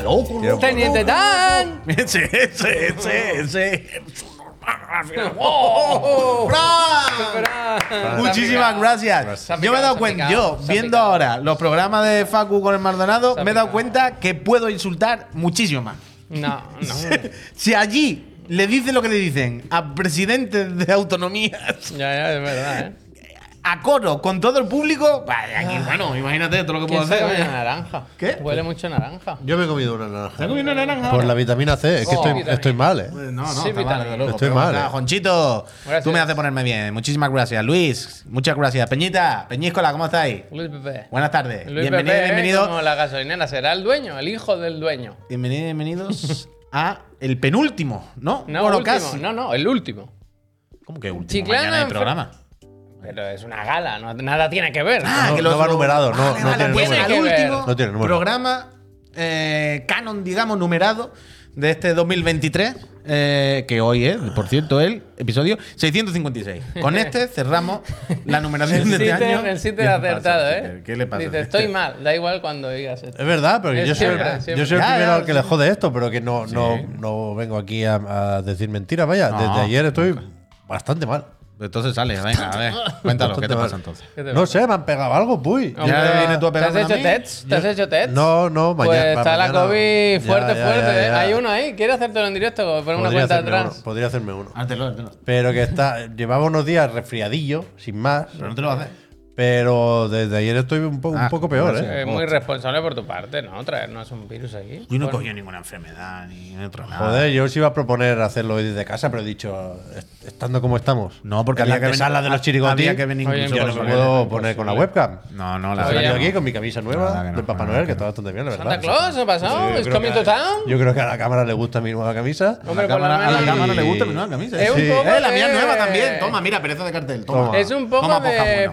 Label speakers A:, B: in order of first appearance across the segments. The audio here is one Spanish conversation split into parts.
A: está loco, loco,
B: Teniente Dan.
A: Ese, ese, ese, ese.
B: ¡Oh!
A: ¡Fran! Muchísimas gracias. Yo me he dado cuenta, yo viendo ahora los programas de Facu con el Maldonado, me he dado cuenta que puedo insultar muchísimo más.
B: No, no.
A: Si allí le dicen lo que le dicen a presidentes de autonomías,
B: Ya, ya, es verdad, ¿eh?
A: A coro, con todo el público, vaya, aquí, bueno, imagínate todo lo que puedo
B: ¿Quién se
A: hacer. vaya.
B: naranja?
A: ¿Qué?
B: Huele mucho a naranja.
C: Yo me he comido una naranja.
A: ¿Te has comido una naranja
C: Por la vitamina C. Es que
B: Oh,
C: estoy,
B: vitamina.
C: estoy mal, ¿eh?
A: Pues No, no,
B: Sí,
A: está mal,
B: vitamina.
A: desde luego.
C: Estoy
A: pero
C: mal,
A: nada,
C: eh.
A: Jonchito,
B: Gracias.
A: tú me haces ponerme bien. Muchísimas gracias. Luis, muchas gracias. Peñita, Peñíscola, ¿cómo estáis?
B: Luis Pepe.
A: Buenas tardes.
B: Luis
A: Bienvenidos,
B: Pepe, ¿eh?
A: bienvenidos.
B: Como la gasolinera. Será el dueño, el hijo del dueño.
A: Bienvenidos, bienvenidos a el penúltimo, ¿no?
B: No,
A: bueno,
B: último.
A: casi.
B: No, no, el último.
A: ¿Cómo que último?
B: Chiclana
A: Mañana hay programa.
B: Pero es una gala, no- nada tiene que ver.
A: Ah,
C: No-
A: que
C: no
A: los-
C: va numerado, no-
A: Vale,
C: no
A: vale,
C: tiene
B: número. ver.
A: último
C: No tiene número.
A: programa eh, canon, digamos, numerado de este 2023, eh, que hoy es, por cierto, el episodio 656. Con este cerramos la numeración
B: el
A: de este año.
B: el sitio
A: ¿Qué
B: es
A: pasa,
B: acertado? ¿eh?
A: ¿Qué le pasa?
B: Dice, estoy mal, da igual cuando digas esto.
C: Es verdad, pero
B: Es
C: yo soy,
B: siempre,
C: el-
B: siempre.
C: yo soy el
A: Ya,
C: primero
A: ya,
C: al que
A: sí.
C: le jode esto, pero que no, no, no vengo aquí a, a decir mentiras. Vaya,
A: No,
C: desde ayer estoy bastante mal.
A: Entonces sale, venga, a ver, cuéntalo, ¿qué te pasa entonces?
B: ¿Qué te
C: No sé, me han pegado algo, puy.
B: Hombre,
A: Ya vienes tú a
B: ¿Te has hecho
A: mí?
B: tests? ¿Te has hecho tests?
C: No, no,
B: Pues
C: mañana.
B: está la COVID fuerte,
C: ya,
B: fuerte.
C: ya,
B: ¿eh?
C: ya.
B: Hay uno ahí, ¿quiere hacértelo en directo? Poner una cuenta atrás.
C: uno, podría hacerme uno.
A: Hártelo, hártelo.
C: Pero que está. Llevaba unos días resfriadillo, sin más.
A: Pero no te lo vas a hacer.
C: Pero desde ayer estoy un, po- un
A: Ah,
C: poco peor. ¿eh?
B: Es muy responsable por tu parte, ¿no? Traernos un virus aquí.
A: Yo no he cogido ninguna enfermedad ni otro nada.
C: Joder, yo os iba a proponer hacerlo hoy desde casa, pero he dicho, est- estando como estamos.
A: No, porque
C: en
A: había
C: la
A: que venir-
C: sala de los chirigotis,
A: había que venir
B: Oye,
A: incluso
C: yo no
A: con
C: me puedo poner con la webcam.
A: No, no, la
C: Estoy
A: verdad.
B: Oye,
C: aquí con mi camisa nueva
A: no,
C: del Papá Noel, que está bastante bien, la verdad.
B: Santa Claus, ¿qué ha pasado?
C: Yo
B: ¿Es
C: creo
B: coming
C: que
B: to
C: a-
B: town?
C: Yo creo que a la cámara le gusta mi nueva camisa.
B: Hombre,
A: a, la cámara, le gusta mi nueva camisa.
B: Es un poco
A: Eh, la mía
B: de-
A: nueva también. Toma, mira, pereza de cartel. Toma.
B: Es un poco de
A: bueno.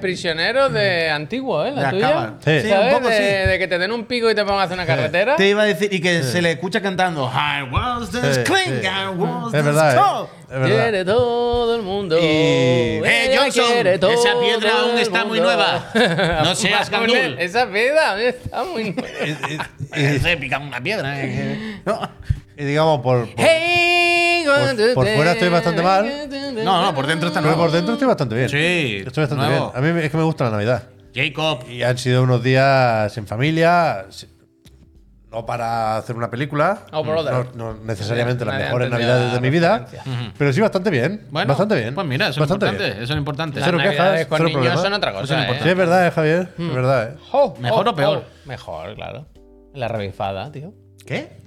B: Prisionero de antiguo, ¿eh? La
A: De
B: tuya.
C: Sí.
A: Sí, un poco
B: de,
A: sí.
B: de que te den un pico y te hacer una carretera.
A: Te iba a decir, y que se le escucha cantando I was the
C: Sí,
A: cling,
C: sí.
A: I was
C: Es
A: the
C: verdad,
A: skull".
C: ¿eh? Es verdad.
B: Quiere todo el mundo.
A: Y- Eh, Johnson,
B: todo
A: esa piedra aún está muy nueva. No seas gandul.
B: Esa piedra aún está muy nueva.
A: Eh, Se pica una piedra. eh. No.
C: Y digamos, por, por-
B: Hey,
C: Por- por fuera estoy bastante mal.
A: No, no, por dentro está
C: pero
A: nuevo.
C: por dentro estoy bastante bien.
A: Sí,
C: Estoy bastante
A: nuevo.
C: bien. A mí es que me gusta la Navidad.
A: Jacob.
C: Y han sido unos días en familia, si- no para hacer una película,
B: Oh, brother.
C: no, no necesariamente las
B: Nadie
C: mejores
B: entendió
C: navidades de mi vida,
B: referencia.
C: pero sí bastante bien,
A: Bueno,
C: bastante bien.
A: Pues mira, eso es
C: bastante
A: importante.
C: bien.
A: Eso es importante.
B: Las
C: Cero
B: navidades
C: quejas,
B: con
C: cero
B: niños
C: problema.
B: son otra
A: Eso es
B: cosa, ¿eh?
A: importante.
C: Sí, es verdad, eh, Javier, es verdad. eh.
B: Oh,
A: ¿Mejor
B: oh,
A: o peor?
B: oh. Mejor, claro. La revifada, tío.
A: ¿Qué?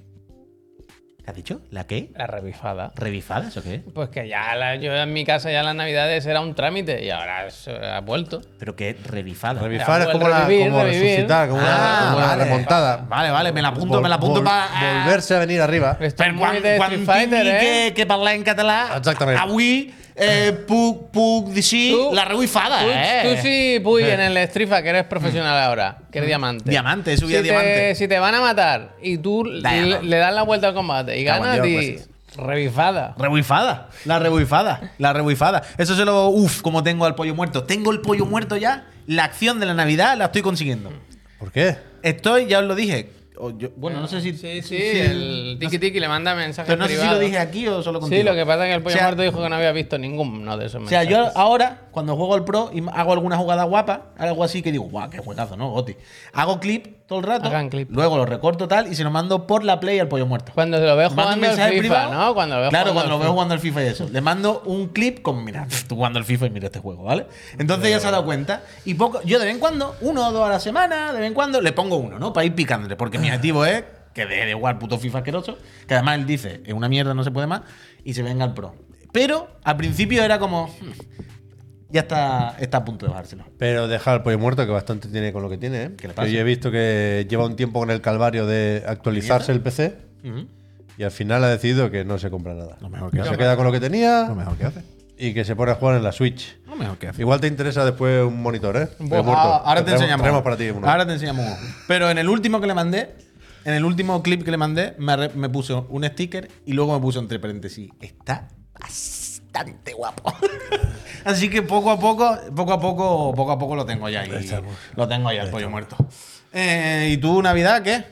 A: ¿Qué has dicho? ¿La qué?
B: La revifada.
A: ¿Revifadas o qué?
B: Pues que ya la- yo en mi casa ya las navidades era un trámite y ahora ha vuelto.
A: ¿Pero qué? ¿Revifadas?
C: Revifar es como, la,
B: revivir,
C: como
B: revivir.
C: resucitar, como, una, como una
A: vale.
C: remontada.
A: Vale, vale, me la apunto,
C: Vol-
A: me la apunto
C: vol-
A: para...
C: Volverse a venir arriba.
B: Esto es
A: Per
B: muy de Street Fighter, ¿eh?
A: que, que parlar en català,
C: Exactament.
A: avui eh, puc, puc dir
B: Tú-
A: la revifada,
B: Tú,
A: eh?
B: tú sí, Puy, en el Strifa, que eres profesional ahora, que eres diamante.
A: Diamante, subido
B: si
A: a diamante.
B: Te, si te van a matar y tú le,
A: Diamante.
B: le das la vuelta al combate y
A: Cago en
B: ganas,
A: Dios,
B: y
A: pues
B: revifada.
A: Rebuifada, la rebuifada, la rebuifada. Eso se lo. Uf, como tengo al pollo muerto. Tengo el pollo muerto ya. La acción de la Navidad la estoy consiguiendo.
C: ¿Por qué?
A: Estoy, ya os lo dije. O yo- bueno, no sé si.
B: Sí, sí,
A: si
B: el tiki tiki le manda mensajes
A: Pero no sé si lo dije aquí o solo contigo.
B: Sí, lo que pasa es que el pollo
A: O sea,
B: muerto dijo que no había visto ninguno de esos
A: O sea,
B: mensajes.
A: yo ahora, cuando juego al Pro y hago alguna jugada guapa, algo así que digo, guau, qué juegazo, ¿no? Goti. Hago clip todo el rato,
B: Hagan clip.
A: luego lo recorto tal y se lo mando por la Play al pollo muerto.
B: Cuando se lo
A: un
B: jugando al FIFA,
A: privado.
B: ¿no? Cuando lo ves
A: claro, cuando lo veo jugando al FIFA y eso. Le mando un clip con, mira, tú jugando al FIFA y mira este juego, ¿vale? Entonces ya se ha dado cuenta. Y poco, yo de vez en cuando, uno o dos a la semana, de vez en cuando, le pongo uno, ¿no? Para ir picándole. Porque mi objetivo es que deje de jugar puto FIFA asqueroso. Que además él dice, es una mierda, no se puede más. Y se venga al Pro. Pero al principio era como. "Hmm, Ya está, está a punto de bajárselo.
C: Pero deja al pollo muerto, que bastante tiene con lo que tiene. ¿eh?
A: ¿Qué le
C: Que
A: pasa?
C: yo he visto que lleva un tiempo con el calvario de actualizarse el PC y al final ha decidido que no se compra nada.
A: Lo mejor que hace.
C: se queda con lo que tenía
A: Lo mejor que hace.
C: Y que se pone a jugar en la Switch.
A: Lo mejor que hace.
C: Igual te interesa después un monitor, ¿eh? Pollo muerto.
A: Ah, ahora te enseñamos.
C: traemos para ti uno.
A: Ahora te enseñamos uno. Pero en el último que le mandé, en el último clip que le mandé, me, me puso un sticker y luego me puso entre paréntesis. Está bastante guapo. Así que poco a poco, poco a poco, poco a poco lo tengo ya ahí. Lo tengo ya el pollo muerto. Eh, ¿Y tú, Navidad, qué?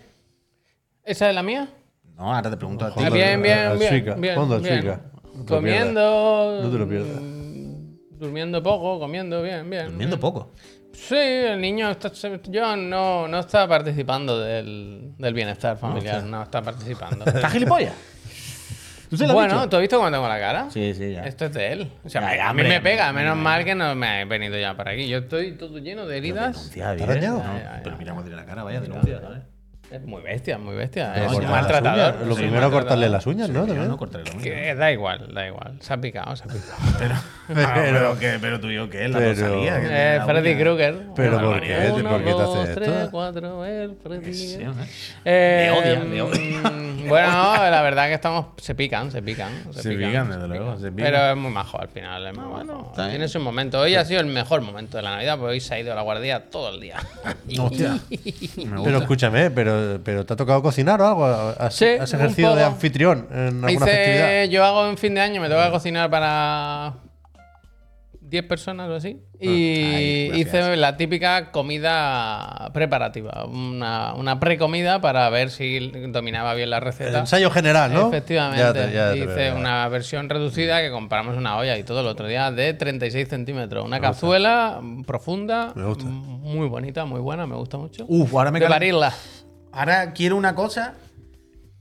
B: ¿Esa es la mía?
A: No, ahora te pregunto a ti.
B: Bien, bien, bien. Bien,
C: al
B: bien.
C: No
B: Comiendo.
C: No te lo pierdas.
B: mm, Durmiendo poco, comiendo bien, bien.
A: Durmiendo
B: bien.
A: poco.
B: Sí, el niño está, yo no, no está participando del, del bienestar familiar, no está participando.
A: ¿Estás gilipollas? ¿Tú se lo has
B: bueno,
A: dicho?
B: ¿tú has visto cómo tengo la cara?
A: Sí, sí, ya.
B: Esto es de él. O sea,
A: Ya, ya,
B: a mí me pega, menos
A: hombre.
B: mal que no me he venido ya para aquí. Yo estoy todo lleno de heridas.
A: Denuncia? No. Pero mira cómo tiene la cara, vaya denuncia, ¿sabes?
B: Es muy bestia, muy bestia.
C: Pero
B: es un
C: las
B: maltratador.
C: uñas, Lo
B: Sí,
C: primero, cortarle
B: maltratador.
C: las uñas, ¿no?
A: No cortaré la uña.
B: Que da igual, da igual. Se ha picado, se ha picado.
A: Pero, Ah, pero, ¿qué? pero tú y yo, ¿qué? La
C: Pero-
A: Rosalía. que
B: Eh, Freddy. Krueger.
C: Pero ¿por qué?
B: barbaridad.
C: ¿Por
B: Uno,
C: qué te hace
B: dos,
C: esto?
B: tres, cuatro, el Freddy.
A: Sí, ¿eh?
B: Eh,
A: Le odia, odia.
B: mm, Bueno, no, la verdad que estamos. Se pican, se pican. Se,
A: Se pican, desde luego, se pican.
B: Pero es muy majo al final. Es muy
A: está bien.
B: Tiene su momento. Hoy ha sido el mejor momento de la Navidad porque hoy se ha ido a la guardia todo el día.
A: Hostia. Me
C: Pero escúchame, pero, pero ¿te ha tocado cocinar o algo? ¿Has,
B: Sí,
C: has
B: un
C: ejercido de anfitrión en alguna
B: Hice,
C: festividad?
B: yo hago en fin de año, me toca cocinar para 10 personas o así. Y
A: Ay, gracias.
B: hice la típica comida preparativa, una, una precomida para ver si dominaba bien la
C: El
B: receta.
C: ensayo general, ¿no?
B: Efectivamente.
C: Ya te- ya te
B: Hice
C: veo,
B: una versión reducida que compramos una olla y todo el otro día de 36 centímetros. Una cazuela profunda,
C: Me gusta.
B: muy bonita, muy buena, me gusta mucho.
A: Uf, ahora me
B: de.
A: Ahora quiero una cosa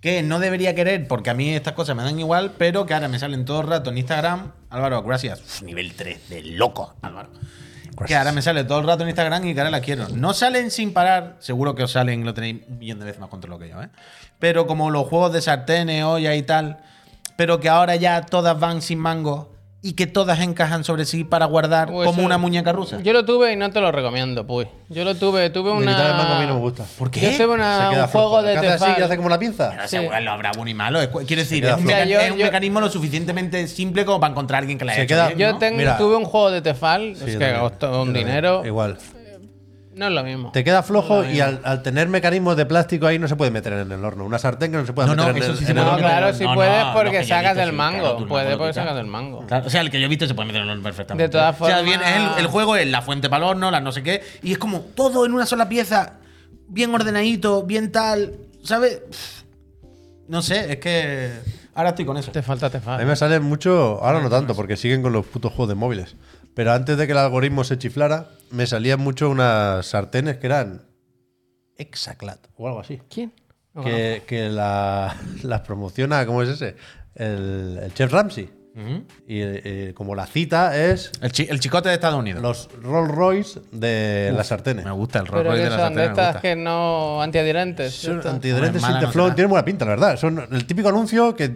A: que no debería querer porque a mí estas cosas me dan igual, pero que ahora me salen todo el rato en Instagram. Álvaro, gracias. Uf, nivel 3 de loco, Álvaro. Que ahora me sale todo el rato en Instagram y que ahora la quiero. No salen sin parar, seguro que os salen, lo tenéis un millón de veces más controlado que yo, ¿eh? Pero como los juegos de sartenes, olla y tal, pero que ahora ya todas van sin mango y que todas encajan sobre sí para guardar
B: Pues
A: como
B: eso-
A: una muñeca rusa.
B: Yo lo tuve y no te lo recomiendo, pues. Yo lo tuve, tuve una.
C: el mango a mí no me gusta.
A: ¿Por qué?
B: Yo tuve una-
C: Se queda
B: un juego de
C: ¿Qué hace así
B: Tefal.
C: que hace como la pinza?
A: Pero
B: Sí.
A: seguro lo habrá bueno y malo. Quiero decir, es un,
B: flojo.
A: meca-
B: Mira, yo-
A: es un
B: yo-
A: mecanismo lo suficientemente simple como para encontrar a alguien que la
C: Se
A: haya hecho
C: queda-
A: bien,
B: Yo tengo- tuve un juego de Tefal,
C: Sí,
B: es que
C: también.
B: costó un
C: Yo también.
B: dinero.
C: Igual.
B: No es lo mismo.
C: Te queda flojo y al, al tener mecanismos de plástico ahí no se puede meter en el horno. Una sartén que no se puede
A: No, no,
C: meter en
A: eso
C: el,
A: sí
C: en
A: se
C: el
B: No,
C: horno.
A: meter.
B: claro, sí
A: No, no,
B: puedes porque sacas del mango.
A: claro, tú el
B: puede
A: mango lo
B: porque sacas del mango.
A: O sea, el que yo he visto se puede meter en el horno perfectamente.
B: De todas
A: O sea,
B: formas-
A: bien, el, el juego es la fuente para el horno, la no sé qué, y es como todo en una sola pieza, bien ordenadito, bien tal, ¿sabes? No sé, es que ahora estoy con eso.
B: Te falta
C: A mí me sale mucho, ahora no tanto, porque siguen con los putos juegos de móviles. Pero antes de que el algoritmo se chiflara, me salían mucho unas sartenes que eran Exaclat o algo así.
B: ¿Quién?
C: Que, que la- las promociona, ¿cómo es ese? El, el Chef Ramsey. Y eh, como la cita es
A: el, chi- el chicote de Estados Unidos.
C: los Rolls Royce de las sartenes.
A: me gusta el Rolls Royce de la
B: son de
A: sartén, me
B: estas que no antiadherentes.
C: Son antiadherentes sin
A: no
C: teflón,
A: será.
C: tienen buena pinta, la verdad. Son el típico anuncio que,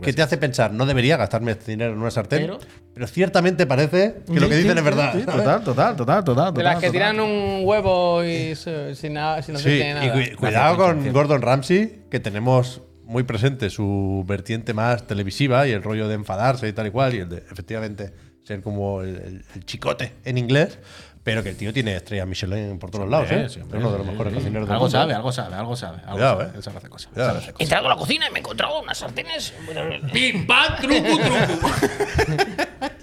C: que te hace pensar, no debería gastarme este dinero en una sartén,
A: Pero-
C: pero, ciertamente parece que lo que dicen
A: sí,
C: es verdad.
A: sí, total, total, total, total.
B: De las
A: total,
B: que
A: total.
B: tiran un huevo y sin, nada, sin no
C: y
B: nada.
C: cu- cuidado con Gordon Ramsay, que tenemos muy presente su vertiente más televisiva y el rollo de enfadarse y tal y cual, y el de efectivamente ser como el, el- el chicote en inglés, pero que el tío tiene estrellas Michelin por todos lados, ¿eh?
A: Sí, hombre,
C: uno de los
A: sí,
C: mejores
A: sí.
C: cocineros del
A: Algo
C: mundo.
A: sabe, algo sabe, algo sabe. Algo
C: Cuidado,
A: sabe.
C: eh.
A: Sabe hacer cosas.
C: Cuidado.
A: sabe hacer
B: He
A: cosas.
B: entrado a la cocina y me he encontrado unas sartenes.
A: ¡Pim, pam, truco, truco!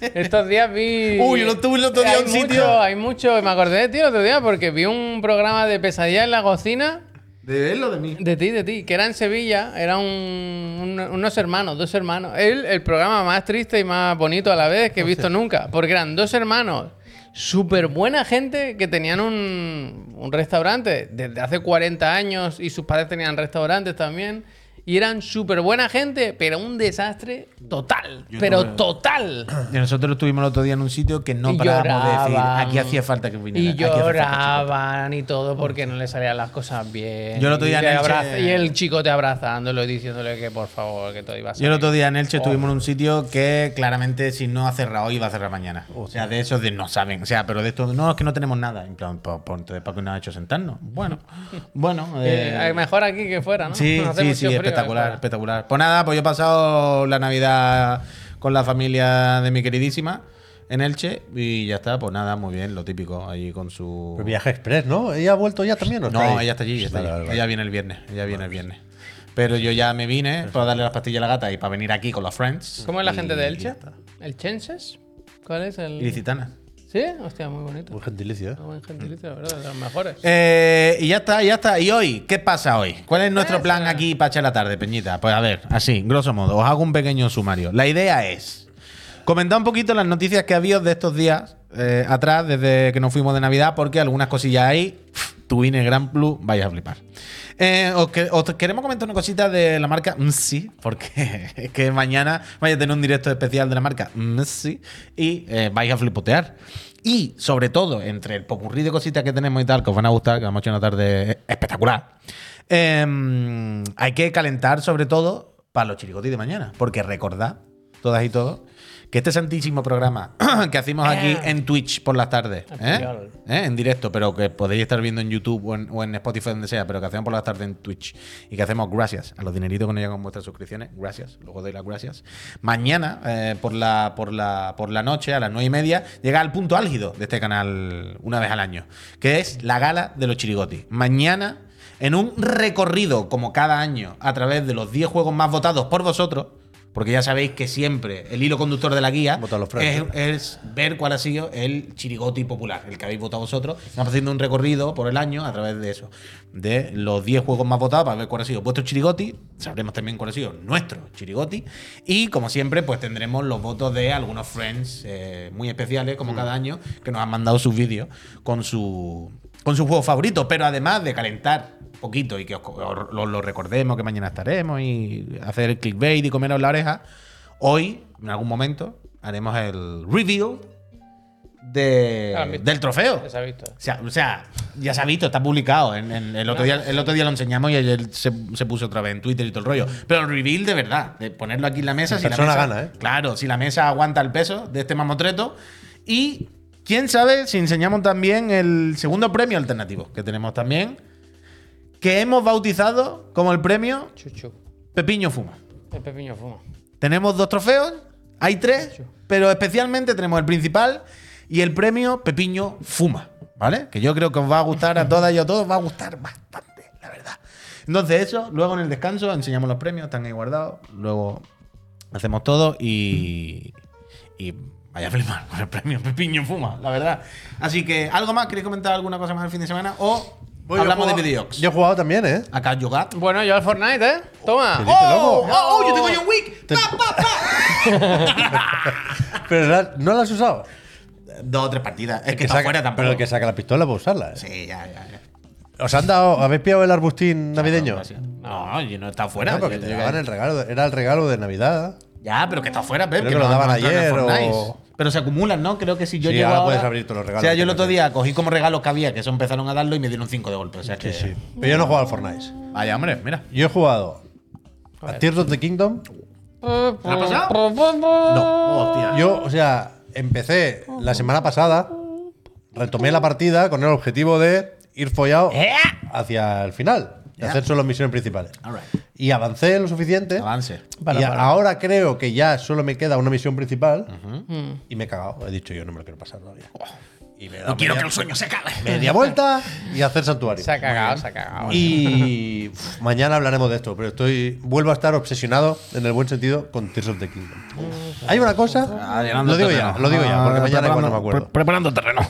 B: Estos días vi.
A: Uy, yo lo tuve el otro día
B: hay
A: en un
B: mucho,
A: sitio.
B: Hay mucho. Me acordé de ti el otro día porque vi un programa de pesadilla en la cocina.
A: ¿De él o de mí?
B: De ti, de ti, que era en Sevilla, eran un- un- unos hermanos, dos hermanos. El, el programa más triste y más bonito a la vez que he visto nunca, porque eran dos hermanos, súper buena gente, que tenían un, un restaurante desde hace 40 años y sus padres tenían restaurantes también. Y eran súper buena gente, pero un desastre total.
A: Yo
B: pero total.
A: Y nosotros estuvimos el otro día en un sitio que no
B: Y
A: parábamos de decir, aquí hacía falta que viniera.
B: Y lloraban y todo porque no le salían las cosas bien.
A: Yo el otro día
B: y,
A: en Elche-
B: abraza- y el chico te abrazándolo y diciéndole que por favor, que todo iba a
A: Yo el
B: salir.
A: otro día en Elche estuvimos en un sitio que claramente si no ha cerrado hoy va a cerrar mañana. O sea, de esos de no saben. O sea, pero de esto, no, es que no tenemos nada. En plan, ¿para qué nos ha hecho sentarnos? Bueno, bueno.
B: Eh,
A: eh,
B: mejor aquí que fuera, ¿no?
A: Sí, sí, sí,
B: frío
A: espectacular, espectacular. Pues nada, pues yo he pasado la Navidad con la familia de mi queridísima en Elche y ya está, pues nada, muy bien, lo típico, allí con su...
C: Pero viaje express, ¿no? ¿Ella ha vuelto ya también? ¿o está
A: No,
C: ahí?
A: ella está allí, está
C: Vale,
A: allí.
C: vale, vale.
A: Ella viene el viernes, ella viene el viernes. Pero yo ya me vine para darle las pastillas a la gata y para venir aquí con los friends.
B: ¿Cómo es la
A: y-
B: gente de Elche? ¿El Chenses? ¿Cuál es el...?
A: Ilicitana.
B: ¿Sí? Hostia, muy bonito.
C: Muy gentilicio, ¿eh?
B: Muy buen gentilicio, la verdad, de los mejores.
A: Eh, y ya está, ya está. ¿Y hoy? ¿Qué pasa hoy? ¿Cuál es nuestro plan aquí para echar la tarde, Peñita? Pues a ver, así, grosso modo, os hago un pequeño sumario. La idea es comentar un poquito las noticias que ha habido de estos días eh, atrás, desde que nos fuimos de Navidad, porque algunas cosillas ahí, Twin el Gran Plus, vais a flipar. Eh, os, que- os queremos comentar una cosita de la marca sí, porque es que mañana vais a tener un directo especial de la marca sí y eh, vais a flipotear. Y sobre todo, entre el popurrí de cositas que tenemos y tal, que os van a gustar, que vamos a echar una tarde espectacular, eh, hay que calentar sobre todo para los chirigotis de mañana. Porque recordad, todas y todos, que este santísimo programa que hacemos aquí en Twitch por las tardes, ¿eh? ¿eh? en directo, pero que podéis estar viendo en YouTube o en, o en Spotify, donde sea, pero que hacemos por las tardes en Twitch y que hacemos gracias a los dineritos que nos llegan con vuestras suscripciones, gracias, luego doy las gracias. Mañana, eh, por, la, por, la, por la noche, a las nueve y media, llega el punto álgido de este canal una vez al año, que es la gala de los chirigotis. Mañana, en un recorrido, como cada año, a través de los 10 juegos más votados por vosotros, porque ya sabéis que siempre el hilo conductor de la guía es, ver cuál ha sido el chirigoti popular, el que habéis votado vosotros. Estamos haciendo un recorrido por el año a través de eso, de los 10 juegos más votados para ver cuál ha sido vuestro chirigoti. Sabremos también cuál ha sido nuestro chirigoti. Y como siempre, pues tendremos los votos de algunos friends eh, muy especiales, como cada año, que nos han mandado sus vídeos con su, con su juego favorito. Pero además de calentar un poquito y que os, os- lo, lo recordemos que mañana estaremos y hacer el clickbait y comeros la oreja, hoy, en algún momento, haremos el reveal de-
B: visto.
A: del trofeo.
B: Ya se ha visto.
A: O sea, o sea, ya se ha visto, está publicado. En, en- el, otro día, el otro día lo enseñamos y ayer se, se puso otra vez en Twitter y todo el rollo. Pero el reveal de verdad, de ponerlo aquí en la mesa.
C: En
A: si la
C: persona
A: mesa-
C: gana, ¿eh?
A: Claro, si la mesa aguanta el peso de este mamotreto. Y quién sabe si enseñamos también el segundo premio alternativo que tenemos también, que hemos bautizado como el premio
B: Chuchu.
A: Pepiño Fuma.
B: El pepiño fuma.
A: Tenemos dos trofeos, hay tres, pero especialmente tenemos el principal y el premio Pepiño Fuma, ¿vale? Que yo creo que os va a gustar a todas y a todos, os va a gustar bastante, la verdad. Entonces eso, luego en el descanso enseñamos los premios, están ahí guardados, luego hacemos todo y... y vaya a flipar con el premio Pepiño Fuma, la verdad. Así que, ¿algo más? ¿Queréis comentar alguna cosa más el fin de semana? ¿O
C: Bueno,
A: hablamos
C: yo
A: de videojuegos?
C: Yo he jugado también, ¿eh?
A: Acá Yogat.
B: Bueno, yo al Fortnite, ¿eh? Toma.
C: ¿Qué dices,
A: ¡Oh!
C: loco?
A: ¡Oh! ¡Oh! ¡Yo tengo John Wick! ¡Pa, pa, pa!
C: Pero la- no la has usado.
A: Dos o tres partidas. Es que,
C: que
A: está
C: saca-
A: fuera tampoco.
C: Pero el que saca la pistola puede usarla. ¿eh?
A: Sí, ya, ya, ya.
C: ¿Os han dado, habéis pillado el arbustín navideño?
A: No, yo no he estado fuera.
C: No, porque
A: Yo-
C: te
A: yo-
C: daban el regalo, era el regalo de Navidad.
A: Ya, pero que está fuera, Pep.
C: Creo que
A: no-
C: lo daban
A: el
C: ayer
A: Fortnite.
C: o-
A: Pero se acumulan, ¿no? Creo que si yo
C: Sí,
A: llego
C: ahora
A: ahora-
C: puedes abrir todos los regalos
A: O sea, yo el otro día cogí como regalos que había, que eso empezaron a darlo y me dieron cinco de golpe. O sea que...
C: Sí, sí. Pero yo no he jugado al Fortnite.
A: Vaya, hombre, mira.
C: Yo he jugado a Tears of the Kingdom.
A: ¿Te lo has pasado?
C: No.
A: Hostia.
C: Yo, o sea, empecé la semana pasada, retomé la partida con el objetivo de ir follado
A: ¡Eh!
C: hacia el final, de hacer solo misiones principales.
A: Alright.
C: Y avancé lo suficiente.
A: Avance.
B: Para,
C: y
B: para.
C: ahora creo que ya solo me queda una misión principal. Y me he cagado. He dicho yo no me lo quiero pasar todavía. Y me he dado
A: No quiero
C: media-
A: que el sueño se acabe.
C: media vuelta y hacer santuario.
B: Se ha cagado, se ha cagado.
C: Y uf, mañana hablaremos de esto, pero estoy vuelvo a estar obsesionado en el buen sentido con Tears of the Kingdom. Hay una cosa, lo digo
A: terreno.
C: ya, lo digo ya, porque
A: Ah,
C: mañana igual no me acuerdo.
A: pre- preparando terreno.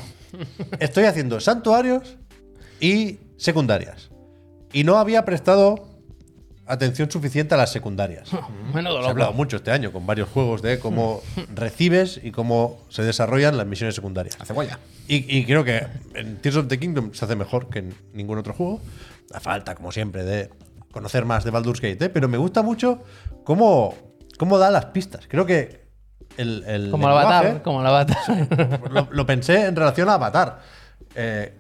C: Estoy haciendo santuarios y secundarias. Y no había prestado atención suficiente a las secundarias.
B: Menudo
C: Se ha hablado mucho este año con varios juegos de cómo recibes y cómo se desarrollan las misiones secundarias.
A: La cebolla.
C: Y, y creo que en Tears of the Kingdom se hace mejor que en ningún otro juego. La falta, como siempre, de conocer más de Baldur's Gate, ¿eh? pero me gusta mucho cómo, cómo da las pistas. Creo que el, el
B: Como el avatar, como el avatar.
C: lo, lo pensé en relación a Avatar. Eh,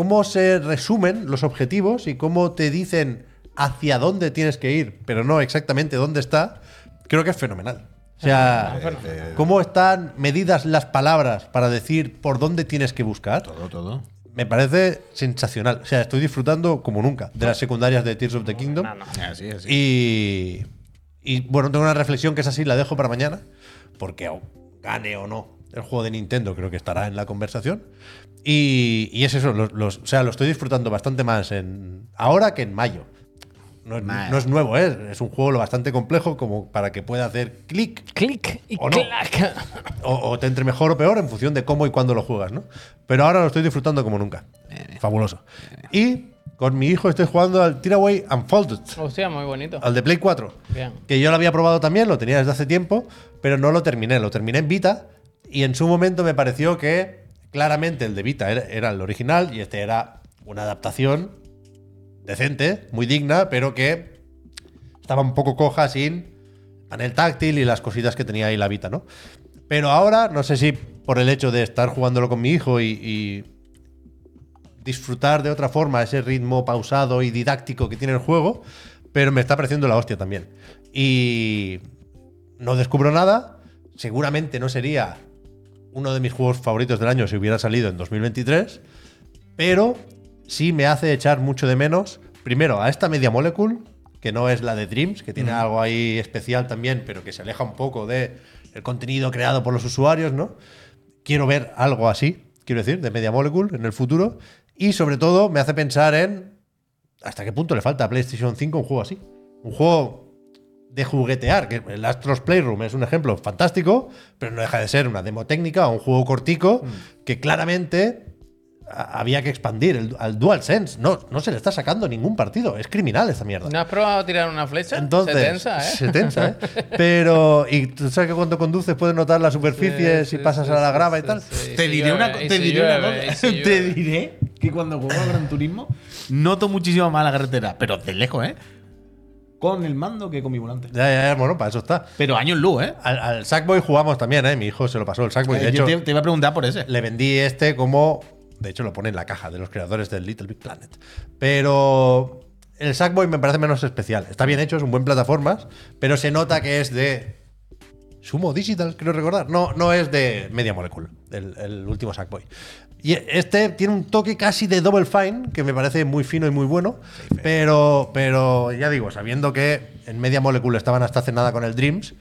C: cómo se resumen los objetivos y cómo te dicen hacia dónde tienes que ir, pero no exactamente dónde está, creo que es fenomenal. O sea, cómo están medidas las palabras para decir por dónde tienes que buscar,
A: Todo, todo.
C: me parece sensacional. O sea, estoy disfrutando como nunca de las secundarias de Tears of the Kingdom.
A: Así, así.
C: Y, y, bueno, tengo una reflexión que es así, la dejo para mañana, porque o gane o no el juego de Nintendo, creo que estará en la conversación. Y, y es eso, los- los- o sea, lo estoy disfrutando bastante más en ahora que en mayo. no es, no es nuevo, ¿eh? es un juego lo bastante complejo como para que pueda hacer clic
B: Clic y
C: O no.
B: clac.
C: o, o te entre mejor o peor en función de cómo y cuándo lo juegas, ¿no? Pero ahora lo estoy disfrutando como nunca. Fabuloso. Y con mi hijo estoy jugando al Tiraway Unfolded,
B: Hostia, muy bonito.
C: al de Play 4.
B: Bien.
C: Que yo lo había probado también, lo tenía desde hace tiempo, pero no lo terminé. Lo terminé en Vita y en su momento me pareció que claramente el de Vita era, el original y este era una adaptación decente, muy digna, pero que estaba un poco coja sin panel táctil y las cositas que tenía ahí la Vita, ¿no? Pero ahora, no sé si por el hecho de estar jugándolo con mi hijo y, y disfrutar de otra forma ese ritmo pausado y didáctico que tiene el juego, pero me está pareciendo la hostia también. Y no descubro nada, seguramente no sería uno de mis juegos favoritos del año si hubiera salido en 2023, pero sí me hace echar mucho de menos, primero, a esta Media Molecule, que no es la de Dreams, que tiene algo ahí especial también, pero que se aleja un poco de el contenido creado por los usuarios, ¿no? Quiero ver algo así, quiero decir, de Media Molecule en el futuro, y sobre todo me hace pensar en hasta qué punto le falta a PlayStation 5 un juego así. Un juego de juguetear, que el Astros Playroom es un ejemplo fantástico, pero no deja de ser una demo técnica o un juego cortico que claramente a- había que expandir el, al DualSense. No, no se le está sacando ningún partido. Es criminal esta mierda.
B: ¿No has probado a tirar una flecha?
C: Entonces,
B: Se tensa, ¿eh?
C: se tensa, ¿eh? Pero, y tú sabes que cuando conduces puedes notar la superficie
B: Sí,
C: si
B: sí,
C: pasas
B: sí,
C: a la
B: sí,
C: grava y tal.
B: sí.
A: Te
B: si
A: diré, una,
B: y
A: te diré una
B: y
A: cosa.
B: si
A: Te diré que cuando juego al Gran Turismo noto muchísimo más la carretera, pero de lejos, ¿eh? Con el mando que con mi volante.
C: Ya, ya, ya, bueno, para eso está.
A: Pero años luz, ¿eh?
C: Al, al Sackboy jugamos también, ¿eh? Mi hijo se lo pasó el Sackboy. De
A: Eh,
C: hecho,
A: Yo te, te iba a preguntar por ese.
C: le vendí este como. De hecho, lo pone en la caja de los creadores del Little Big Planet. Pero el Sackboy me parece menos especial. Está bien hecho, es un buen plataformas, pero se nota que es de. Sumo Digital, creo recordar. No, no es de Media Molecule, el, el último Sackboy. Y este tiene un toque casi de Double Fine, que me parece muy fino y muy bueno. pero, pero ya digo, sabiendo que en Media Molecule estaban hasta hace nada con el Dreams,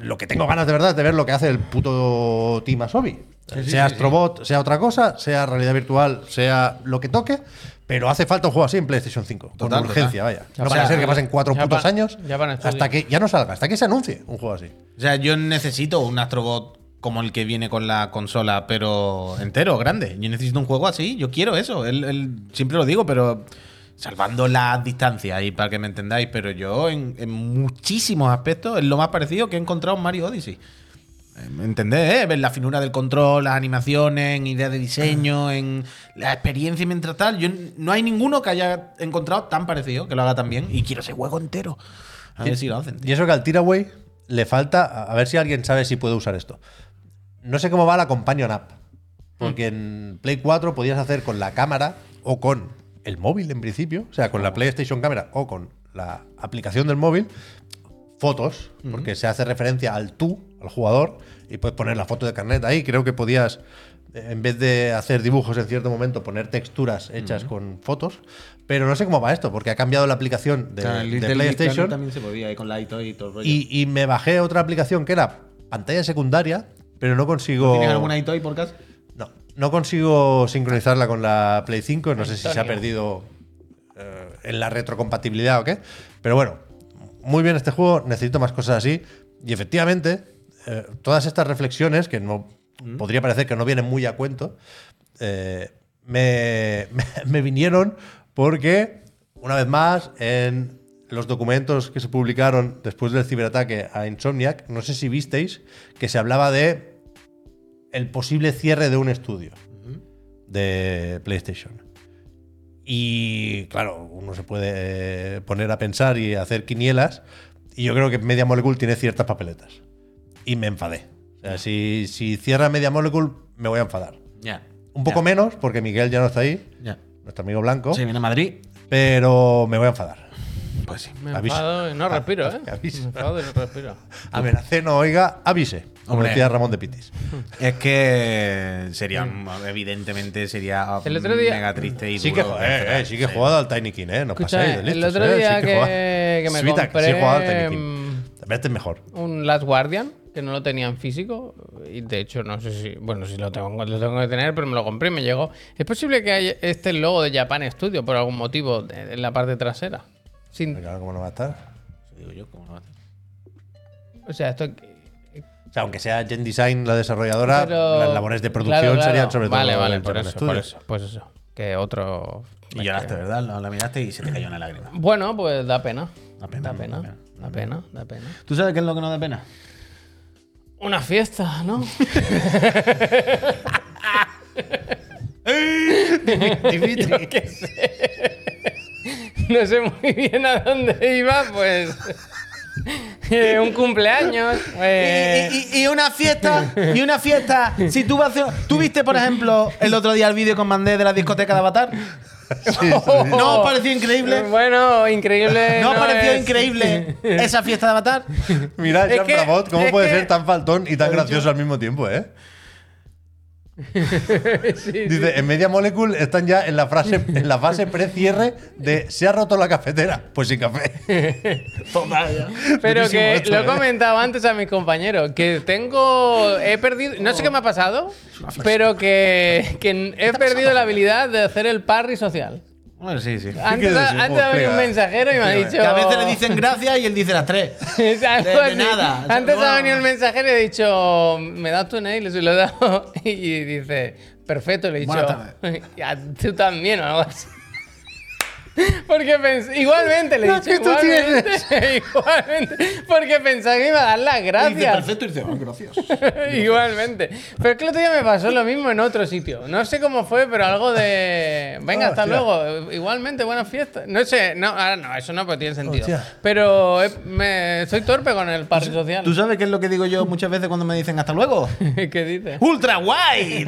C: lo que tengo ganas de verdad es de ver lo que hace el puto Team Asobi. sea Astrobot, sea otra cosa, sea realidad virtual, sea lo que toque, pero hace falta un juego así en PlayStation 5.
A: Total,
C: con urgencia, vaya.
B: Ya
C: No
B: para-
C: puede ser que pasen cuatro putos años
B: ya
C: hasta que ya no salga, hasta que se anuncie un juego así.
A: O sea, yo necesito un Astrobot como el que viene con la consola, pero entero, grande. Yo necesito un juego así, yo quiero eso. Él, él- siempre lo digo, pero salvando las distancias y para que me entendáis, pero yo en, en muchísimos aspectos es lo más parecido que he encontrado en Mario Odyssey. Eh, ¿Me entendés? eh? Ver la finura del control, las animaciones, en ideas de diseño, en la experiencia mientras tal. Yo, no hay ninguno que haya encontrado tan parecido, que lo haga tan bien. Y quiero ese juego entero. A ver si lo hacen. tío.
C: Y eso que al Tiraway le falta, a ver si alguien sabe si puede usar esto. No sé cómo va la Companion App. Porque en Play 4 podías hacer con la cámara o con el móvil en principio, o sea, con la PlayStation Cámara o con la aplicación del móvil, fotos, porque se hace referencia al tú, al jugador, y puedes poner la foto de carnet ahí. Creo que podías, en vez de hacer dibujos en cierto momento, poner texturas hechas con fotos. Pero no sé cómo va esto, porque ha cambiado la aplicación de,
A: O sea, el
C: de
A: Little Big Planet
C: PlayStation.
A: también se podía, ahí con la y todo el rollo.
C: Y, y me bajé otra aplicación que era pantalla secundaria, pero no consigo.
A: ¿Tienes alguna iToy por?
C: No, no consigo sincronizarla con la Play 5. No sé si se ha perdido eh, en la retrocompatibilidad o qué. Pero bueno, muy bien este juego. Necesito más cosas así. Y efectivamente, eh, todas estas reflexiones, que no podría parecer que no vienen muy a cuento, eh, me, me- me vinieron porque, una vez más, en los documentos que se publicaron después del ciberataque a Insomniac, no sé si visteis que se hablaba de el posible cierre de un estudio de PlayStation. Y claro, uno se puede eh, poner a pensar y hacer quinielas. Y yo creo que Media Molecule tiene ciertas papeletas. Y me enfadé. O sea, si, si cierra Media Molecule, me voy a enfadar.
A: Ya.
C: Un poco menos, porque Miguel ya no está ahí,
A: Ya.
C: nuestro amigo blanco.
A: Se viene a Madrid.
C: Pero me voy a enfadar.
A: Pues sí.
B: Me enfado y no respiro, ¿eh?
C: Avisa.
B: Me enfado y no respiro.
C: Amenacé, no oiga, avise. Como
A: Hombre.
C: decía Ramón de Pitis.
A: Es que sería, evidentemente, sería
B: El otro día-
A: mega triste y
C: Sí que,
A: duro.
C: joder, eh, sí que he jugado al Tiny King, ¿eh? No
B: Escucha,
C: paséis de
B: el
C: listos,
B: otro
C: eh,
B: día
C: sí que, he
B: que,
C: jugado.
B: que me
C: Svita, sí he
B: compré
C: jugado al Tiny King.
B: mm,
C: Vete mejor.
B: un Last Guardian, que no lo tenía en físico. Y de hecho, no sé si. Bueno, si lo tengo, lo tengo que tener, pero me lo compré y me llegó. Es posible que haya este logo de Japan Studio por algún motivo de- en la parte trasera. Sin,
C: Claro, ¿cómo no va a estar?
A: Digo yo, ¿cómo no va a hacer?
B: o sea, esto.
C: O sea, aunque sea Gen Design la desarrolladora,
B: pero-
C: las labores de producción
B: Claro, claro.
C: serían sobre todo.
B: Vale, vale, por
C: Japan
B: eso, por eso. Pues eso. Que otro.
A: Y lloraste, ¿verdad? La, la miraste y se te cayó una lágrima.
B: Bueno, pues da pena.
A: Da pena,
B: Da
A: da
B: pena.
A: pena.
B: Da pena, da pena.
A: ¿Tú sabes qué es lo que no da pena?
B: Una fiesta, ¿no? no sé muy bien a dónde iba, pues. eh, un cumpleaños. eh,
A: Y, y- y una fiesta, y una fiesta. Si tú vas a hacer- ¿Tú viste, por ejemplo, el otro día el vídeo con Mandé de la discoteca de Avatar? ¿No os pareció increíble?
B: Bueno, increíble.
A: ¿No os pareció
B: es-
A: increíble esa fiesta de Avatar?
C: Mira,
B: Es
C: Jean
B: que-
C: Bravot, ¿cómo puede
B: que-
C: ser tan faltón y tan gracioso al mismo tiempo, eh?
B: Sí,
C: Dice, en Media Molecule están ya en la, frase, en la fase pre-cierre de se ha roto la cafetera. Pues sin café.
B: Pero
C: Durísimo
B: que
C: esto,
B: lo he
C: ¿eh?
B: comentado antes a mis compañeros, que tengo, he perdido, no sé qué me ha pasado, pero que, que he perdido la habilidad de hacer el parry social.
A: Bueno, sí, sí.
B: Antes, ha venido un
C: pega.
B: mensajero y me ha dicho...
A: Que a veces le dicen gracias y él dice las tres.
B: Algo
A: De- de
B: así.
A: nada.
B: Antes ha venido el mensajero y he dicho, ¿me das tu nail? Y se lo he dado. Y dice, perfecto. Le he dicho,
A: Buenas
B: "Ya, tú también o algo así. Porque pensé, igualmente le
C: tú
B: igualmente, igualmente, porque pensaba que me iba a dar las
A: Y dice
B: gracias.
A: perfecto y dice, "Ah, gracias.
B: Igualmente. Pero es que el otro día me pasó lo mismo en otro sitio. No sé cómo fue, pero algo de. Venga, hasta
C: Hostia.
B: luego. Igualmente, buenas fiestas. No sé, no, ahora no, eso no pues tiene sentido.
C: Hostia.
B: Pero eh, me, soy torpe con el party social.
A: ¿Tú sabes qué es lo que digo yo muchas veces cuando me dicen hasta luego?
B: ¿Qué dices?
A: ¡Ultra wide!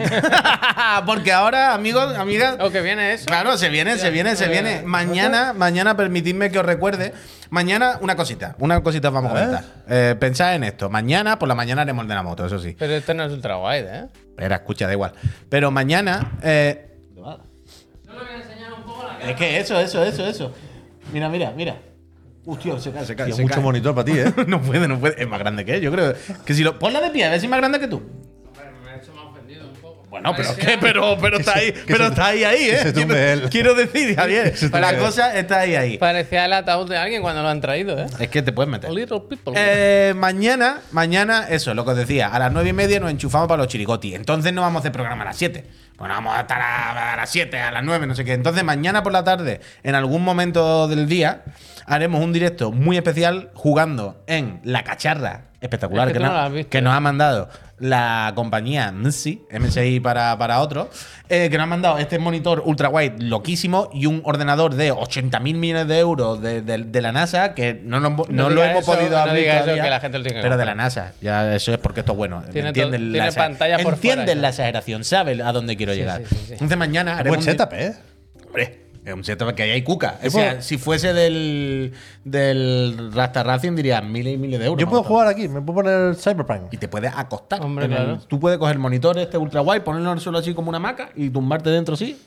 A: Porque ahora, amigos, amigas,
B: ¿O que viene eso?
A: Claro, se viene, se viene, se viene. Mañana, mañana, permitidme que os recuerde. Mañana, una cosita, una cosita os vamos a comentar. Eh, pensad en esto. Mañana, por la mañana haremos el de la moto, eso sí.
B: Pero esto no es ultra guay, ¿eh?
A: Espera, escucha, da igual. Pero mañana. eh, es que eso, eso, eso, eso. Mira, mira, mira. Hostia, se cae, se cae.
C: Tío,
A: se
C: mucho
A: cae.
C: monitor para ti, ¿eh?
A: no puede, no puede. Es más grande que él, yo creo. Que si lo. Ponla de pie, a ver si es más grande que tú. Bueno, pero ¿qué? Pero, pero está ahí,
C: que
A: pero está ahí, ahí, ¿eh?
C: se tumbe
A: quiero,
C: él.
A: quiero decir, Javier, la cosa está ahí, ahí.
B: Parecía el ataúd de alguien cuando lo han traído, ¿eh?
A: Es que te puedes meter.
B: Little people.
A: Eh, mañana, mañana, eso, lo que os decía, a las nueve y media nos enchufamos para los chirigotis. Entonces no vamos a hacer programa a las 7. Bueno, vamos a estar a, a las 7, a las 9, no sé qué. Entonces mañana por la tarde, en algún momento del día, haremos un directo muy especial jugando en la cacharra espectacular
B: Es que
A: que, nos,
B: visto.
A: que nos ha mandado la compañía MSI, MSI para, para otros, eh, que nos ha mandado este monitor ultra wide loquísimo y un ordenador de 80 mil millones de euros de, de- de la NASA que no, lo- no
B: No
A: lo hemos
B: eso,
A: podido
B: no
A: abrir
B: diga eso,
A: todavía,
B: que la gente lo tiene que
A: pero de la NASA. Ya eso es porque esto es bueno.
B: Tiene
A: entienden
B: to- tiene
A: la,
B: pantalla por
A: entienden
B: fuera,
A: la exageración, saben a dónde quiero llegar.
B: sí, sí, sí.
A: Entonces mañana haremos
C: Buen setup, ¿eh?
A: Hombre, es un setup que ahí hay cuca. O sea, si fuese del, del Rasta Racing diría miles y miles de euros.
C: Yo puedo jugar aquí, me puedo poner Cyberpunk.
A: Y te puedes acostar.
B: Hombre,
A: el-
B: claro.
A: tú puedes coger el monitor este ultra guay, ponerlo en el suelo así como una hamaca y tumbarte dentro así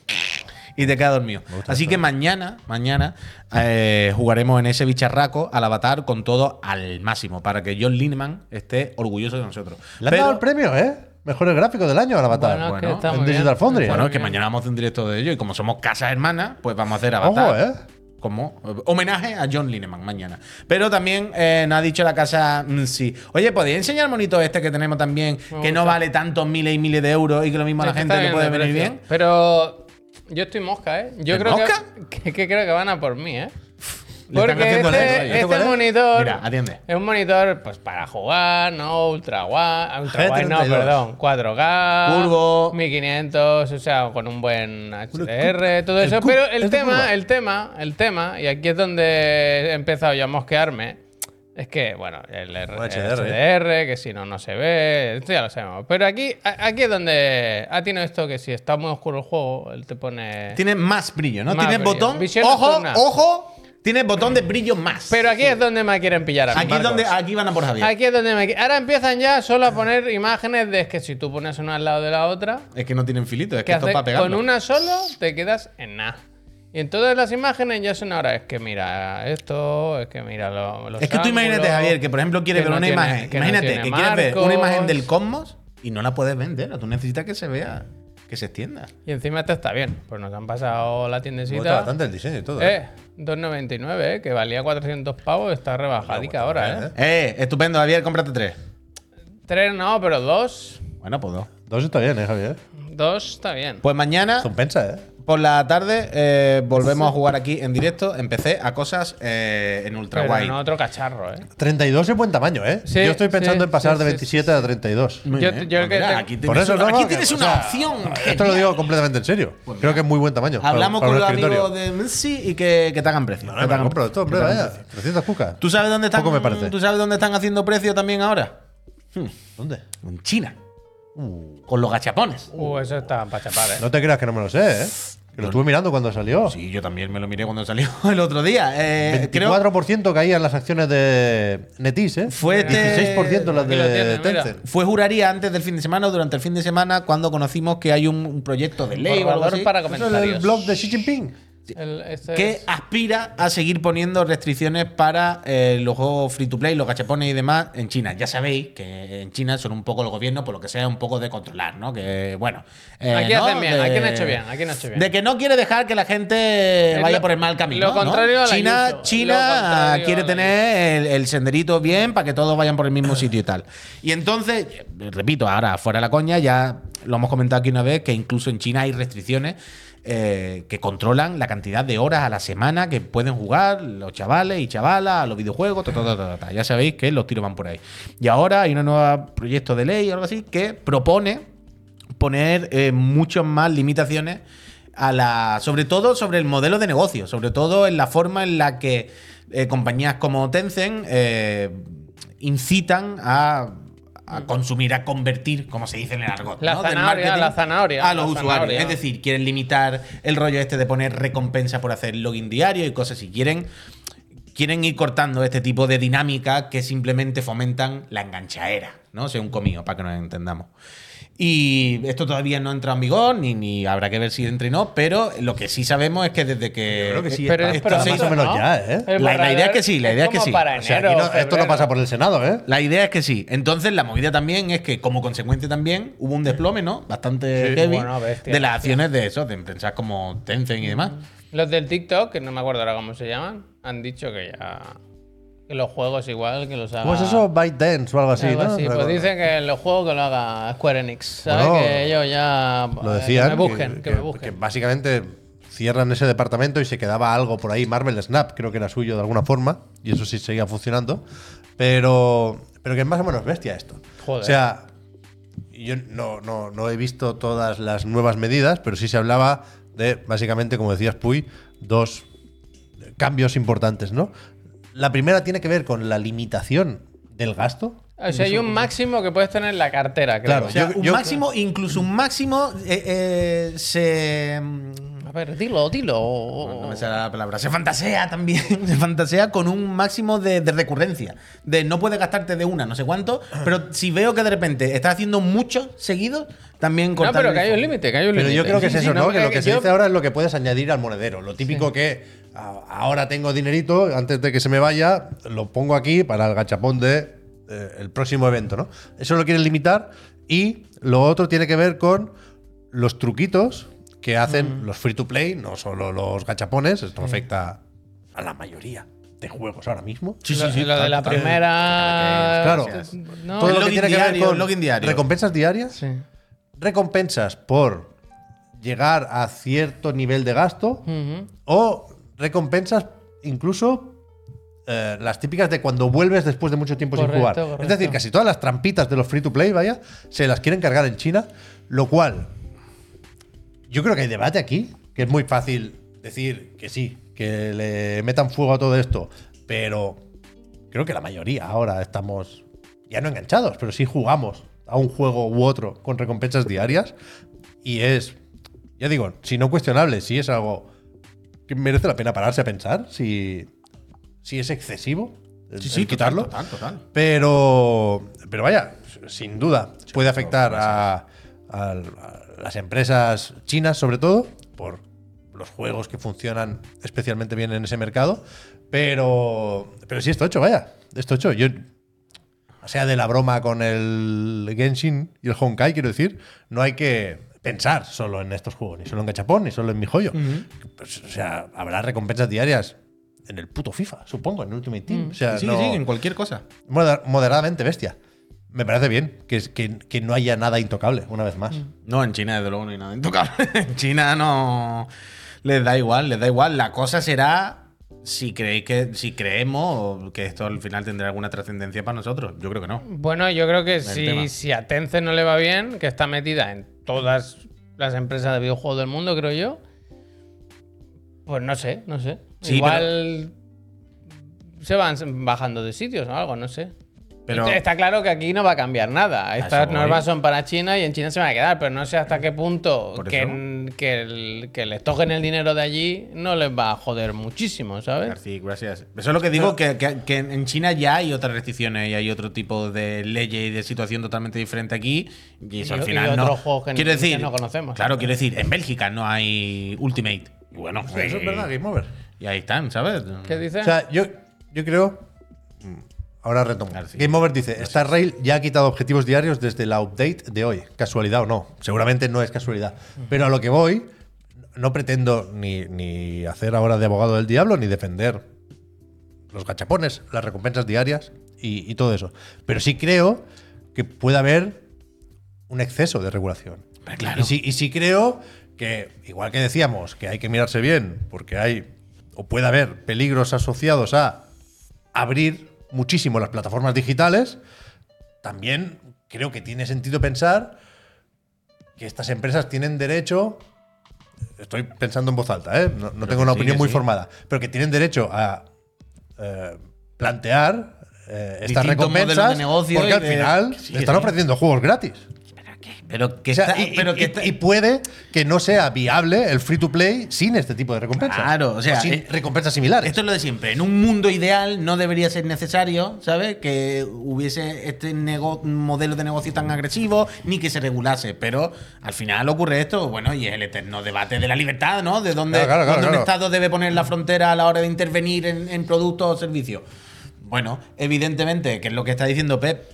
A: y te quedas dormido. Así que mañana, mañana eh, jugaremos en ese bicharraco al avatar con todo al máximo para que John Lineman esté orgulloso de nosotros.
C: Le han
A: Pero-
C: dado el premio, ¿eh? Mejores gráficos del año al Avatar.
B: Bueno, que
A: bueno,
B: está
C: en
B: muy
C: Digital
B: bien.
C: Foundry.
A: Bueno, que mañana vamos a hacer un directo de ello y como somos casas hermanas, pues vamos a hacer avatar.
C: Ojo, ¿eh?
A: Como eh, homenaje a John Lineman mañana. Pero también eh, nos ha dicho la casa, mm, sí. Oye, ¿podéis enseñar el monito este que tenemos también, que no vale tantos miles y miles de euros y que lo mismo a la
B: Es que
A: gente le puede
B: de
A: venir bien?
B: Pero yo estoy mosca, ¿eh? Yo
A: ¿En
B: creo
A: mosca?
B: que, que, que creo que van a por mí, ¿eh?
A: Le están
B: Porque
A: haciendo
B: este,
A: leche. ¿Esto
B: este
A: cuál es?
B: monitor
A: Mira, atiende.
B: es un monitor pues para jugar, no ultra guay, ultra no,
C: G32.
B: perdón, 4K,
A: Curvo.
B: 1500, o sea, con un buen HDR, todo eso, pero el
C: es
B: tema, el tema, el tema y aquí es donde he empezado yo a mosquearme. Es que, bueno, el, el
C: HDR.
B: HDR, que si no, no se ve, esto ya lo sabemos. Pero aquí, aquí es donde ha tenido esto que si está muy oscuro el juego, él te pone...
A: Tiene más brillo, ¿no?
B: Más
A: Tiene
B: brillo.
A: botón.
B: Visión
A: Ojo,
B: nocturna.
A: ojo. Tiene botón de brillo más.
B: Pero aquí es donde me quieren pillar a mí.
A: aquí es donde aquí van a por Javier.
B: Aquí es donde me... Ahora empiezan ya solo a poner imágenes de que si tú pones una al lado de la otra,
A: Es que no tienen filito, es que esto es para pegarlo.
B: con una solo te quedas en nada. Y en todas las imágenes ya son ahora, es que mira esto, es que mira lo- los
A: Es que tú imagínate, Javier, que por ejemplo quieres ver
B: no
A: una
B: tiene-
A: imagen.
B: que
A: imagínate que quieres ver una imagen del cosmos y no la puedes vender. Tú necesitas que se vea, que se extienda.
B: Y encima esta está bien, pues nos han pasado la
C: Me gusta
B: tiendecita.
C: bastante el diseño y todo. ¿eh?
B: Eh, 2.99, eh, que valía 400 pavos, está rebajadica ahora, eh.
A: Eh, estupendo, Javier, cómprate tres.
B: Tres no, pero dos.
A: Bueno, pues dos.
C: Dos está bien, ¿eh, Javier?
B: Dos está bien.
A: Pues mañana,
C: Compensa, ¿eh?
A: Por la tarde, eh, volvemos a jugar aquí en directo. Empecé a cosas eh, en ultra
B: Pero
A: wide.
B: en otro cacharro, eh.
C: 32 es buen tamaño, ¿eh?
B: Sí,
C: yo estoy pensando
B: sí,
C: en pasar
B: sí,
C: de
B: sí,
C: 27 a 32.
A: Muy
B: Yo-
A: bien.
B: yo
A: Pues
B: que
A: mira, aquí tienes,
C: Por eso
A: una,
C: no,
A: aquí
C: no,
A: tienes
C: que-
A: una
C: o sea,
A: opción.
C: Esto lo digo completamente en serio. Creo que es muy buen tamaño.
A: Hablamos
C: para
A: con los amigos de Messi y que, que te hagan precio.
C: No,
A: que
C: no,
A: te hagan
C: compro esto, hombre,
A: que te hagan
C: vaya.
A: precio.
C: 300 cucas.
A: ¿Tú sabes dónde están?
C: Poco me parece.
A: ¿Tú sabes dónde están haciendo precio también ahora?
C: ¿Dónde?
A: En China. Con los gachapones.
B: Uh, eso está para chapar, eh.
C: No te creas que no me lo sé, ¿eh? Que lo estuve mirando cuando salió.
A: Sí, yo también me lo miré cuando salió el otro día. Eh, creo
C: 24% caían las acciones de Netis, ¿eh?
A: Fue este-
C: 16% las de
B: tienes, mira.
C: Tencent.
A: fue juraría antes del fin de semana o durante el fin de semana cuando conocimos que hay un, un proyecto de ley o algo
B: Borrador
A: así
B: para
C: ¿Eso es el blog de Xi Jinping?
B: El- este
A: que
B: es-
A: aspira a seguir poniendo restricciones para eh, los juegos free to play, los gachapones y demás en China. Ya sabéis que en China son un poco el gobierno, por lo que sea, un poco de controlar, ¿no? Que bueno. eh,
B: Aquí
A: ¿no?
B: hacen bien,
A: De-
B: aquí han hecho bien, aquí han hecho bien.
A: De que no quiere dejar que la gente vaya
B: lo-
A: por el mal camino.
B: lo
A: ¿no?
B: contrario a la
A: China, China quiere tener el, el senderito bien para que todos vayan por el mismo sitio y tal. Y entonces, repito, ahora fuera la coña, ya lo hemos comentado aquí una vez, que incluso en China hay restricciones eh, que controlan la cantidad de horas a la semana que pueden jugar los chavales y chavalas a los videojuegos. Ya sabéis que los tiros van por ahí. Y ahora hay un nuevo proyecto de ley o algo así que propone poner eh, muchas más limitaciones a la. Sobre todo sobre el modelo de negocio, sobre todo en la forma en la que eh, compañías como Tencent eh, incitan a. a consumir, a convertir, como se dice en el argot.
B: La
A: ¿no?
B: zanahoria, la zanahoria,
A: A los
B: la
A: usuarios.
B: zanahoria.
A: Es decir, quieren limitar el rollo este de poner recompensa por hacer login diario y cosas así. Quieren quieren ir cortando este tipo de dinámicas que simplemente fomentan la enganchaera, ¿no? Según comío, para que nos entendamos. Y esto todavía no ha entrado en vigor, ni, ni habrá que ver si entra y no, pero lo que sí sabemos es que desde que.
C: Yo creo que sí,
B: Pero
C: esto
B: es
C: más o menos
B: ¿no?
C: ya, ¿eh?
A: La- la idea es que sí, la idea es que sí.
B: Para
C: O sea,
B: enero,
C: aquí no- esto no pasa por el Senado, ¿eh?
A: La idea es que sí. Entonces, la movida también es que, como consecuencia también, hubo un desplome, ¿no? Bastante
B: Sí,
A: heavy
B: bueno, bestia,
A: de las
B: bestia.
A: acciones de eso, de empresas como Tencent y demás.
B: Los del TikTok, que no me acuerdo ahora cómo se llaman, han dicho que ya. Que los juegos igual, que los haga.
C: ¿Cómo es eso? ByteDance o algo así,
B: algo
C: ¿no?
B: así. Pues dicen que los juegos que lo haga Square Enix. ¿Sabes?
C: Bueno,
B: que ellos ya.
C: Lo
B: eh,
C: decían.
B: Que me busquen, que, me
C: que
B: busquen.
C: básicamente cierran ese departamento y se quedaba algo por ahí. Marvel Snap, creo que era suyo de alguna forma. Y eso sí seguía funcionando. Pero, pero que es más o menos bestia esto.
B: Joder.
C: O sea, yo no, no, no he visto todas las nuevas medidas, pero sí se hablaba de, básicamente, como decías, Puy, dos cambios importantes, ¿no? La primera tiene que ver con la limitación del gasto.
B: O sea, hay un máximo que puedes tener en la cartera, creo.
C: Claro,
A: O sea,
C: Yo-
A: un
C: yo-
A: máximo, incluso un máximo, eh, eh, se.
B: A ver, dilo, dilo.
A: No me sale la palabra. Se fantasea también. Se fantasea con un máximo de, de recurrencia. De no puedes gastarte de una, no sé cuánto. Pero si veo que de repente estás haciendo mucho seguido, también
B: No,
A: cortarle
B: pero que hay un límite, que hay un
C: Pero
B: límite.
C: yo creo que
B: Sí,
C: es
B: sí,
C: eso, ¿no? Que lo que se
B: yo-
C: dice ahora es lo que puedes añadir al monedero. Lo típico que a- ahora tengo dinerito, antes de que se me vaya, lo pongo aquí para el gachapón de eh, el próximo evento, ¿no? Eso lo quieren limitar. Y lo otro tiene que ver con los truquitos que hacen los free to play, no solo los gachapones, esto afecta a la mayoría de juegos ahora mismo.
A: Sí, sí, sí.
B: lo de la primera.
C: Claro.
B: No,
C: Todo
A: El
C: lo que tiene que ver con
A: el login diario.
C: recompensas diarias,
B: Sí.
C: recompensas por llegar a cierto nivel de gasto o recompensas incluso eh, las típicas de cuando vuelves después de mucho tiempo sin jugar.
B: correcto.
C: Es decir, casi todas las trampitas de los free to play, vaya, se las quieren cargar en China, lo cual yo creo que hay debate aquí, que es muy fácil decir que sí, que le metan fuego a todo esto, pero creo que la mayoría ahora estamos ya no enganchados, pero sí jugamos a un juego u otro con recompensas diarias y es, ya digo, si no cuestionable, si es algo que merece la pena pararse a pensar, si, si es excesivo el-
A: Sí, sí,
C: el
A: total,
C: quitarlo.
A: total, total.
C: Pero, pero vaya, sin duda, puede afectar a, a- a las empresas chinas, sobre todo, por los juegos que funcionan especialmente bien en ese mercado. Pero, pero sí, esto hecho, vaya. Esto hecho. Yo, sea, de la broma con el Genshin y el Honkai, quiero decir, no hay que pensar solo en estos juegos, ni solo en Gachapón, ni solo en mi joyo. Pues, o sea, habrá recompensas diarias en el puto FIFA, supongo, en Ultimate Team. O sea,
A: sí,
C: no-
A: sí, en cualquier cosa.
C: moder- moderadamente bestia. Me parece bien que, que, que no haya nada intocable, una vez más.
A: No, en China desde luego no hay nada intocable. en China no les da igual, les da igual. La cosa será si creéis que si creemos que esto al final tendrá alguna trascendencia para nosotros. Yo creo que no.
B: Bueno, yo creo que si, si a Tencent no le va bien, que está metida en todas las empresas de videojuegos del mundo, creo yo, pues no sé, no sé.
A: Sí,
B: Igual se van bajando de sitios o algo, no sé.
A: Pero-
B: está claro que aquí no va a cambiar nada. Estas normas son para China y en China se van a quedar, pero no sé hasta qué punto que, que, el- que les toquen el dinero de allí no les va a joder muchísimo, ¿sabes?
A: García, gracias. Eso es lo que digo, que, que- que en China ya hay otras restricciones y hay otro tipo de leyes y de situación totalmente diferente aquí. Y eso
B: Y-
A: al
B: y
A: final
B: otros
A: no.
B: juegos que
A: quiero decir,
B: no conocemos.
A: Claro, quiero decir, en Bélgica no hay Ultimate. Y Bueno,
C: Eso es verdad, Game Over.
A: Y ahí están, ¿sabes?
B: ¿Qué dices?
C: O sea, yo, yo creo. Ahora retomo.
A: Claro, sí.
C: Game Over dice: Star Rail ya ha quitado objetivos diarios desde la update de hoy. ¿Casualidad o no? Seguramente no es casualidad. Pero a lo que voy, no pretendo ni, ni hacer ahora de abogado del diablo ni defender los gachapones, las recompensas diarias y, y todo eso. Pero sí creo que puede haber un exceso de regulación.
A: Claro.
C: Y sí, y sí creo que, igual que decíamos, que hay que mirarse bien, porque hay o puede haber peligros asociados a abrir muchísimo las plataformas digitales, también creo que tiene sentido pensar que estas empresas tienen derecho, estoy pensando en voz alta, ¿eh? no, no tengo una
A: sí,
C: opinión muy
A: sí.
C: formada, pero que tienen derecho a eh, plantear eh, estas recompensas
A: de negocio
C: porque al
A: de-
C: final
A: sí,
C: están ofreciendo juegos gratis.
A: Pero que
C: O sea,
A: está-
C: y,
A: pero
C: y-
A: que está-
C: y puede que no sea viable el free to play sin este tipo de recompensas.
A: Claro, o sea,
C: sin
A: eh,
C: recompensas similares.
A: Esto es lo de siempre. En un mundo ideal no debería ser necesario, ¿sabes? Que hubiese este modelo de negocio tan agresivo ni que se regulase. Pero al final ocurre esto, bueno, y es el eterno debate de la libertad, ¿no? De dónde,
C: Claro, claro,
A: un. Estado debe poner la frontera a la hora de intervenir en, en productos o servicios. Bueno, evidentemente, que es lo que está diciendo Pep,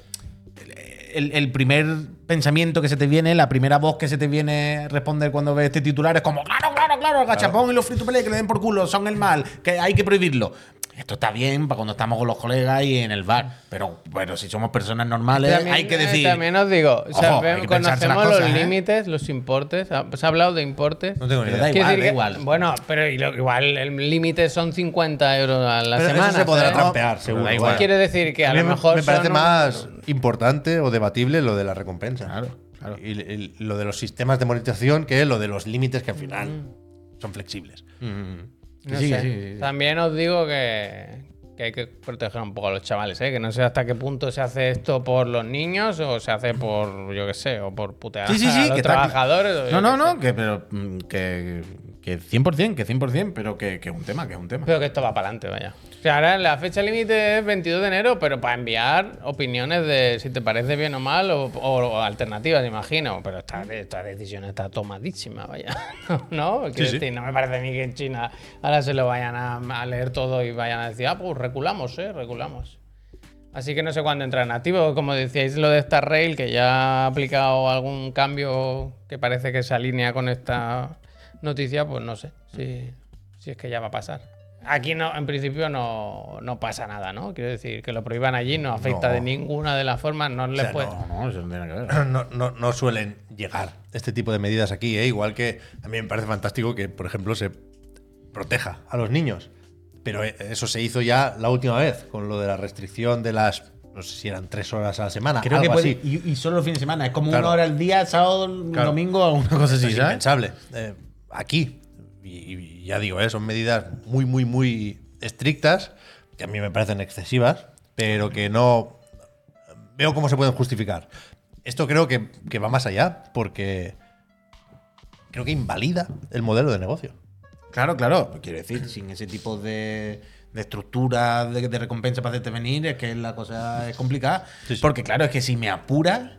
A: el, el primer pensamiento que se te viene, la primera voz que se te viene a responder cuando ves este titular es como, claro, claro, claro, el gachapón y los free to play que le den por culo son el mal, que hay que prohibirlo. Esto está bien para cuando estamos con los colegas y en el bar, pero bueno, si somos personas normales
B: También,
A: hay que
B: eh,
A: decir...
B: También os digo,
A: Ojo,
B: conocemos los
A: ¿eh?
B: límites, los importes. ¿ha- ¿Se ha hablado de importes?
C: no tengo ni idea.
A: da igual,
B: decir
A: da
B: que-
A: igual.
B: Bueno, pero igual el límite son 50 euros a la
C: Pero eso
B: semana.
C: se podrá
B: ¿sabes?
C: trampear, seguro.
A: da igual.
B: Quiere decir que a, lo
C: me-
B: mejor.
C: me parece
B: son un-
C: más importante o debatible lo de la recompensa.
A: Claro, claro.
C: Y, y lo de los sistemas de monetización que lo de los límites que al final son flexibles.
A: Mm.
B: No
A: Sí,
B: sé.
A: sí, sí.
B: También os digo que, que hay que proteger un poco a los chavales, ¿eh? que no sé hasta qué punto se hace esto por los niños o se hace por, yo qué sé, o por putear a los
A: que está-
B: trabajadores. yo
A: No, no, no, que, pero, mm, que, que 100%, que 100%, pero que, que es un tema, que es un tema.
B: Pero que esto va para adelante, vaya. O sea, ahora la fecha límite es 22 de enero, pero para enviar opiniones de si te parece bien o mal o, o- o alternativas, imagino. Pero esta, esta decisión está tomadísima, vaya. ¿No?
C: Sí.
B: decir, no me parece a mí que en China ahora se lo vayan a, a leer todo y vayan a decir, ah, pues reculamos, ¿eh? Reculamos. Así que no sé cuándo entra en activo. Como decíais, lo de Star Rail, que ya ha aplicado algún cambio que parece que se alinea con esta noticia, pues no sé si, si es que ya va a pasar. Aquí no, en principio no, no pasa nada, ¿no? Quiero decir, que lo prohíban allí no afecta
C: No.
B: de ninguna de las formas, no le
C: sea,
B: puede.
A: No, no, eso no tiene nada que ver.
C: No, no- no suelen llegar este tipo de medidas aquí, ¿eh? igual que a mí me parece fantástico que, por ejemplo, se proteja a los niños. Pero eh, eso se hizo ya la última vez, con lo de la restricción de las, no sé si eran tres horas a la semana,
A: Creo
C: algo
A: que puede,
C: así.
A: y, y solo los fines de semana, es como
C: Claro.
A: una hora al día, sábado,
C: Claro.
A: domingo, alguna cosa así,
C: es
A: ¿sabes?
C: impensable. Eh, aquí, y, y ya digo, eh, son medidas muy, muy, muy estrictas, que a mí me parecen excesivas, pero que no veo cómo se pueden justificar. Esto creo que, que va más allá, porque creo que invalida el modelo de negocio.
A: Claro, claro. Quiero decir, sin ese tipo de, de estructura de, de recompensa para hacerte venir, es que la cosa es complicada.
C: Sí, sí.
A: Porque, claro, es que si me apuras,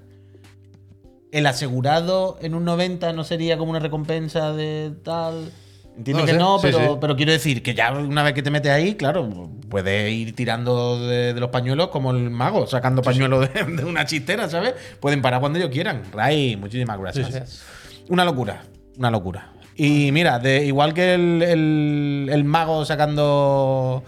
A: el asegurado en un 90 no sería como una recompensa de tal. Entiendo
C: No
A: que no, pero,
C: sí.
A: pero quiero decir que ya una vez que te metes ahí, claro, puedes ir tirando de, de los pañuelos como el mago, sacando pañuelos de, de una chistera, ¿sabes? Pueden parar cuando ellos quieran. Ray, muchísimas gracias.
B: Gracias.
A: Una locura, una locura. Y mira, de, igual que el, el- el mago sacando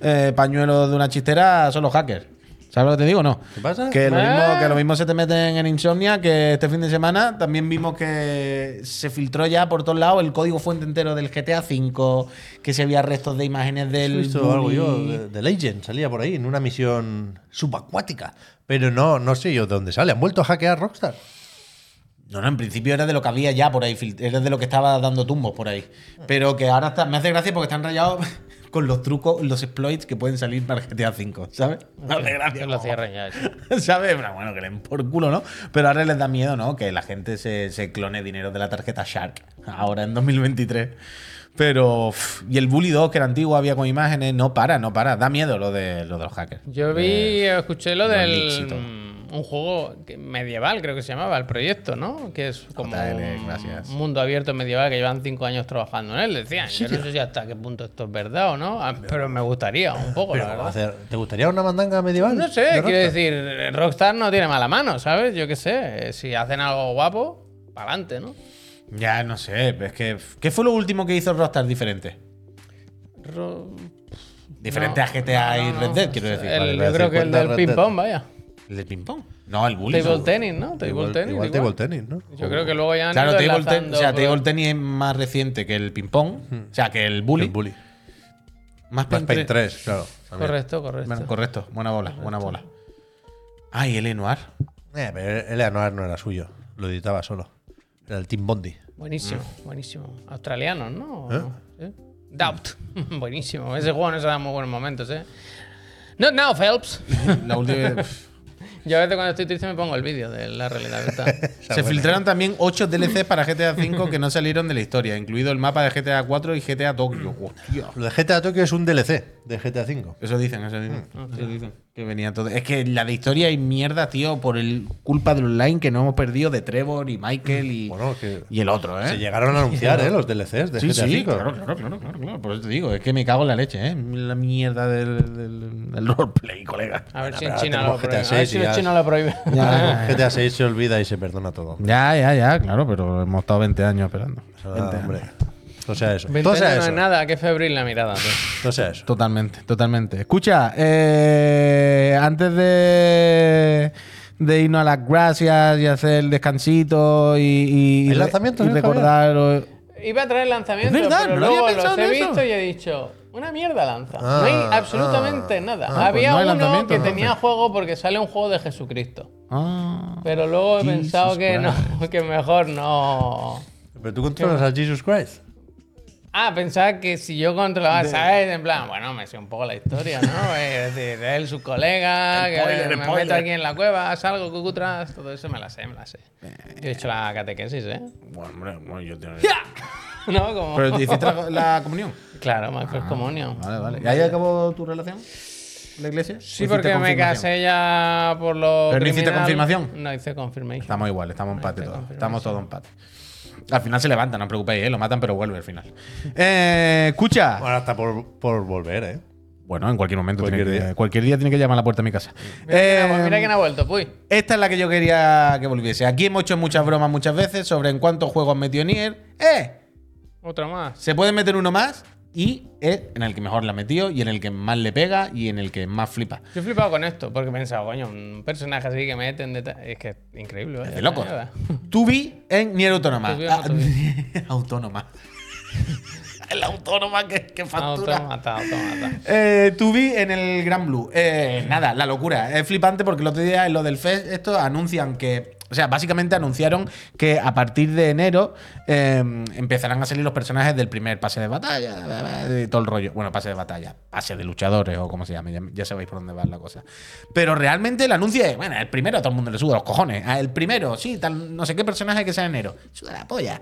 A: eh, pañuelos de una chistera, son los hackers. ¿Sabes lo que te digo no?
C: ¿Qué pasa?
A: Que lo,
B: Ah.
A: mismo, que lo mismo se te meten en Insomnia, que este fin de semana también vimos que se filtró ya por todos lados el código fuente entero del GTA V, que se había restos de imágenes
C: He
A: del.
C: visto algo yo de, de Legend, salía por ahí en una misión subacuática. Pero no, no sé yo de dónde sale. ¿Han vuelto a hackear Rockstar?
A: No, no, en principio era de lo que había ya por ahí, era de lo que estaba dando tumbos por ahí. Pero que ahora está, me hace gracia porque están rayados con los trucos, los exploits que pueden salir para GTA V, ¿sabes? Me hace gracia.
B: Que lo cierren ya. eso.
A: ¿Sabes? Pero bueno, que le den por culo, ¿no? Pero ahora les da miedo, ¿no? Que la gente se, se clone dinero de la tarjeta Shark ahora en 2023. Pero. y el Bully 2, que era antiguo, había con imágenes. No para, no para. Da miedo lo de, lo de los hackers.
B: Yo vi, escuché lo del. Un juego medieval, creo que se llamaba, el proyecto, ¿no? Que es como
A: gracias.
B: un mundo abierto medieval que llevan cinco años trabajando en él. Decían, yo no sé si hasta qué punto esto es verdad o no, ah, pero me gustaría un poco, la
C: ¿cómo
B: verdad.
C: hacer? ¿Te gustaría una mandanga medieval?
B: No sé,
C: de
B: quiero decir, Rockstar no tiene mala mano, ¿sabes? Yo qué sé, si hacen algo guapo, para adelante, ¿no?
A: Ya, no sé. Es que. ¿Qué fue lo último que hizo Rockstar diferente?
B: Ro-
A: Diferente
B: No,
A: a GTA
B: no,
A: y Red. Dead, quiero decir.
B: El-
C: Vale,
B: yo creo que el del ping-pong, vaya.
A: ¿El de ping-pong? No, el Bully.
B: Table tenis, ¿no? Table
C: Igual,
B: tenis.
C: igual
B: igual.
C: table tenis, ¿no?
B: Yo creo que luego ya han
A: Claro,
B: ido
A: table, ten-
B: enlazando
A: o sea, table tenis es más reciente que el ping-pong. O sea, que el Bully.
C: El bully.
A: Más
C: Más
A: Paint
C: Paint
A: 3.
C: 3, claro. también.
B: Correcto, correcto.
A: Bueno, correcto. Buena bola, buena bola. Ay, el Noir.
C: Eh, pero Eleanor no era suyo. Lo editaba solo. Era el Team Bondi.
B: Buenísimo, buenísimo. Australianos, ¿no?
C: ¿Eh?
B: ¿Sí? Doubt. buenísimo. Ese juego no se da muy buenos momentos, ¿eh? Not now, Phelps.
A: La última.
B: Yo a veces cuando estoy triste me pongo el vídeo de la realidad virtual.
A: Se filtraron también 8 DLCs para GTA V que no salieron de la historia, incluido el mapa de GTA 4 y GTA. Hostia.
C: Lo de GTA Tokyo es un DLC de GTA 5.
A: Eso dicen, eso dicen. Eso dicen. Que venía todo. Es que la de historia hay mierda, tío, por el culpa del online que no hemos perdido de Trevor y Michael y,
C: Bueno, que
A: y el otro, ¿eh?
C: se llegaron a anunciar, ¿eh? Los DLCs de
A: Sí,
C: GTA
A: sí,
C: 5.
A: claro, claro, claro, claro, claro. Por eso te digo, es que me cago en la leche, ¿eh? La mierda del, del, del roleplay, colega.
B: A ver si en China lo
C: GTA
B: prohíben. A ver
C: 6
B: si en China lo prohíben.
C: GTA 6 se olvida y se perdona todo.
A: Ya, ya, ya, claro, pero hemos estado 20 años esperando.
C: Eso,
A: 20 años.
C: No sea eso.
B: 20
C: Todo sea
B: años no
C: eso.
B: es nada, qué febril la mirada.
C: No sea eso.
A: Totalmente, totalmente. Escucha, eh, antes de, de irnos a las gracias y hacer el descansito y, y,
C: ¿Hay
A: re-
C: lanzamientos,
A: y recordar. o-
B: Iba a traer lanzamientos,
A: Es verdad,
B: pero
A: no había
B: luego los he
A: eso.
B: visto y he dicho, una mierda lanza.
C: Ah,
B: no hay absolutamente
C: ah,
B: nada.
A: ah, pues
B: Había
A: no hay
B: uno
A: lanzamiento,
B: que
A: entonces.
B: tenía juego porque sale un juego de Jesucristo.
A: Ah,
B: Pero luego he
A: Jesus
B: pensado que, no,
A: Christ.
B: que mejor no.
C: Pero tú controlas a Jesus Christ.
B: Ah, pensaba que si yo controlaba, ¿sabes? En plan, bueno, me sé un poco la historia, ¿no? Es decir, él, su colega,
A: Spoiler,
B: que me
A: spoiler.
B: meto aquí en la cueva, salgo, cucutras, todo eso me la sé, me la sé. Yo he hecho la catequesis, ¿eh?
A: bueno, hombre, bueno, yo tengo.
B: ¿No? Como...
A: Pero te hiciste la, la comunión.
B: Claro, más que comunión.
A: Vale, vale. ¿Y ahí acabó tu relación? ¿con ¿La iglesia? ¿O
B: Sí, porque me
A: confirmación?
B: casé ya por lo.
A: ¿Pero no hiciste confirmación?
B: No hice confirmation.
A: Estamos igual, estamos en empate
B: Este
A: todos.
B: confirmación.
A: Estamos todos en empate. Al final se levanta, no os preocupéis, ¿eh? lo matan, pero vuelve al final. Eh, escucha.
C: Ahora está por, por volver, ¿eh?
A: Bueno, en cualquier momento.
C: Cualquier
A: tiene que-
C: día.
A: cualquier día tiene que llamar a la puerta de mi casa.
B: Mira,
A: Eh,
B: pues mira quién ha vuelto, puy.
A: esta es la que yo quería que volviese. Aquí hemos hecho muchas bromas muchas veces sobre en cuántos juegos metió Nier. ¡Eh!
B: Otra más.
A: Se puede meter uno más y es en el que mejor la metió y en el que más le pega y en el que más flipa.
B: Yo he flipado con esto, porque he pensado, coño, un personaje así que meten de ta- Es que increíble, ¿eh?
A: De loco. Tubi en Nier Autónoma.
B: Tubi.
A: autónoma. el autónoma que, que factura.
B: Automata, automata.
A: Eh, Tubi en el Gran Blue. Eh, nada, la locura. Es flipante porque el otro día en lo del Fest, esto anuncian que. O sea, básicamente anunciaron que a partir de enero eh, empezarán a salir los personajes del primer pase de batalla, de todo el rollo. Bueno, pase de batalla, pase de luchadores o como se llame, ya, ya sabéis por dónde va la cosa. Pero realmente el anuncio es, bueno, el primero a todo el mundo le suda los cojones. Ah, El primero, sí, tal, no sé qué personaje que sea en enero. Suda la polla.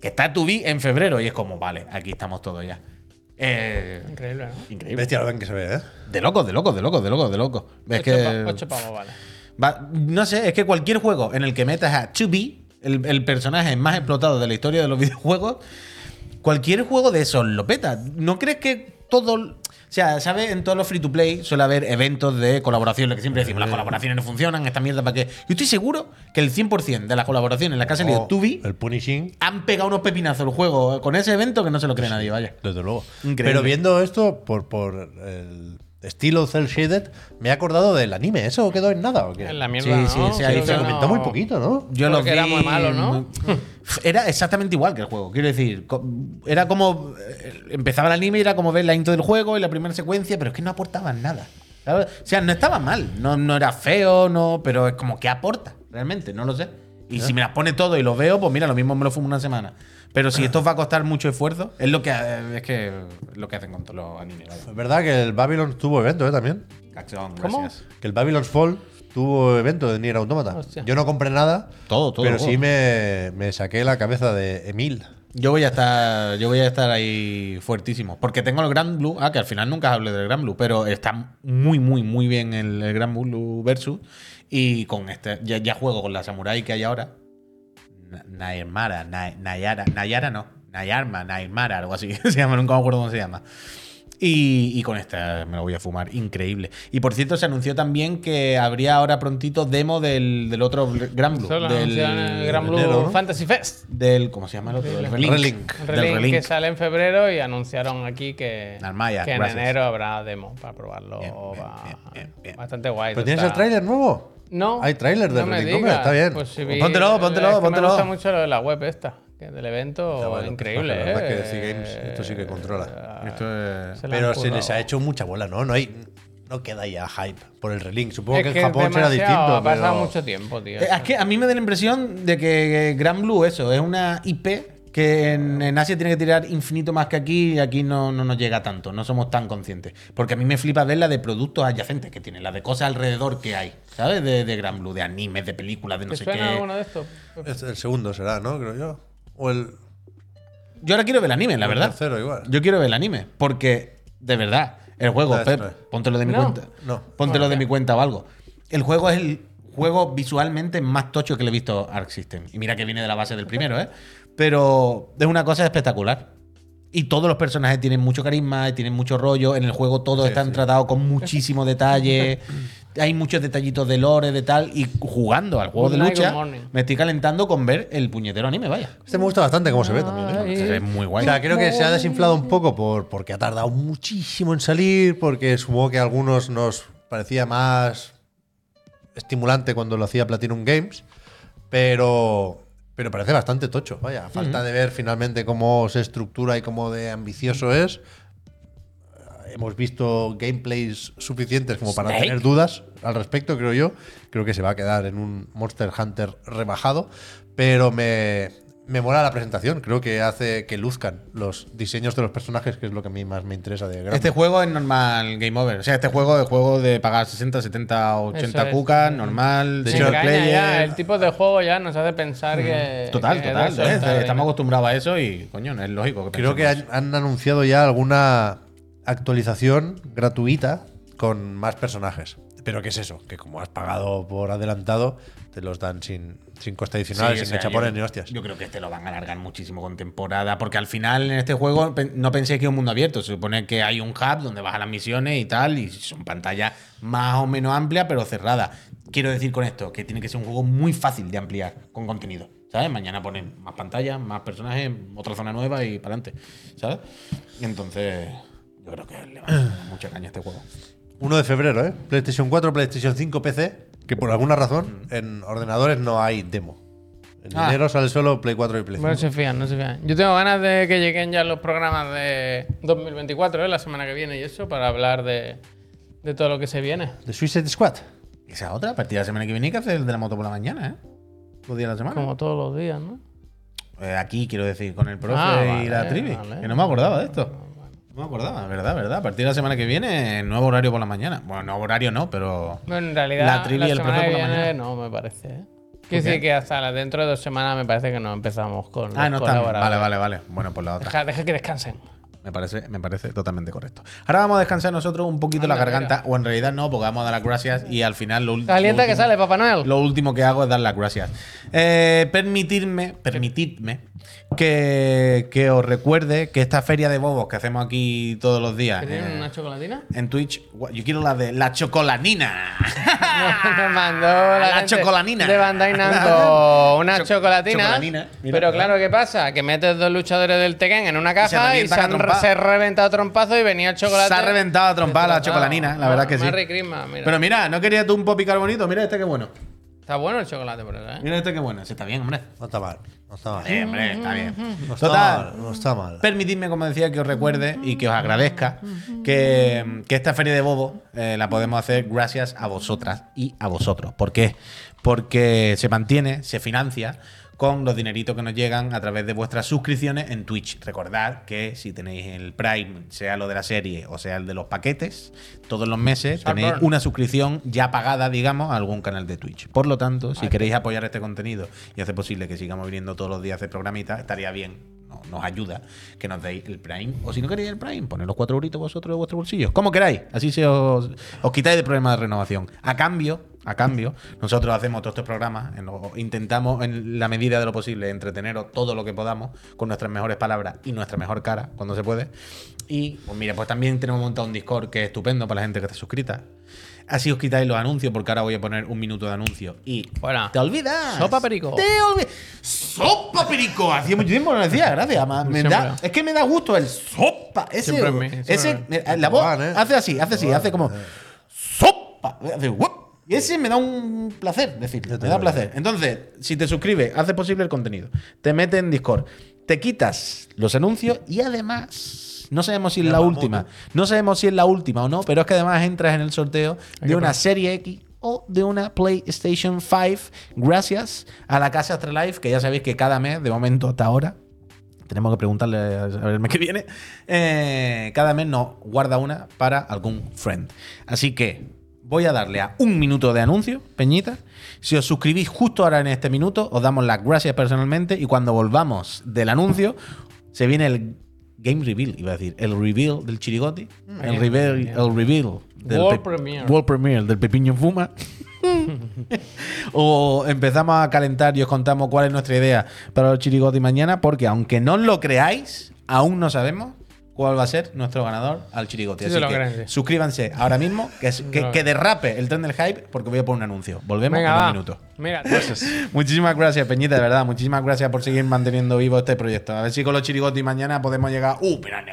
A: Que está Tubi en febrero y es como, vale, aquí estamos todos ya. Eh,
B: Increíble, ¿no?
A: increíble.
C: Bestia lo ven que se ve, ¿eh?
A: De loco, de loco, de loco, de loco, de loco. Es
B: Ocho,
A: que.
B: pa- ocho pavos, vale.
A: Va- no sé, es que cualquier juego en el que metas a 2B, el, el personaje más explotado de la historia de los videojuegos, cualquier juego de esos lo peta. ¿No crees que todo. O sea, ¿sabes? En todos los free to play suele haber eventos de colaboración, lo que siempre decimos, las colaboraciones no funcionan, esta mierda para qué. Yo estoy seguro que el 100% de las colaboraciones en las que ha salido
C: O
A: Tubi
C: El Punishing,
A: han pegado unos pepinazos al juego con ese evento que no se lo cree nadie, vaya.
C: desde luego.
A: Increíble.
C: Pero viendo esto por, por el estilo cel shaded, me he acordado del anime. ¿Eso quedó en nada o qué?
B: En la mierda,
A: Sí, sí,
B: ¿no?
A: sí,
C: Sí,
A: ahí
C: se comentó
B: no-
C: muy poquito, ¿no?
A: Yo lo vi
B: era muy malo, ¿no?
A: Era exactamente igual que el juego. Quiero decir, era como. eh, Empezaba el anime y era como ver la intro del juego y la primera secuencia, pero es que no aportaban nada. ¿sabes? O sea, no estaba mal. No, no era feo, no, pero es como que aporta, realmente, no lo sé. Y si me las pone todo y lo veo, pues mira, lo mismo me lo fumo una semana. Pero si esto va a costar mucho esfuerzo, es lo que es que lo que hacen con todos los animes.
C: Es verdad que el Babylon tuvo evento, ¿eh? También.
A: Acción,
B: ¿Cómo?
A: gracias.
C: Que el Babylon's Fall tuvo evento de Nier Automata.
B: Hostia.
C: Yo no compré nada.
A: Todo, todo
C: Pero sí me, me saqué la cabeza de Emil.
A: Yo voy a estar, yo voy a estar ahí fuertísimo. Porque tengo el Grand Blue. Ah, que al final nunca hablé del Grand Blue, pero está muy, muy, muy bien el, el Grand Blue Versus. Y con este, ya, ya juego con la Samurai que hay ahora. Na- Nairmara, Na- Nayara, Nayara no. Nayarma, Nairmara, algo así se llama, nunca me acuerdo cómo se llama. Y, y con esta me lo voy a fumar, increíble. Y por cierto, se anunció también que habría ahora prontito demo del, del otro Grand Blue.
B: Eso lo
A: del,
B: el Gran Blue
C: ¿no?
B: Fantasy Fest.
A: del- ¿Cómo se llama el otro? El Relink.
C: Relink.
B: El
A: Del
B: Relink
A: Relink.
B: que sale en febrero y anunciaron aquí que,
A: Narmaya,
B: que en
A: gracias.
B: enero habrá demo para probarlo.
A: Bien, bien, bien, bien.
B: Bastante guay.
C: ¿Pero tienes
B: está-
C: el tráiler nuevo?
B: No.
C: Hay tráiler del
B: no me
C: está bien.
B: Pues sí vi-
A: Póntelo, póntelo,
B: es que
A: póntelo.
B: Me gusta mucho lo de la web esta, que del evento
C: Está bueno,
B: increíble.
C: la verdad
B: ¿eh?
C: que DC Games esto sí que controla.
B: Eh,
A: Esto es-
B: se la han
C: Pero se
B: currado.
C: les ha hecho mucha bola, ¿no? No hay. No queda ya hype por el Relink. Supongo
B: Es
C: que en Japón
B: es
C: será distinto.
B: Ha pasado
C: pero-
B: mucho tiempo, tío.
A: Eh, Es que a mí me da la impresión de que Gran Blue, eso, es una IP que en, en Asia tiene que tirar infinito más que aquí y aquí no, no nos llega tanto, no somos tan conscientes. Porque a mí me flipa ver la de productos adyacentes que tiene, la de cosas alrededor que hay, ¿sabes? De, de Gran Blue, de animes, de películas, de no
B: ¿Te
A: sé
B: suena
A: qué.
B: alguno de estos?
C: Es el segundo será, ¿no? Creo yo. O el,
A: Yo ahora quiero ver el anime, la
C: el
A: verdad.
C: tercero igual.
A: Yo quiero ver el anime, porque, de verdad, el juego,
C: No,
A: Pep, póntelo de mi
B: No.
A: cuenta.
C: No.
A: Póntelo de mi cuenta o algo. El juego es el juego visualmente más tocho que le he visto a Arc System. Y mira que viene de la base del primero, ¿eh? Pero es una cosa espectacular. Y todos los personajes tienen mucho carisma, y tienen mucho rollo. En el juego todos
C: Sí,
A: están
C: sí.
A: tratados con muchísimo detalle. Hay muchos detallitos de lore, de tal. Y jugando al juego
B: Good
A: de lucha, me estoy calentando con ver el puñetero anime, vaya.
C: Este me gusta bastante cómo se ve también. ¿eh?
B: Ay.
A: Es muy guay.
C: O sea, creo que se ha desinflado un poco por, porque ha tardado muchísimo en salir, porque supongo que a algunos nos parecía más estimulante cuando lo hacía Platinum Games, pero, pero parece bastante tocho. Vaya, a falta de ver finalmente cómo se estructura y cómo de ambicioso es. Hemos visto gameplays suficientes como para
A: Snake.
C: tener dudas al respecto, creo yo. Creo que se va a quedar en un Monster Hunter rebajado, pero me, me mola la presentación. Creo que hace que luzcan los diseños de los personajes, que es lo que a mí más me interesa de Gran
A: Este juego es normal game over. O sea, este juego es juego de pagar 60, 70, 80
B: Eso es.
A: cucas, normal,
C: De hecho,
B: ya, el tipo de juego ya nos hace pensar que.
A: Total,
B: que
A: total. ¿eh? Estamos acostumbrados a eso y, coño, es lógico. Que
C: Creo que han, han anunciado ya alguna actualización gratuita con más personajes. Pero ¿qué es eso? Que como has pagado por adelantado, te los dan sin, sin coste adicional,
A: Sí,
C: sin chapones ni hostias.
A: Yo creo que este lo van a alargar muchísimo con temporada, porque al final en este juego no penséis que es un mundo abierto. Se supone que hay un hub donde vas a las misiones y tal, y son pantallas más o menos amplias, pero cerradas. Quiero decir con esto que tiene que ser un juego muy fácil de ampliar con contenido. ¿Sabes? Mañana ponen más pantallas, más personajes, otra zona nueva y para adelante. ¿Sabes? Entonces, yo creo que le va a dar mucha caña a este juego.
C: 1 de febrero, ¿eh? PlayStation 4, PlayStation 5, PC, que por alguna razón en ordenadores no hay demo. En
A: Ah.
C: enero sale solo Play 4 y Play 5.
B: No se fían, no se fían. Yo tengo ganas de que lleguen ya los programas de 2024, ¿eh? la semana que viene y eso, para hablar de, de todo lo que se viene.
C: ¿De Suicide Squad?
A: Esa otra, a partir de la semana que viene, hay que hacer el de la moto por la mañana, ¿eh? Los días de la semana.
B: Como todos los días, ¿no?
A: Eh, aquí quiero decir, con el profe
B: Ah,
A: y la trivi.
B: vale.
A: Que no me acordaba de esto. No me acordaba, verdad, verdad. A partir de la semana que viene, nuevo horario por la mañana. Bueno, nuevo horario no, pero.
B: Bueno, en realidad,
A: La trivia y el profe
B: que
A: por la mañana.
B: no me parece. ¿eh?
A: qué?
B: Quiere decir que hasta dentro de dos semanas me parece que no empezamos con.
A: Ah, no
B: colaboradores.
A: Vale, vale, vale. Bueno, pues la otra.
B: Deja, deja que descansen.
A: Me parece, me parece totalmente correcto. Ahora vamos a descansar nosotros un poquito la garganta, o en realidad no, porque vamos a dar las gracias y al final lo,
B: Calienta
A: lo
B: que
A: último-
B: sale, Papá Noel.
A: Lo último que hago es dar las gracias. Eh, permitirme, permitidme que, que os recuerde que esta feria de bobos que hacemos aquí todos los días
B: ¿Que tienen
A: eh,
B: una chocolatina?
A: en Twitch, yo quiero la de la chocolanina.
B: Nos mandó la,
A: La
B: gente
A: chocolanina.
B: de Bandai Namco una
A: Cho-
B: chocolatina.
A: mira.
B: pero claro, ¿qué pasa? Que metes dos luchadores del Tekken en una caja y se, han se ha reventado trompazo y venía el chocolate.
A: Se ha reventado a trompar la chocolanina, la verdad que sí.
B: Mira.
A: Pero mira, ¿no querías tú un popicar bonito? Mira este que bueno.
B: Está bueno el chocolate por eso, ¿eh?
A: Mira este que bueno. Sí, está bien, hombre.
C: No está mal. No está mal.
A: Sí, hombre, está bien.
C: No está
A: Total.
C: mal. No está mal.
A: Permitidme, como decía, que os recuerde y que os agradezca que, que esta feria de bobo eh, la podemos hacer gracias a vosotras y a vosotros. ¿Por qué? Porque se mantiene, se financia con los dineritos que nos llegan a través de vuestras suscripciones en Twitch. Recordad que si tenéis el Prime, sea lo de la serie o sea el de los paquetes, todos los meses tenéis una suscripción ya pagada, digamos, a algún canal de Twitch. Por lo tanto, si queréis apoyar este contenido y hacer posible que sigamos viniendo todos los días a hacer programitas, estaría bien no- nos ayuda que nos deis el Prime. O si no queréis el Prime, poned los cuatro euritos vosotros de vuestro bolsillo. Como queráis. Así se os, os quitáis del problema de renovación. A cambio, a cambio, nosotros hacemos todos estos programas, en lo- intentamos en la medida de lo posible entreteneros todo lo que podamos con nuestras mejores palabras y nuestra mejor cara, cuando se puede. Y, pues mira, pues también tenemos montado un Discord que es estupendo para la gente que está suscrita. Así os quitáis los anuncios, porque ahora voy a poner un minuto de anuncio. Y
B: Fuera.
A: te olvidas.
B: Sopa perico.
A: Te olvidas. ¡Sopa perico! Hacía mucho tiempo que no lo decía, gracias. me da- es que me da gusto el sopa. Ese,
B: Siempre
A: ese la voz
C: ¿eh?
A: hace así, hace así, hace como ¡Sopa! Hace. Y ese me da un placer decir,
C: Yo
A: me
C: te
A: da placer. Entonces, si te suscribes, hace posible el contenido, te metes en Discord, te quitas los anuncios y además, no sabemos si es la última,
C: ¿no?
A: sabemos si es la última o no, pero es que además entras en el sorteo de una serie X o de una PlayStation 5 gracias a la casa Astralife, que ya sabéis que cada mes, de momento hasta ahora, tenemos que preguntarle a ver el mes que viene. eh, cada mes nos guarda una para algún friend. Así que voy a darle a un minuto de anuncio, Peñita. Si os suscribís justo ahora en este minuto, os damos las gracias personalmente. Y cuando volvamos del anuncio, se viene el Game Reveal, iba a decir, el reveal del Chirigoti. El
B: Bien,
A: reveal, el reveal del
B: World Premiere.
A: World Premiere del Pepiño Fuma. o empezamos a calentar y os contamos cuál es nuestra idea para los chirigotis mañana, porque aunque no lo creáis, aún no sabemos cuál va a ser nuestro ganador al chirigoti.
B: Sí
A: Así que suscríbanse ahora mismo, que, es- que,
B: lo
A: que derrape el tren del hype, porque voy a poner un anuncio. Volvemos
B: Venga,
A: en un
B: va.
A: minuto.
B: Mira, gracias.
A: Muchísimas gracias, Peñita, de verdad. Muchísimas gracias por seguir manteniendo vivo este proyecto. A ver si con los chirigotis mañana podemos llegar. ¡Uh, mira,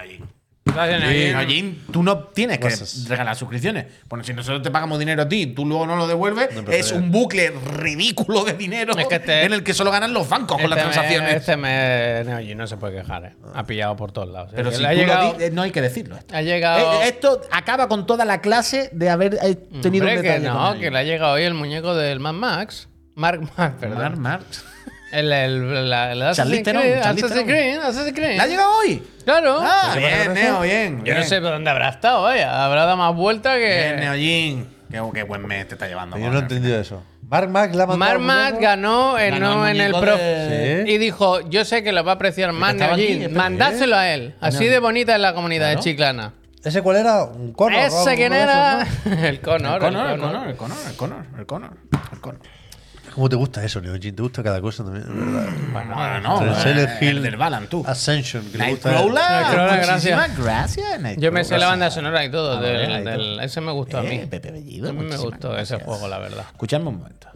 B: Gracias, Neojin.
A: Neojin, tú no tienes que
C: Gracias.
A: regalar suscripciones. Bueno, si nosotros te pagamos dinero a ti, tú luego no lo devuelves, es un bucle ridículo de dinero
B: Es que este-
A: en el que solo ganan los bancos con las
B: Este
A: transacciones.
B: Este mes Neojin no se puede quejar, ¿eh? Ha pillado por todos lados.
A: Pero
B: Es que
A: si
B: le ha
A: tú lo
B: llegado,
A: di- eh, no hay que decirlo. Esto.
B: ha llegado
A: Eh, esto acaba con toda la clase de haber eh, tenido
B: Hombre,
A: un
B: que
A: detalle
B: no, que le ha llegado hoy el muñeco del Mad Max. Mark Mark, perdón.
A: Mar, Marx.
B: El, el, la, el Assassin's Creed, Assassin's. Creed, Assassin's Creed.
A: ¿Le ha llegado hoy?
B: Claro.
A: Ah,
C: ¿Se
A: bien? Neo, bien.
B: Yo
A: bien.
B: no sé por dónde habrá estado, vaya. Habrá dado más vuelta
A: Bien,
B: que.
A: Neojin. Qué, qué buen mes te está llevando.
C: Yo no he entendido eso. Mark Max la
B: Mark Max ganó,
A: Ganó
B: no
A: el
B: en el Pro.
A: de-
C: Sí.
B: Y dijo, yo sé que lo va a apreciar más Neojin.
A: espera,
B: Mandárselo a él. Así de bonita es la comunidad de. Chiclana.
C: ¿Ese cuál era? ¿Un cono?
B: ¿Ese quién era? el
A: El
B: Connor.
A: Connor,
B: el
A: el
B: Connor.
A: Connor, el Connor, el Connor, el Connor, el Connor.
C: ¿Cómo te gusta eso, Neojin? ¿Te gusta cada cosa también? verdad.
A: Bueno, no, no,
C: El
A: eh,
C: Silent Hill
A: el del Balan, tú.
C: Ascension. Que le gusta
A: Nightcrawler, gracias. Nightcrawler.
B: Yo me sé la banda sonora y todo.
A: A
B: del-
A: ver, ahí
B: del-
A: todo.
B: ese me gustó a mí.
A: Eh, Pepe Bellido,
B: a mí me gustó ese
A: gracias.
B: juego, la verdad.
A: Escuchadme un momento.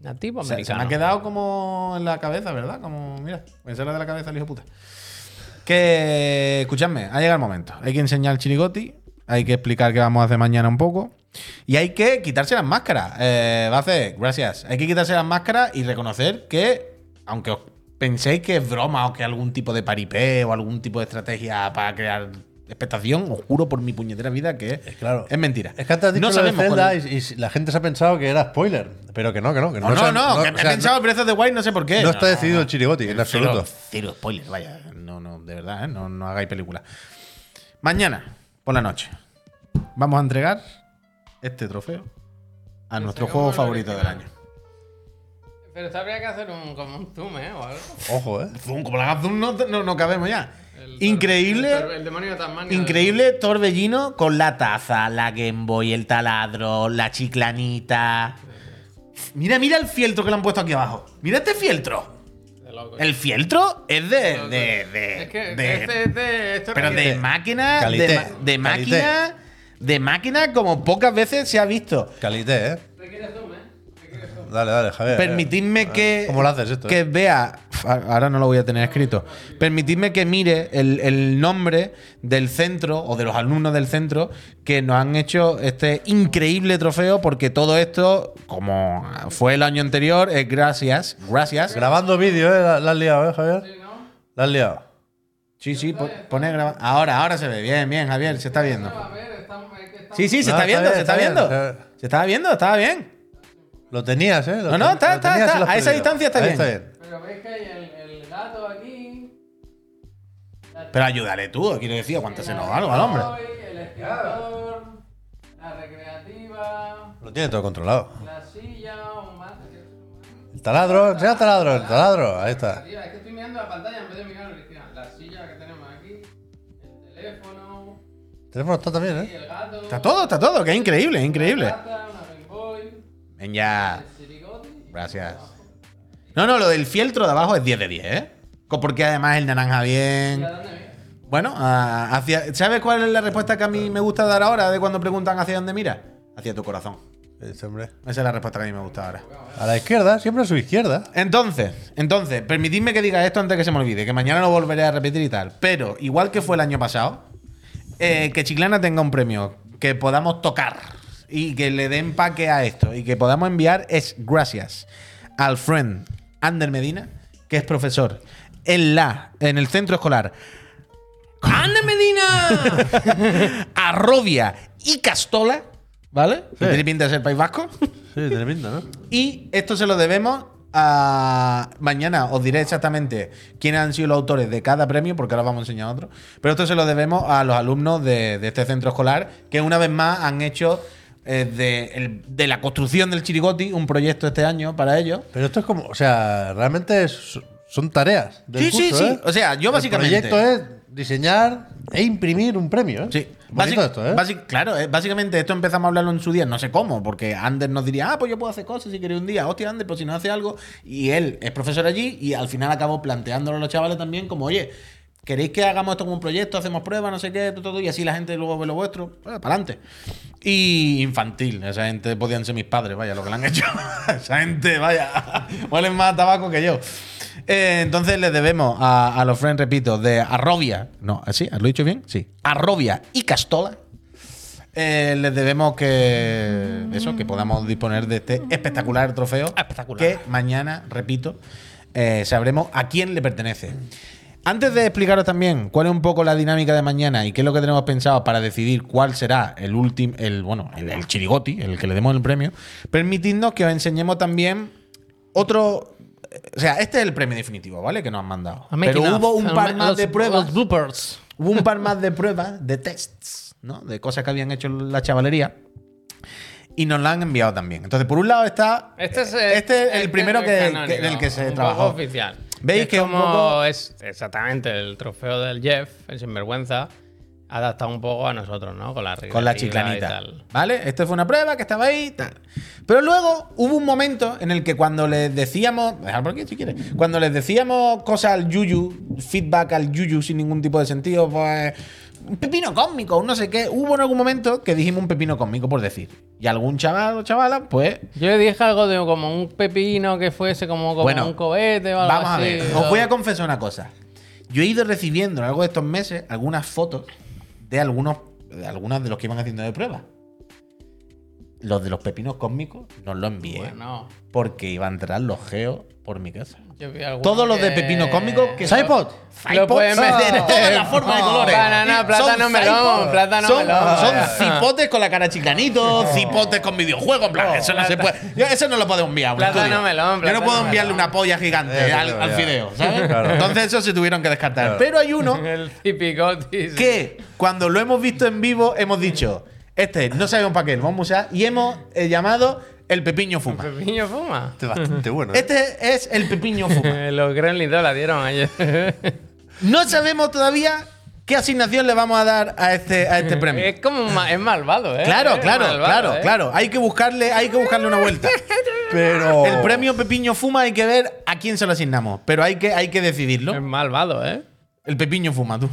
B: Nativo
A: Se, se me
B: americano.
A: ha quedado como en la cabeza, ¿verdad? Como, mira, me sale de la cabeza el hijo puta. Que, escuchadme, ha llegado el momento. Hay que enseñar el chirigoti, hay que explicar qué vamos a hacer mañana un poco. Y hay que quitarse las máscaras. Eh, hacer, gracias. Hay que quitarse las máscaras y reconocer que, aunque os penséis que es broma o que algún tipo de paripé o algún tipo de estrategia para crear expectación, os juro por mi puñetera vida que
C: claro.
A: es mentira.
C: Es que antes has dicho
A: no sabemos
C: Zelda y, y la gente se ha pensado que era spoiler. Pero que no, que no. Que
A: No, no,
C: se-
A: no, que
C: o
A: me he pensado en Breath of the Wild, no sé por qué.
C: No está decidido el chirigoti, en absoluto.
A: Cero, cero spoiler, vaya. No, no, de verdad, ¿eh? no, no hagáis película. Mañana, por la noche, vamos a entregar este trofeo a nuestro juego favorito del año.
B: Pero esto habría que hacer un, como un zoom, ¿eh? O algo.
C: Ojo, ¿eh?
A: Zoom, como la hagas zoom, no, no, no cabemos ya.
B: El-
A: Increíble.
B: El, el demonio de Tasmania.
A: Increíble torbellino con la taza, la Game Boy, el taladro, la chiclanita. Mira, mira el fieltro que le han puesto aquí abajo. Mira este fieltro.
B: loco.
A: El fieltro es de. de, de-
B: es que
A: de-
B: este es de. Esto
A: pero de máquina.
C: Calité.
A: De, de máquina. De máquina como pocas veces se ha visto.
C: Calité, ¿eh?
B: ¿eh?
C: Dale, dale, Javier.
A: Permitidme que.
C: ¿Cómo lo haces esto?
A: Que
C: eh?
A: vea. Ahora no lo voy a tener escrito. Permitidme que mire el, el nombre del centro o de los alumnos del centro que nos han hecho este increíble trofeo, porque todo esto, como fue el año anterior, es gracias. Gracias.
C: Grabando vídeo, ¿eh? La, la has liado, ¿eh, Javier?
B: Sí, ¿no?
C: La has liado.
A: Sí, sí, po- pone graba- Ahora, ahora se ve. Bien, bien, Javier, se está viendo.
B: A ver, estamos. es que estamos-
A: Sí, sí, se
C: No,
A: está
C: está
A: viendo,
C: bien,
A: se está viendo. Se estaba viendo, estaba bien.
C: Lo tenías, ¿eh? Lo
A: No, no, está, está, está. A esa
C: perdido.
A: distancia está
C: Ahí
A: bien.
C: está bien.
B: Pero veis que hay el, el gato aquí.
A: Pero ayúdale tú, quiero decir, aguántase no algo al hombre.
B: El escritor, la recreativa,
C: Lo tiene todo controlado.
B: la silla, un mate.
C: El taladro, el taladro, el taladro. Ahí está.
B: Es que estoy mirando la pantalla en vez de mirar el teléfono
C: está también, ¿eh?
B: el gato.
A: Está todo, está todo, que es increíble, es increíble.
B: Una
A: Ven ya. Gracias. No, no, lo del fieltro de abajo es 10 de 10, ¿eh? Porque además el naranja
B: ¿Y
A: bien. Bueno, ah, hacia, ¿sabes cuál es la respuesta que a mí me gusta dar ahora de cuando preguntan hacia dónde mira? Hacia tu corazón.
C: Ese hombre.
A: Esa es la respuesta que a mí me gusta ahora.
C: A la izquierda, siempre a su izquierda.
A: Entonces, entonces, permitidme que diga esto antes que se me olvide, que mañana lo volveré a repetir y tal. Pero, igual que fue el año pasado, eh, que Chiclana tenga un premio que podamos tocar y que le den empaque a esto y que podamos enviar es gracias al friend Ander Medina, que es profesor en la, en el centro escolar ¡Ander Medina! Arrobia y Castola, ¿vale? Que tiene pinta de ser País Vasco.
C: Sí, tiene pinta, ¿no?
A: Y esto se lo debemos a. Mañana os diré exactamente quiénes han sido los autores de cada premio, porque ahora vamos a enseñar otro. Pero esto se lo debemos a los alumnos de, de este centro escolar, que una vez más han hecho eh, de, el- de la construcción del Chirigoti un proyecto este año para ellos.
C: Pero esto es como, o sea, realmente es- son tareas. Del
A: Sí, sí, sí.
C: ¿eh?
A: O sea, yo básicamente-
C: El proyecto es diseñar e imprimir un premio, ¿eh?
A: Sí,
C: Bonito
A: Básic-
C: esto, ¿eh?
A: claro, eh, básicamente esto empezamos a hablarlo en su día, no sé cómo, porque Ander nos diría, ah, pues yo puedo hacer cosas si queréis un día, hostia, Ander, pues si no hace algo, y él es profesor allí, y al final acabó planteándolo a los chavales también como, oye, ¿queréis que hagamos esto como un proyecto, hacemos pruebas, no sé qué, todo, todo, y así la gente luego ve lo vuestro? Pues, para adelante. Y infantil, esa gente podían ser mis padres, vaya, lo que le han hecho. esa gente, vaya, huelen más a tabaco que yo. Eh, entonces les debemos a, a los friends, repito, de Arrobia, no, ¿sí? ¿Lo he dicho bien? Sí. Arrobia y Castola. Eh, les debemos que eso, que podamos disponer de este espectacular trofeo.
B: Espectacular.
A: Que mañana, repito, eh, sabremos a quién le pertenece. Antes de explicaros también cuál es un poco la dinámica de mañana y qué es lo que tenemos pensado para decidir cuál será el último, el bueno, el, el chirigoti, el que le demos el premio, permitidnos que os enseñemos también otro. O sea, este es el premio definitivo, ¿vale? Que nos han mandado. Pero hubo un par más
B: los-
A: de pruebas.
B: Los bloopers.
A: Hubo un par más de pruebas, de tests, ¿no? De cosas que habían hecho la chavalería. Y nos la han enviado también. Entonces, por un lado está.
B: Este es,
A: este es el, primero que,
B: canónico,
A: que- en el que se
B: un poco
A: trabajó.
B: oficial.
A: ¿Veis
B: es
A: que un
B: como
A: poco-
B: es exactamente el trofeo del Jeff, el sinvergüenza, adaptado un poco a nosotros, ¿no? Con la
A: Con la
B: y
A: chiclanita.
B: tal.
A: ¿Vale? Esto fue una prueba que estaba ahí, tal. Pero luego hubo un momento en el que cuando les decíamos. Déjalo por aquí si quieres. Cuando les decíamos cosas al Yuyu, feedback al Yuyu sin ningún tipo de sentido, pues. Un pepino cósmico, un no sé qué. Hubo en algún momento que dijimos un pepino cósmico, por decir. Y algún chaval o chavala, pues.
B: Yo le dije algo de como un pepino que fuese como, como
A: Bueno,
B: un cohete o algo
A: Vamos a ver, os voy a confesar una cosa. Yo he ido recibiendo a lo largo de estos meses algunas fotos de algunos de algunas de los que iban haciendo de prueba. Los de los pepinos cósmicos nos lo envié
B: Bueno,
A: porque iban a entrar los geos por mi casa.
B: yo vi
A: Todos los de pepino cósmico que
C: ¿Saipod?
B: Lo pueden
A: Saipod
B: meter.
A: de todas las formas y colores.
B: Banana, plátano, melón,
A: Saipod.
B: plátano,
A: son,
B: melón.
A: Son cipotes con la cara chiclanito, cipotes con videojuegos. En plan, eso no se puede. yo- eso no lo podemos enviar. a un
B: Plátano,
A: estudio.
B: melón,
A: Yo no puedo enviarle
B: melón.
A: una polla gigante al, fideo, ¿sabes?
C: Claro.
A: Entonces eso se tuvieron que descartar.
C: Claro.
A: Pero hay uno
B: El
A: que cuando lo hemos visto en vivo hemos dicho, este no sabemos para qué, lo vamos a usar y hemos eh, llamado el pepiño fuma.
B: Pepiño fuma.
C: Este es bastante bueno. ¿eh?
A: Este es el pepiño fuma.
B: Los Gremlins la dieron ayer.
A: No sabemos todavía ¿Qué asignación le vamos a dar a este, a este premio?
B: Es como ma- es malvado, ¿eh?
A: Claro, claro,
B: malvado,
A: claro,
B: ¿eh?
A: claro. Hay que buscarle, hay que buscarle una vuelta.
C: Pero.
A: El premio Pepiño Fuma hay que ver a quién se lo asignamos, pero hay que, hay que decidirlo.
B: Es malvado, ¿eh?
A: El Pepiño Fuma, tú.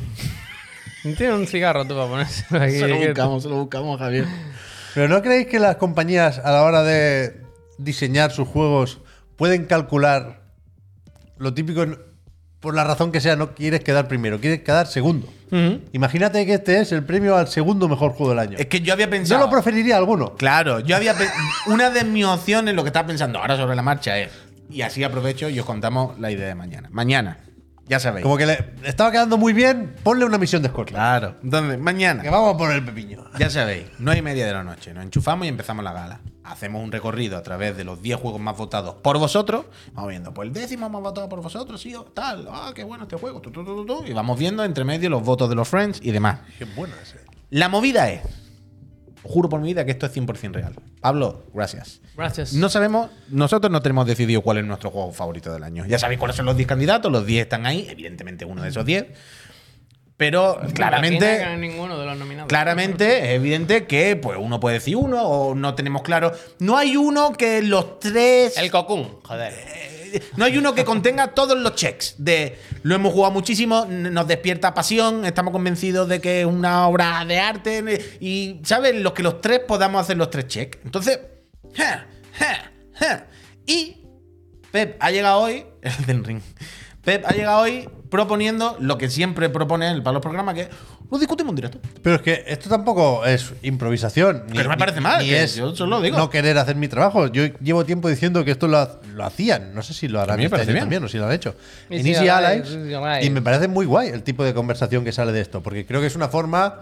B: Tiene un cigarro tú para ponérselo aquí.
A: Se lo buscamos, se lo buscamos, Javier.
C: Pero ¿no creéis que las compañías a la hora de diseñar sus juegos pueden calcular lo típico, por la razón que sea, no quieres quedar primero, quieres quedar segundo? Imagínate que este es el premio al segundo mejor juego del año.
A: Es que yo había
C: Yo
A: pensado.
C: lo preferiría a alguno.
A: Claro, yo había. Una de mis opciones, lo que estaba pensando ahora sobre la marcha es. Y así aprovecho y os contamos la idea de mañana. Mañana, ya sabéis.
C: Como que le estaba quedando muy bien, ponle una misión de Scotland.
A: Claro. Entonces, mañana.
C: Que vamos a poner el pepiño.
A: Ya sabéis, no hay media de la noche. Nos enchufamos y empezamos la gala. Hacemos un recorrido a través de los 10 juegos más votados por vosotros. Vamos viendo, pues el décimo más votado por vosotros, sí, tal. Ah, qué bueno este juego. tu, tu, tu, tu, tu. Y vamos viendo entre medio los votos de los friends y demás.
C: Qué bueno ese.
A: La movida es. Juro por mi vida que esto es 100% real. Pablo, gracias.
B: Gracias.
A: No sabemos, nosotros no tenemos decidido cuál es nuestro juego favorito del año. Ya sabéis cuáles son los 10 candidatos, los 10 están ahí, evidentemente uno de esos 10. Pero claramente.
B: ninguno de los nominados.
A: Claramente es evidente que pues uno puede decir uno o no tenemos claro. No hay uno que los tres.
B: El Cocoon, joder.
A: eh, no hay uno que contenga todos los checks de lo hemos jugado muchísimo, nos despierta pasión, estamos convencidos de que es una obra de arte y, ¿sabes? Los que los tres podamos hacer los tres checks. Entonces, y Pep ha llegado hoy, el del ring. Pep ha llegado hoy proponiendo lo que siempre propone él para los programas, que lo discutimos en directo.
C: Pero es que esto tampoco es improvisación. ni-
A: Pero me
C: ni-
A: parece mal,
C: Ni
A: que
C: es
A: yo solo digo.
C: no querer hacer mi trabajo. Yo llevo tiempo diciendo que esto lo, lo hacían. No sé si lo harán este año también o si lo han hecho.
B: Y
C: en
B: si
C: Easy
B: Allies,
C: Allies.
B: Easy Allies.
C: Y me parece muy guay el tipo de conversación que sale de esto. Porque creo que es una forma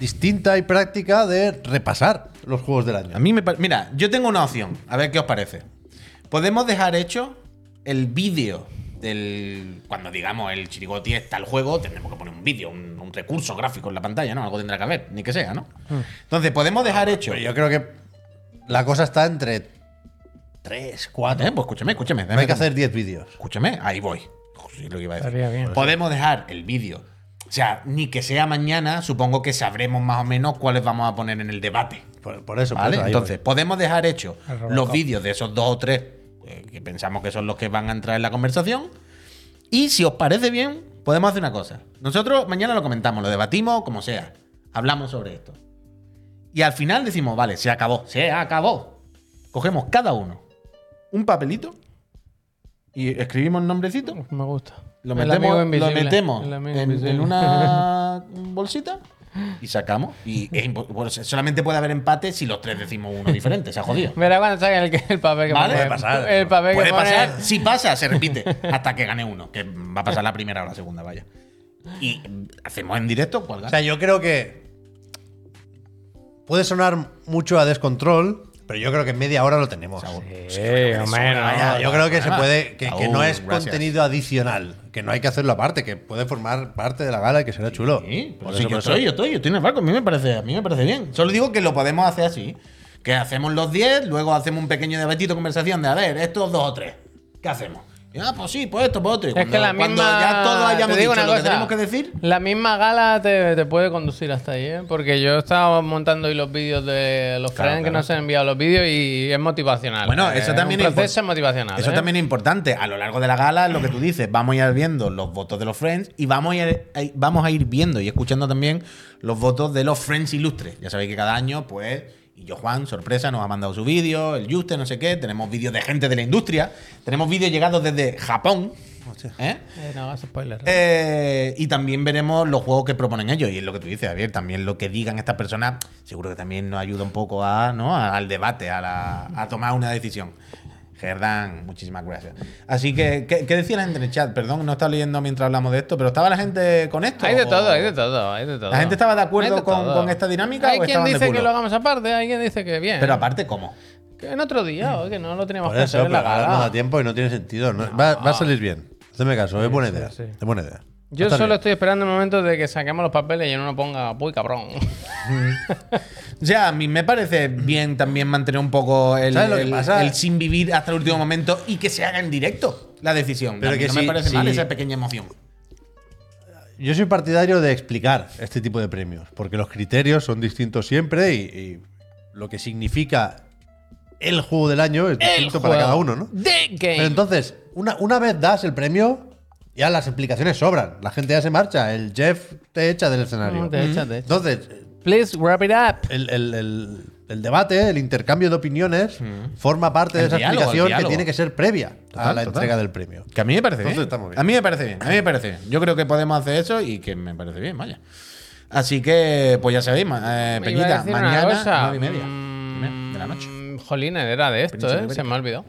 C: distinta y práctica de repasar los juegos del año.
A: A mí me parece. Mira, yo tengo una opción. A ver qué os parece. Podemos dejar hecho el vídeo del. Cuando digamos el chirigoti está el juego, tendremos que poner un vídeo, un, un recurso gráfico en la pantalla, ¿no? Algo tendrá que haber, ni que sea, ¿no? Entonces, podemos dejar hecho.
C: Pero yo creo que la cosa está entre 3, 4.
A: Eh, pues escúchame, escúchame.
C: No hay que hacer 10 vídeos.
A: Escúchame, ahí voy. Sí, lo que iba a decir.
B: Bien.
A: Podemos dejar el vídeo. O sea, ni que sea mañana, supongo que sabremos más o menos cuáles vamos a poner en el debate.
C: Por, por eso, por
A: ¿Vale?
C: eso, ahí
A: Entonces,
C: voy.
A: podemos dejar hecho
B: El
A: los vídeos de esos dos o tres eh, que pensamos que son los que van a entrar en la conversación. Y si os parece bien, podemos hacer una cosa. Nosotros mañana lo comentamos, lo debatimos, como sea. Hablamos sobre esto. Y al final decimos, vale, se acabó, se acabó. Cogemos cada uno un papelito y escribimos el nombrecito.
B: Me gusta.
A: Lo metemos, lo en una bolsita y sacamos. Y es solamente puede haber empate si los tres decimos uno diferente. Se ha jodido.
B: Verá cuando salga el, el papel que
A: Vale. Puede
C: pasar.
B: El papel
A: Puede
B: que pone.
A: pasar. Si pasa, se repite. Hasta que gane uno. Que va a pasar la primera o la segunda, vaya. Y hacemos en directo cuál
C: O sea, yo creo que puede sonar mucho a descontrol, pero yo creo que en media hora lo tenemos.
B: Sí, hombre, no.
C: Vaya, yo creo que se puede que, no es
A: gracias.
C: contenido adicional, que no hay que hacerlo aparte, que puede formar parte de la gala y que será chulo.
A: Sí, pero
C: Por
A: si
C: eso,
A: yo soy, yo estoy, yo estoy en el barco. A mí me parece, a mí me parece bien. Solo digo que lo podemos hacer así. Que hacemos los 10, luego hacemos un pequeño debatito, conversación de, a ver, estos dos o tres. ¿Qué hacemos? Ah, pues sí, pues esto, pues otro. Y
B: Es
A: cuando,
B: que la
A: cuando
B: misma.
A: ya todos hayamos dicho lo que
B: cosa,
A: tenemos que decir,
B: La misma gala te, te puede conducir hasta ahí, ¿eh? Porque yo estaba montando hoy los vídeos de los
A: Claro,
B: friends que
A: claro.
B: nos han enviado los vídeos y es motivacional.
A: Bueno,
B: ¿eh?
A: eso también
B: un
A: es
B: proceso
A: impor-
B: motivacional.
A: Eso
B: ¿eh?
A: también es importante. A lo largo de la gala, lo que tú dices, vamos a ir viendo los votos de los Friends y vamos a ir, eh, vamos a ir viendo y escuchando también los votos de los Friends ilustres. Ya sabéis que cada año, pues, y yo, Juan, sorpresa, nos ha mandado su vídeo, el Juste, no sé qué. Tenemos vídeos de gente de la industria. Tenemos vídeos llegados desde Japón. ¿eh?
B: Eh, no spoiler.
A: Eh, y también veremos los juegos que proponen ellos. Y es lo que tú dices, Javier. También lo que digan estas personas, seguro que también nos ayuda un poco a, ¿no? a- al debate, a, la- a tomar una decisión. Gerdan, muchísimas gracias. Así que, ¿qué, qué decía la gente en el chat? Perdón, no estaba leyendo mientras hablamos de esto, pero ¿estaba la gente con esto?
B: Hay de
A: o-
B: todo, hay de todo, hay de todo.
A: ¿La gente estaba de acuerdo
B: de
A: con- con esta dinámica
B: Hay
A: o
B: quien
A: de
B: dice que lo hagamos aparte, hay quien dice que bien.
A: Pero aparte, ¿cómo?
B: Que en otro día, oye, que no lo teníamos
C: Por
B: que
C: eso,
B: hacer en
C: pero
B: la
C: ahora no da
B: gala.
C: tiempo y no tiene sentido. no- Va, va a salir bien. Hazme caso, es buena idea.
B: sí.
C: Es buena idea.
B: Yo solo
C: bien.
B: estoy esperando el momento de que saquemos los papeles y uno ponga, uy, cabrón.
A: O sea, a mí me parece bien también mantener un poco el,
C: ¿Sabes lo que
A: el-
C: pasa?
A: el sin vivir hasta el último momento y que se haga en directo la decisión.
C: Pero
A: a mí
C: que
A: no me parece mal
C: si-
A: esa pequeña emoción.
C: Yo soy partidario de explicar este tipo de premios, porque los criterios son distintos siempre y, y lo que significa el juego del año es distinto para cada uno, ¿no?
B: The game.
C: Pero entonces, una, una vez das el premio, ya las explicaciones sobran. La gente ya se marcha. El Jeff te echa del escenario.
B: Mm, te echa, te echa.
C: Entonces,
B: Please wrap it up.
C: el, el- el- el debate, el intercambio de opiniones, forma parte de
A: El
C: esa
A: diálogo, el
C: explicación que
A: diálogo.
C: tiene que ser previa a
A: Total,
C: la
A: total.
C: entrega del premio.
A: Que a mí me parece
C: Entonces
A: bien. A mí me parece bien. A mí me parece bien. Yo creo que podemos hacer eso y que me parece bien, vaya. Así que, pues ya sabéis, ma- eh,
B: Me iba a
A: Peñita,
B: decir una
A: mañana,
B: cosa.
A: nueve y media
B: Mm,
A: de la noche.
B: Jolines, era de esto,
A: Península
B: ¿eh? Se
A: Ibérica.
B: me ha olvidado.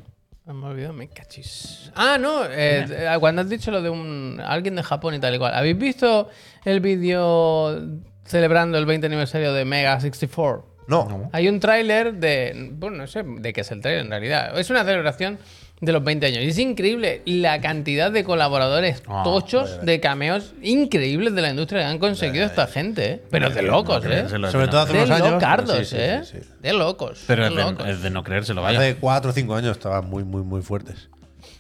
B: Me ha olvidado, me cachis. Ah, no, eh, eh, cuando has dicho lo de un alguien de Japón y tal y cual. ¿Habéis visto el vídeo celebrando el 20 aniversario de Mega 64?
C: No.
B: Hay un tráiler de. Bueno, no sé de qué es el tráiler en realidad. Es una celebración de los 20 años. Y es increíble la cantidad de colaboradores
A: Ah,
B: tochos, de cameos increíbles de la industria que han conseguido esta gente, ¿eh? Pero de locos, ¿eh?
C: Sobre
A: de
C: todo hace
B: De
C: unos años.
B: locardos,
C: sí, sí,
B: ¿eh?
C: sí, sí.
B: De locos.
A: Pero
B: de
A: es de,
B: locos.
A: es de no creérselo, vaya.
C: Hace cuatro o cinco años estaban muy, muy, muy fuertes.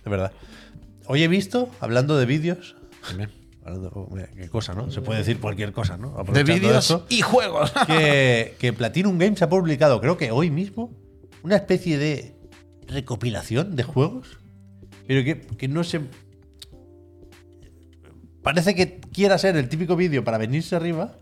C: De verdad. Hoy he visto, hablando de vídeos. Hablando- mira, qué cosa, ¿no? Se puede decir cualquier cosa, ¿no?
A: De vídeos y juegos.
C: que, que Platinum Games ha publicado, creo que hoy mismo, una especie de recopilación de juegos. Pero que, que no se. Parece que quiera ser el típico vídeo para venirse arriba,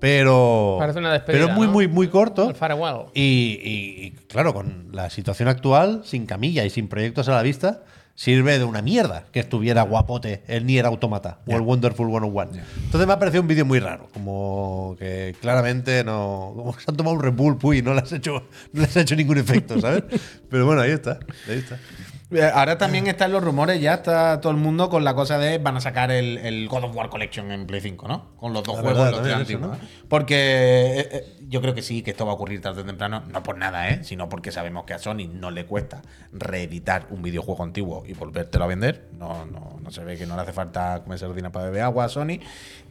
C: pero.
B: Parece una despedida,
C: Pero muy,
B: ¿no?
C: muy, muy corto.
B: El farewell.
C: Y, y- y, claro, con la situación actual, sin camilla y sin proyectos a la vista, sirve de una mierda que estuviera guapote el Nier Automata o el Wonderful 101. Entonces me ha parecido un vídeo muy raro, como que claramente no. Como que se han tomado un Red Bull, puy, y no le has hecho, no les ha hecho ningún efecto, ¿sabes? Pero bueno, ahí está. Ahí está.
A: Eh, Ahora también están los rumores, ya está todo el mundo con la cosa de van a sacar el, el God of War Collection en Play 5, ¿no? Con los dos
C: La
A: juegos,
C: verdad,
A: los. Porque eh, eh, yo creo que sí, que esto va a ocurrir tarde o temprano, no por nada, ¿eh? Sino porque sabemos que a Sony no le cuesta reeditar un videojuego antiguo y volvértelo a vender. No, no, no se ve que no le hace falta comerse ordina para beber agua a Sony.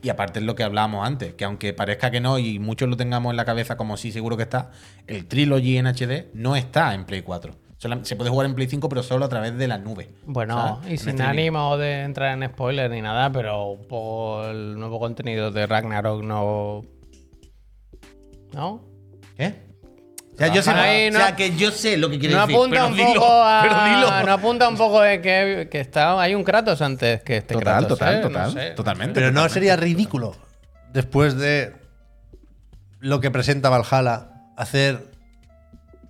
A: Y aparte es lo que hablábamos antes, que aunque parezca que no y muchos lo tengamos en la cabeza como sí seguro que está, el Trilogy en HD no está en Play 4. Se puede jugar en Play 5, pero solo a través de la nube.
B: Bueno,
A: ¿sabes?
B: y
A: En
B: sin
A: streaming.
B: ánimo de entrar en spoilers ni nada, pero un poco el nuevo contenido de Ragnarok no. ¿No?
A: ¿Qué? O sea, yo sé,
B: Ahí
A: o
B: no-
A: sea, que yo sé lo que quiere
B: No
A: decir.
B: apunta
A: pero
B: un
A: dilo,
B: poco a.
A: pero dilo.
B: No apunta un poco de que, que está. Hay un Kratos antes que este
A: Total,
B: Kratos.
A: total,
B: ¿eh? No
A: total.
B: sé.
A: totalmente.
C: Pero no sería ridículo, después de lo que presenta Valhalla, hacer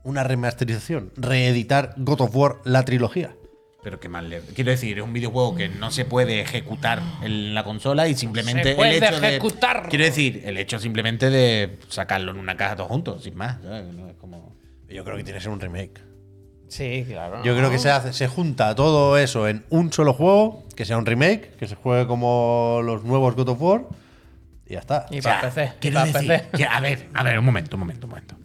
C: una remasterización, reeditar God of War, la trilogía.
A: Pero qué mal le. Quiero decir, es un videojuego que no se puede ejecutar en la consola y simplemente
B: Se puede
A: el hecho
B: ejecutar.
A: de. Quiero decir, el hecho simplemente de sacarlo en una caja todos juntos, sin más. ¿sabes? No es como.
C: Yo creo que tiene que ser un remake.
B: Sí, claro.
C: Yo creo que se hace, se junta todo eso en un solo juego, que sea un remake, que se juegue como los nuevos God of War, y ya está.
B: Y
A: O sea,
B: para PC. y
A: Quiero
B: para
A: decir,
B: PC.
A: que- a ver, a ver, un momento, un momento, un momento.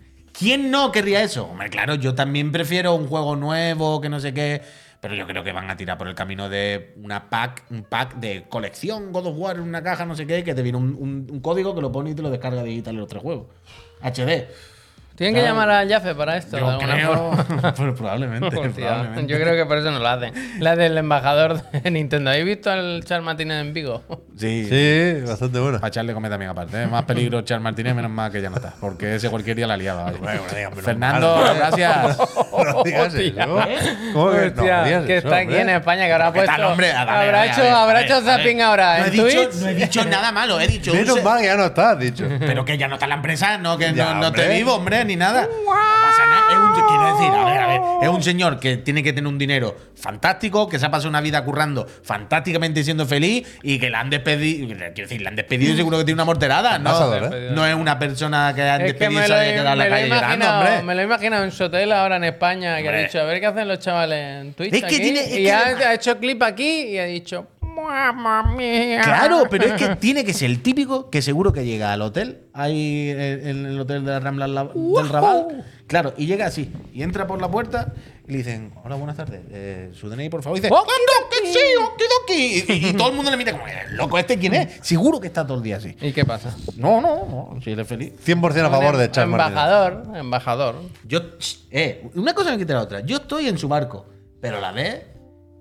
A: ¿Quién no querría eso? Hombre, claro, yo también prefiero un juego nuevo, que no sé qué. Pero yo creo que van a tirar por el camino de una pack, un pack de colección God of War una caja, no sé qué, que te viene un, un- código que lo pone y te lo descarga digital en los tres juegos. HD.
B: Tienen que llamar a Jaffe para esto. de
A: Yo
B: alguna
A: creo.
B: forma.
A: pero probablemente.
B: Hostia,
A: probablemente.
B: yo creo que por eso no lo hacen. La del embajador de Nintendo. ¿Habéis visto al Charles Martínez en Vigo?
A: Sí.
C: Sí, bastante bueno.
A: Para echarle comida también aparte. ¿eh? Más peligro Charles Martínez, menos mal que ya no está. Porque ese cualquier día la liaba.
C: Bueno, menos
A: Fernando,
C: ¿eh?
A: gracias.
C: No digas. ¿Cómo que no
B: Hostia,
C: digas
B: que
C: eso,
B: está aquí
C: hombre?
B: en España, que habrá
A: ¿Qué tal,
B: puesto.
A: hombre?
B: Habrá hecho,
A: a
B: habrá
A: a
B: hecho
A: a
B: zapping ahora
A: No he, dicho,
B: Twitch.
A: no he dicho nada malo, he dicho.
C: Menos mal que ya no está, has dicho.
A: Pero que ya no está la empresa, no, que
C: Ya,
A: no, no te vivo, hombre, ni nada. No pasa nada. Es un, quiero decir, a ver, a ver, es un señor que tiene que tener un dinero fantástico, que se ha pasado una vida currando fantásticamente y siendo feliz y que la han despedido. Quiero decir, la han despedido y seguro que tiene una morterada, ¿no?
C: ¿eh?
A: No es una persona que han
B: Es que
A: despedido
B: me
A: y
B: lo,
A: se haya quedado en la calle llorando, hombre.
B: me lo he imaginado en su hotel ahora en España, que
A: Hombre.
B: ha dicho, a ver qué hacen los chavales en Twitch.
A: Es que
B: aquí.
A: tiene- es
B: y
A: que
B: ha, ha hecho clip aquí y ha dicho.
A: Claro, pero es que tiene que ser el típico que seguro que llega al hotel, ahí en en el hotel de la Rambla la- del Raval. Claro, y llega así, y entra por la puerta y le dicen, hola, buenas tardes, eh, su DNI, por favor. Y dice,
B: Oh,
A: ¡Anda, que sí, okidoki! Y, y todo el mundo le mira como, "¿El loco, ¿este quién es? Seguro que está todo el día así.
B: ¿Y qué pasa?
A: No, no, no, si él es feliz.
C: 100% a favor de Charles Martínez.
B: Embajador, embajador.
A: Yo, eh, una cosa me quita la otra. Yo estoy en su barco, pero a la vez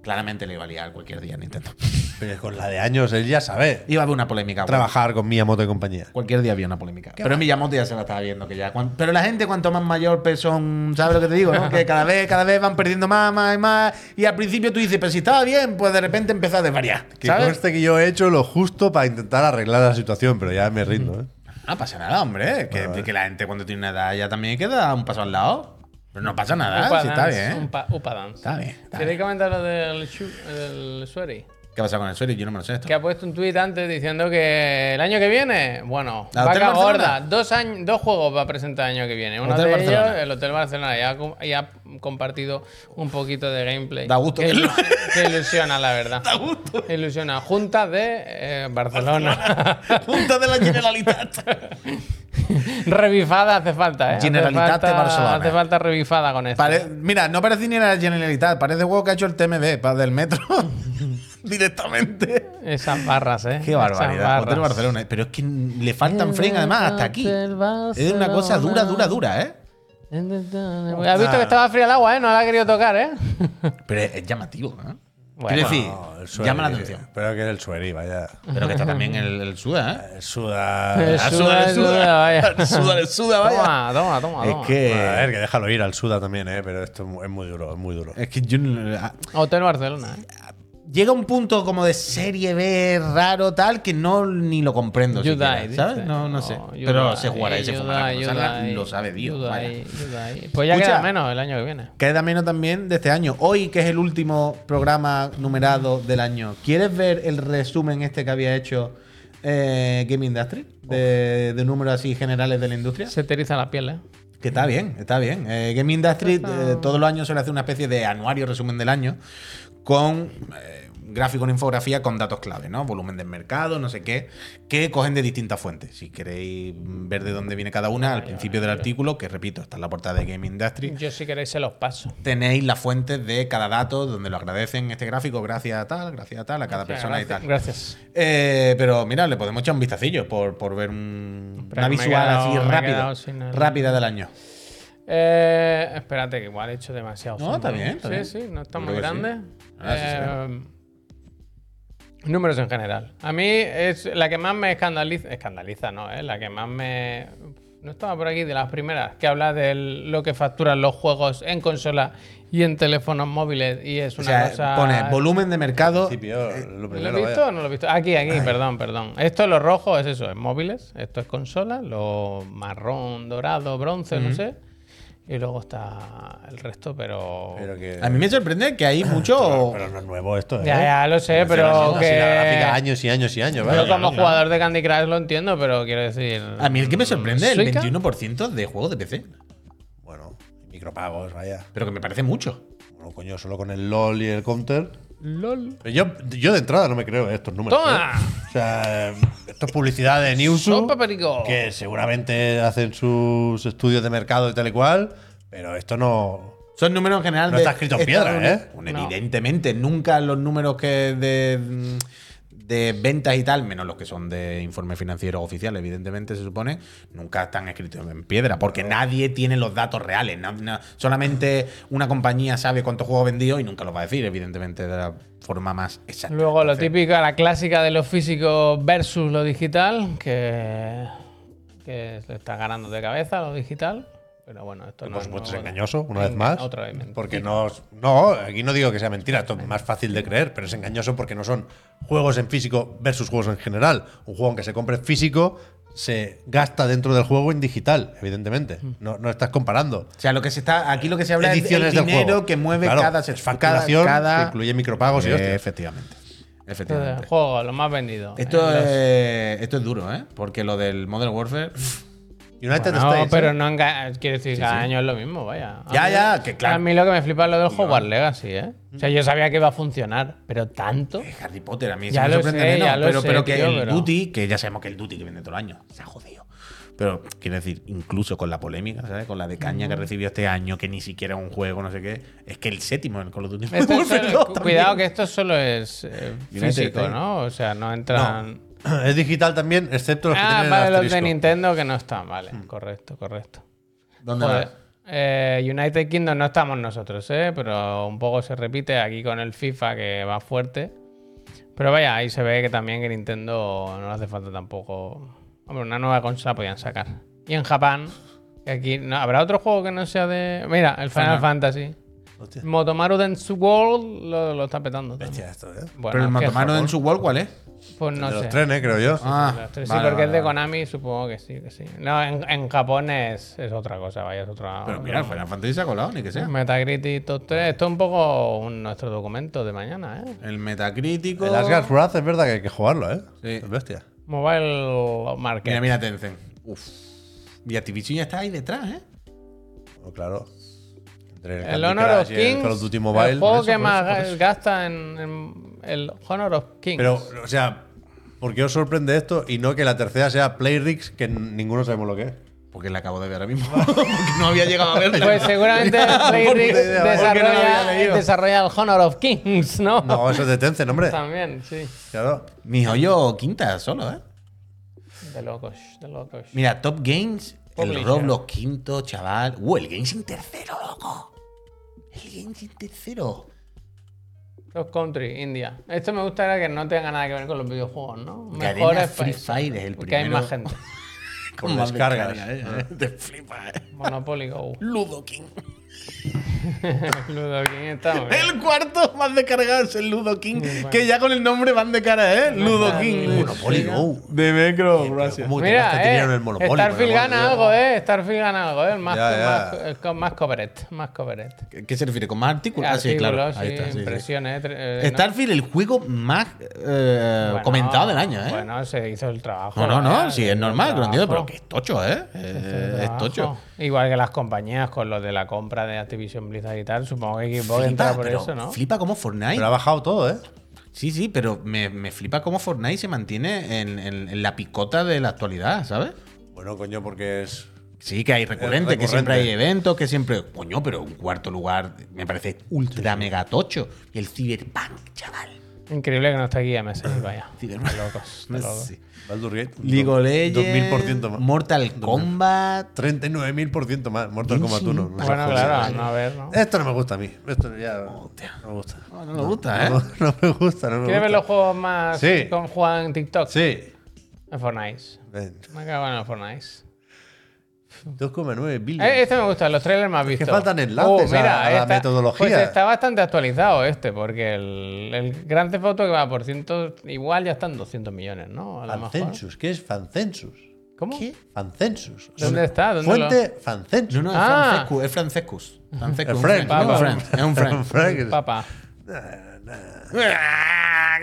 A: claramente le iba a liar cualquier día a Nintendo.
C: Pero con la de años, él ya sabe
A: Iba a haber una polémica.
C: trabajar con Miyamoto y compañía.
A: Cualquier día había una polémica. Pero Miyamoto ya se la estaba viendo que ya. cuan- pero la gente cuanto más mayor son, ¿sabes lo que te digo? no? que cada vez, cada vez van perdiendo más, más y más. Y al principio tú dices, pero si estaba bien, pues de repente empezó a desvariar.
C: Que
A: ¿Sabes?
C: conste que yo he hecho lo justo para intentar arreglar la situación, pero ya me rindo, ¿eh?
A: No pasa nada, hombre. Que, que la gente cuando tiene una edad ya también hay que dar un paso al lado. Pero no pasa nada,
B: Upa
A: si está bien.
B: Upa, Upa Dance.
A: Está bien. está
B: ¿Queréis comentar lo del, del Sueri?
A: ¿Qué pasa con el suelo? Yo no me lo sé esto.
B: Que ha puesto un tuit antes diciendo que el año que viene, bueno,
A: ¿La Hotel
B: vaca gorda, dos, años, dos juegos va a presentar el año que viene. Uno
A: Hotel
B: de
A: Barcelona.
B: ellos, el Hotel Barcelona, ya ha, ya ha compartido un poquito de gameplay.
A: Da gusto
B: Que, ilu- que ilusiona, la verdad.
A: Da gusto.
B: Ilusiona. Junta de eh, Barcelona.
A: Punta de la Generalitat.
B: revifada hace falta, ¿eh? Hace
A: Generalitat de Barcelona.
B: Hace falta revifada con esto.
A: Pare- Mira, no parece ni la Generalitat, parece juego que ha hecho el TMB para del metro. Directamente.
B: Esas barras, ¿eh?
A: Qué barbaridad. Hotel Barcelona. Pero es que le faltan frame además hasta aquí. Es una cosa dura, dura, dura, ¿eh?
B: Has visto que estaba fría el agua, ¿eh? No la ha querido tocar, ¿eh?
A: Pero es, llamativo, ¿eh?
B: Bueno.
A: Quiero decir, llama la atención.
C: Pero que el Sueri, vaya.
A: Pero que está también el, el Suda, ¿eh?
C: El Suda.
B: El
A: Ah,
B: Suda, el Suda, vaya.
A: El Suda, el Suda, vaya.
B: Toma, toma, toma.
A: Es que.
C: A ver, que déjalo ir al Suda también, ¿eh? Pero esto es muy, duro, es muy duro.
A: Es que yo. no- ah,
B: Hotel Barcelona, ¿eh?
A: Llega un punto como de serie B raro, tal, que no ni lo comprendo.
B: You
A: siquiera, ¿Sabes? No, no sé. Pero se jugará y se
B: die,
A: lo sabe Dios.
B: Pues ya
A: Escucha.
B: queda menos el año que viene.
A: Queda menos también de este año. Hoy, que es el último programa numerado del año, ¿quieres ver el resumen este que había hecho eh, Game Industry? De, de números así generales de la industria.
B: Se te eriza la piel, ¿eh?
A: Que está bien, está bien. Eh, Game Industry eh, todos los años suele hacer una especie de anuario resumen del año con eh, gráfico en infografía con datos clave, ¿no? Volumen del mercado, no sé qué, que cogen de distintas fuentes. Si queréis ver de dónde viene cada una, al principio del artículo, que repito, está en la portada de Game Industry,
B: Yo si queréis se los paso.
A: tenéis las fuentes de cada dato donde lo agradecen este gráfico, gracias a tal, gracias a tal, a cada persona y tal.
B: Gracias.
A: Eh, pero mira, le podemos echar un vistacillo por, por ver un- una visual
B: quedado-
A: así rápida,
B: el-
A: rápida del año.
B: Eh, espérate, que igual he hecho demasiado.
A: No,
B: zoom,
A: está bien, está
B: sí,
A: bien.
B: sí, no está muy
A: sí.
B: grande.
A: Ah, sí,
B: Eh, números en general. A mí es la que más me escandaliza. Escandaliza, no, ¿eh? La que más me. No estaba por aquí de las primeras, que habla de lo que facturan los juegos en consola y en teléfonos móviles. Y es
A: O
B: una
A: sea,
B: cosa.
A: pone volumen de mercado.
C: principio, lo
B: ¿Lo
C: primero,
B: he visto
C: vaya.
B: o no lo he visto? Aquí, aquí, perdón, perdón. Esto, lo rojo, es eso, es móviles. Esto es consola. Lo marrón, dorado, bronce, no sé. Y luego está el resto, pero.
C: Pero que.
A: A mí me sorprende que hay mucho.
C: Pero no es nuevo esto, ¿eh?
B: Ya, ya lo sé, pero
C: así la gráfica
B: que.
C: años y años y años,
B: Yo
C: ¿vale?
B: como jugador de Candy Crush lo entiendo, pero quiero decir.
A: A mí el que me sorprende es el
B: ¿Suica?
A: 21% de juegos de PC.
C: Bueno, micropagos, vaya.
A: Pero que me parece mucho.
C: Bueno, coño, solo con el LOL y el Counter.
B: LOL.
C: Yo, yo de entrada no me creo estos números.
B: ¡Toma!
C: ¿eh? O sea, esto es publicidad de Newsu. Que seguramente hacen sus estudios de mercado y tal y cual. Pero esto no.
A: Son números en general
C: No
A: de.
C: está escrito en piedra, ¿eh?
B: No.
A: Evidentemente, nunca los números que de, de ventas y tal, menos los que son de informes financieros oficiales, evidentemente se supone, nunca están escritos en piedra, porque nadie tiene los datos reales. no- no- solamente una compañía sabe cuántos juegos ha vendido y nunca los va a decir, evidentemente, de la forma más exacta.
B: Luego lo típico, la clásica de lo físico versus lo digital, que, que se está ganando de cabeza lo digital. Pero bueno, esto no
C: Por
B: es
C: supuesto es
B: nuevo.
C: engañoso, una vez más.
B: Otra vez mentira.
C: Porque no. No, aquí no digo que sea mentira, esto es más fácil de creer, pero es engañoso porque no son juegos en físico versus juegos en general. Un juego que se compre en físico se gasta dentro del juego en digital, evidentemente.
B: Mm.
C: No, no estás comparando.
A: O sea, lo que se está. Aquí lo que se habla
C: Ediciones
A: es del dinero
C: juego.
A: que mueve
C: Claro,
A: cada
C: es facturación
A: cada,
C: que incluye micropagos y hostias.
A: Efectivamente. Efectivamente.
B: juego, lo más vendido.
A: Esto
B: los-
A: es, esto es duro, ¿eh? Porque lo del Modern Warfare.
C: United
B: No,
C: States.
B: pero
C: ¿eh?
B: no Quiero decir, cada año es lo mismo, vaya.
A: Ya,
B: mí-
A: ya, que claro.
B: A mí lo que me flipa es lo del Hogwarts Legacy, ¿eh? O sea, yo sabía que iba a funcionar, pero tanto.
A: Harry Potter, a mí
B: Ya
A: me
B: lo
A: sorprende
B: sé,
A: menos.
B: ya lo
A: pero,
B: sé,
A: pero que
B: tío,
A: el
B: pero-
A: Duty, que ya sabemos que el Duty que viene todo el año, se ha jodido. Pero quiero decir, incluso con la polémica, ¿sabes? Con la de caña que recibió este año, que ni siquiera es un juego, no sé qué. Es que el séptimo en el Call of Duty.
B: Solo-
A: 2
B: cu-
A: también.
B: cuidado que esto solo es eh, físico. ¿no? O sea, no entran.
C: Es digital también, excepto los que
B: Ah,
C: tienen
B: vale,
C: el
B: los de. Nintendo que no están, vale. Correcto, correcto.
A: ¿Dónde
B: Joder.
A: vas?
B: Eh, United Kingdom no estamos nosotros, ¿eh? pero un poco se repite aquí con el FIFA que va fuerte. Pero vaya, ahí se ve que también que Nintendo no le hace falta tampoco. Hombre, una nueva consola podían sacar. Y en Japón, que aquí no, habrá otro juego que no sea de. Mira, el Final,
A: Final.
B: Fantasy.
C: Hostia.
B: Motomaru Dance World lo, lo está petando.
C: Hostia, esto, ¿eh?
B: Bueno,
A: Pero el
B: es que
A: Matomano en
B: Japón,
A: su wall, ¿cuál es?
B: Pues no
C: de los trenes, creo yo.
A: Ah,
B: Los tres,
A: vale,
B: sí, porque
A: vale,
B: es de
A: vale.
B: Konami, supongo que sí, que sí. No, en, en Japón es, es otra cosa, vaya, es otra.
A: Pero mira, el Final Fantasy se ha colado, ni que sea.
B: Metacritic Top 3. Esto es un poco un- nuestro documento de mañana, ¿eh?
A: El Metacrítico.
C: El Asgard's Wrath es verdad que hay que jugarlo, ¿eh?
A: Sí.
C: Es bestia.
B: Mobile Market.
A: Mira, mira Tencent. Uf. Y Activision ya está ahí detrás, ¿eh?
C: Oh, claro. Entre
B: el Honor of
C: el
B: Kings.
C: Call of Duty Mobile.
B: el juego
C: eso,
B: que más
C: eso.
B: gasta en, en el Honor of Kings.
C: Pero, o sea, ¿por qué os sorprende esto y no que la tercera sea Playrix, que ninguno sabemos lo que es?
A: Porque la acabo de ver ahora mismo. Porque no había llegado a verla.
B: Pues seguramente Playrix
C: no
B: desarrolla, desarrolla el Honor of Kings, ¿no?
C: No, eso es de Tencent, hombre.
B: También, sí.
C: Claro.
A: Mi joyo quinta solo, ¿eh?
B: De locos, de locos.
A: Mira, Top Games, el
B: Publisher.
A: Roblox quinto, chaval. Uh, el Games en tercero, loco. El Games en tercero.
B: Cross Country, India. Esto me gusta que no tenga nada que ver con los videojuegos, ¿no?
A: Cadena
B: Mejores
A: Free Fire es el
B: Porque hay
A: primero.
B: más gente.
A: Con
C: más descargas.
A: ¿eh? Te flipa, ¿eh?
B: Monopoly Go.
A: Ludo King.
B: Ludo King está.
A: El cuarto más descargado es el Ludo King. Que ya con el nombre van de cara, ¿eh? Ludo King.
C: Monopoly Go.
A: De Mecro, gracias.
C: ¿Cómo que te gastaste
B: Mira, eh,
C: el Monopoly?
B: Starfield gana
C: Dios?
B: algo, eh. Starfield gana algo, eh. Más,
C: Ya, ya.
B: más, eh, con más coverage, más coverage.
A: ¿Qué- ¿Qué se refiere? ¿Con más artículos? Ah, sí, claro.
B: Artículos,
A: Ahí
B: sí,
A: está. sí, sí.
B: impresiones. eh.
A: Starfield, el juego más eh,
B: Bueno,
A: comentado del año, ¿eh?
B: Bueno, se hizo el trabajo.
A: no, no, no,
B: vaya,
A: sí, es normal, lo entiendo, pero que es tocho, ¿eh? Eh, es tocho.
B: Igual que las compañías con lo de la compra de Activision Blizzard y tal, supongo que Xbox
A: Flipa,
B: entra por
A: pero
B: eso, ¿no?
A: Flipa como Fortnite.
C: Pero ha bajado todo, ¿eh?
A: Sí, sí, pero me, me flipa cómo Fortnite se mantiene en, en- en la picota de la actualidad, ¿sabes?
C: Bueno, coño, porque es.
A: Sí, que hay recurrente, que siempre hay eventos, que siempre. Coño, pero un cuarto lugar me parece ultra mega tocho. Y el Cyberpunk, chaval.
B: Increíble que no esté aquí MSI, vaya.
A: Cyberpunk.
B: De locos, de locos.
A: Sí.
C: Baldur Gate.
A: League of Legends,
C: 2000% más.
A: Mortal Kombat.
C: 39.000% más. Mortal Kombat 1. No
B: Bueno, claro, no, a ver, ¿no?
C: Esto no me gusta a mí. Esto ya. No me gusta.
A: No, no me gusta, ¿eh?
C: No, no me gusta, no me
B: ¿Quieres ver los
C: gusta.
B: juegos más
C: Sí.
B: con Juan TikTok?
C: Sí.
B: En Fortnite.
C: Ven.
B: Me cago en el Fortnite.
C: 2,9 billion.
B: Eh, este me gusta, los trailers más
C: que
B: vistos.
C: faltan enlaces a- a la metodología.
B: Pues está bastante actualizado este, porque el, el Gran Auto que va por ciento, igual ya están 200 millones, ¿no? A lo mejor.
C: Fancensus. ¿Qué es Fancensus?
B: ¿Cómo?
C: Fancensus. O sea,
B: ¿Dónde está? ¿Dónde
C: Fuente Fancensus.
A: No, no, es
B: Ah.
A: Francescus. Es Francescus. Francescus,
C: El
A: un
C: Frank,
A: friend,
B: ¿no?
A: un friend, Es un friend.
C: Frank.
B: Papá.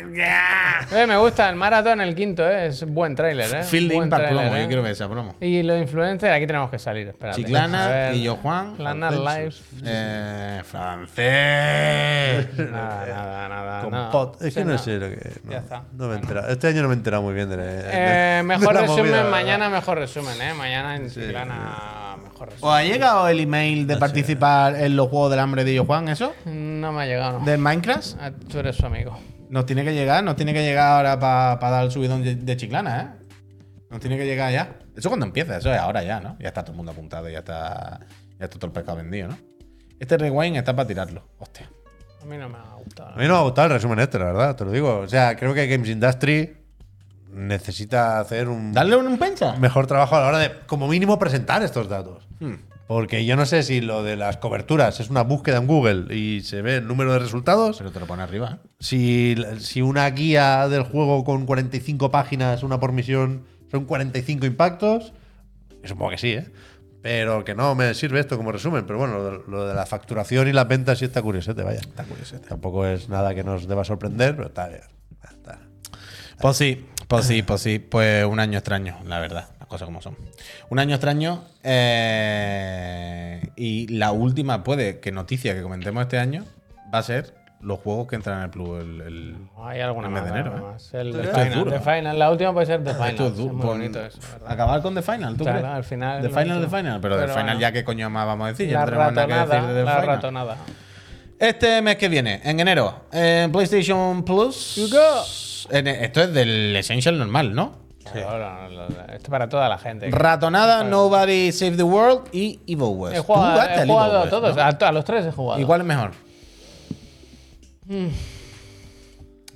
B: Eh, me gusta el maratón, el quinto, eh. es buen trailer, ¿eh?
A: Field
B: Buen
A: Impact
B: tráiler,
A: promo,
B: eh.
A: yo quiero ver esa promo.
B: Y los influencers, aquí tenemos que salir, espérate. A
A: Chiclana,
B: ver.
A: Guillo Juan.
B: Chiclana Live.
C: Fancensus.
A: Eh, francés.
B: Nada, nada, nada.
C: Con
B: no.
C: pot. Es que
B: Sí,
C: no,
B: no.
C: sé lo que. No,
B: Ya está.
C: no me he enterado. Este año no me he enterado muy bien de. de-
B: Eh,
C: de
B: mejor
C: la
B: resumen,
C: movida,
B: mañana mejor resumen, ¿eh? Mañana en Chiclana mejor
A: ¿Os
B: resumen.
A: ha llegado el email de participar en los Juegos del Hambre de Guillo Juan, eso?
B: No me ha llegado, no.
A: ¿De Minecraft?
B: Ah, Tú eres su amigo.
A: Nos tiene que llegar, nos tiene que llegar ahora para dar el subidón de, Chiclana, ¿eh? Nos tiene que llegar ya. Eso cuando empieza, eso es ahora ya, ¿no? Ya está todo el mundo apuntado, ya está, ya está todo el pescado vendido, ¿no? Este rewind está para tirarlo. Hostia.
B: A mí no me ha gustado.
C: A mí no me ha gustado el resumen este, la verdad, te lo digo. O sea, creo que Games Industry necesita hacer un
A: Darle un, un pencha.
C: mejor trabajo a la hora de, como mínimo, presentar estos datos.
A: Hmm.
C: Porque yo no sé si lo de las coberturas es una búsqueda en Google y se ve el número de resultados.
A: Pero te lo pone arriba, ¿eh?
C: Si, si una guía del juego con 45 páginas, una por misión, son 45 impactos, supongo que sí, ¿eh? Pero que no me sirve esto como resumen. Pero bueno, lo, de- lo de la facturación y las ventas sí está curiosete, vaya. Está curiosete. Tampoco es nada que nos deba sorprender, pero está bien. Está.
A: Pues sí, pues sí, pues sí. Pues un año extraño, la verdad. Cosas como son. Un año extraño. eh, y la última, puede que noticia que comentemos este año va a ser los juegos que entran en el Plus el, el-
B: Hay alguna
A: el mes
B: más.
A: de enero. ¿eh?
B: El
A: Esto
B: The
A: es
B: Final,
A: duro,
B: The. Final. La última puede ser The Final.
A: Esto es duro. Acabar con The Final, ¿tú
B: Claro,
A: crees?
B: al final
A: The Final, The. Final. Pero, The Final
B: bueno.
A: ya qué coño más vamos a decir. Ya
B: La
A: no tenemos nada que decir
B: ratonada.
A: de The
B: La
A: Final.
B: ratonada.
A: Este mes que viene, en enero, en PlayStation Plus.
B: You go.
A: en- esto es del Essential normal, ¿no?
B: Claro, esto es para toda la gente.
A: Ratonada, Nobody Save the World y Evil West.
B: He jugado, he jugado a todos, a, los tres he jugado.
A: ¿Y cuál es mejor?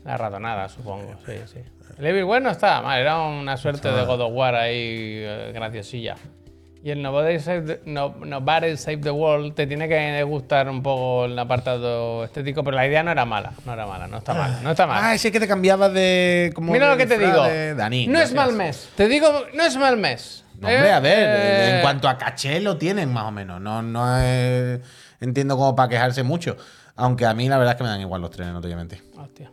B: La ratonada, supongo, sí, sí. El Evil West no estaba mal, era una suerte de God of War ahí eh, graciosilla. Y el Nobody Save, the, no- Nobody Save the World te tiene que gustar un poco el apartado estético, pero la idea no era mala, no era mala, no está mal, no está mal.
A: Ah, ese que te cambiabas de. Como
B: Mira
A: de
B: lo que te digo.
A: de Dani,
B: no es mal mes. Te digo, no es mal mes.
A: No, hombre,
B: Eh,
A: a ver,
B: eh,
A: en cuanto a caché lo tienen más o menos. No, no es- entiendo como para quejarse mucho. Aunque a mí la verdad es que me dan igual los trenes, no te voy a mentir.
B: Hostia.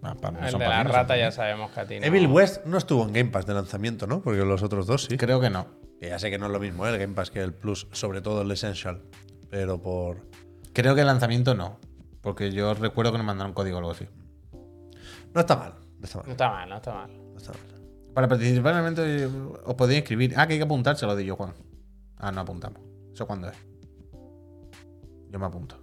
A: Pa-
B: El
A: son
B: de la rata ya sabemos que a ti no.
C: Evil West no estuvo en Game Pass de lanzamiento, ¿no? Porque los otros dos sí.
A: Creo que no.
C: Que ya sé que no es lo mismo ¿eh? el Game Pass que el Plus, sobre todo el Essential. Pero por.
A: Creo que el lanzamiento no. Porque yo recuerdo que nos mandaron código o algo así.
C: No está mal. No está
B: No
C: mal.
B: está mal, no está mal.
C: no está mal.
A: Para participar en el evento eh, os podéis inscribir. Ah, que hay que apuntarse, lo di yo, Juan. Ah, no apuntamos. ¿Eso cuándo es? Yo me apunto.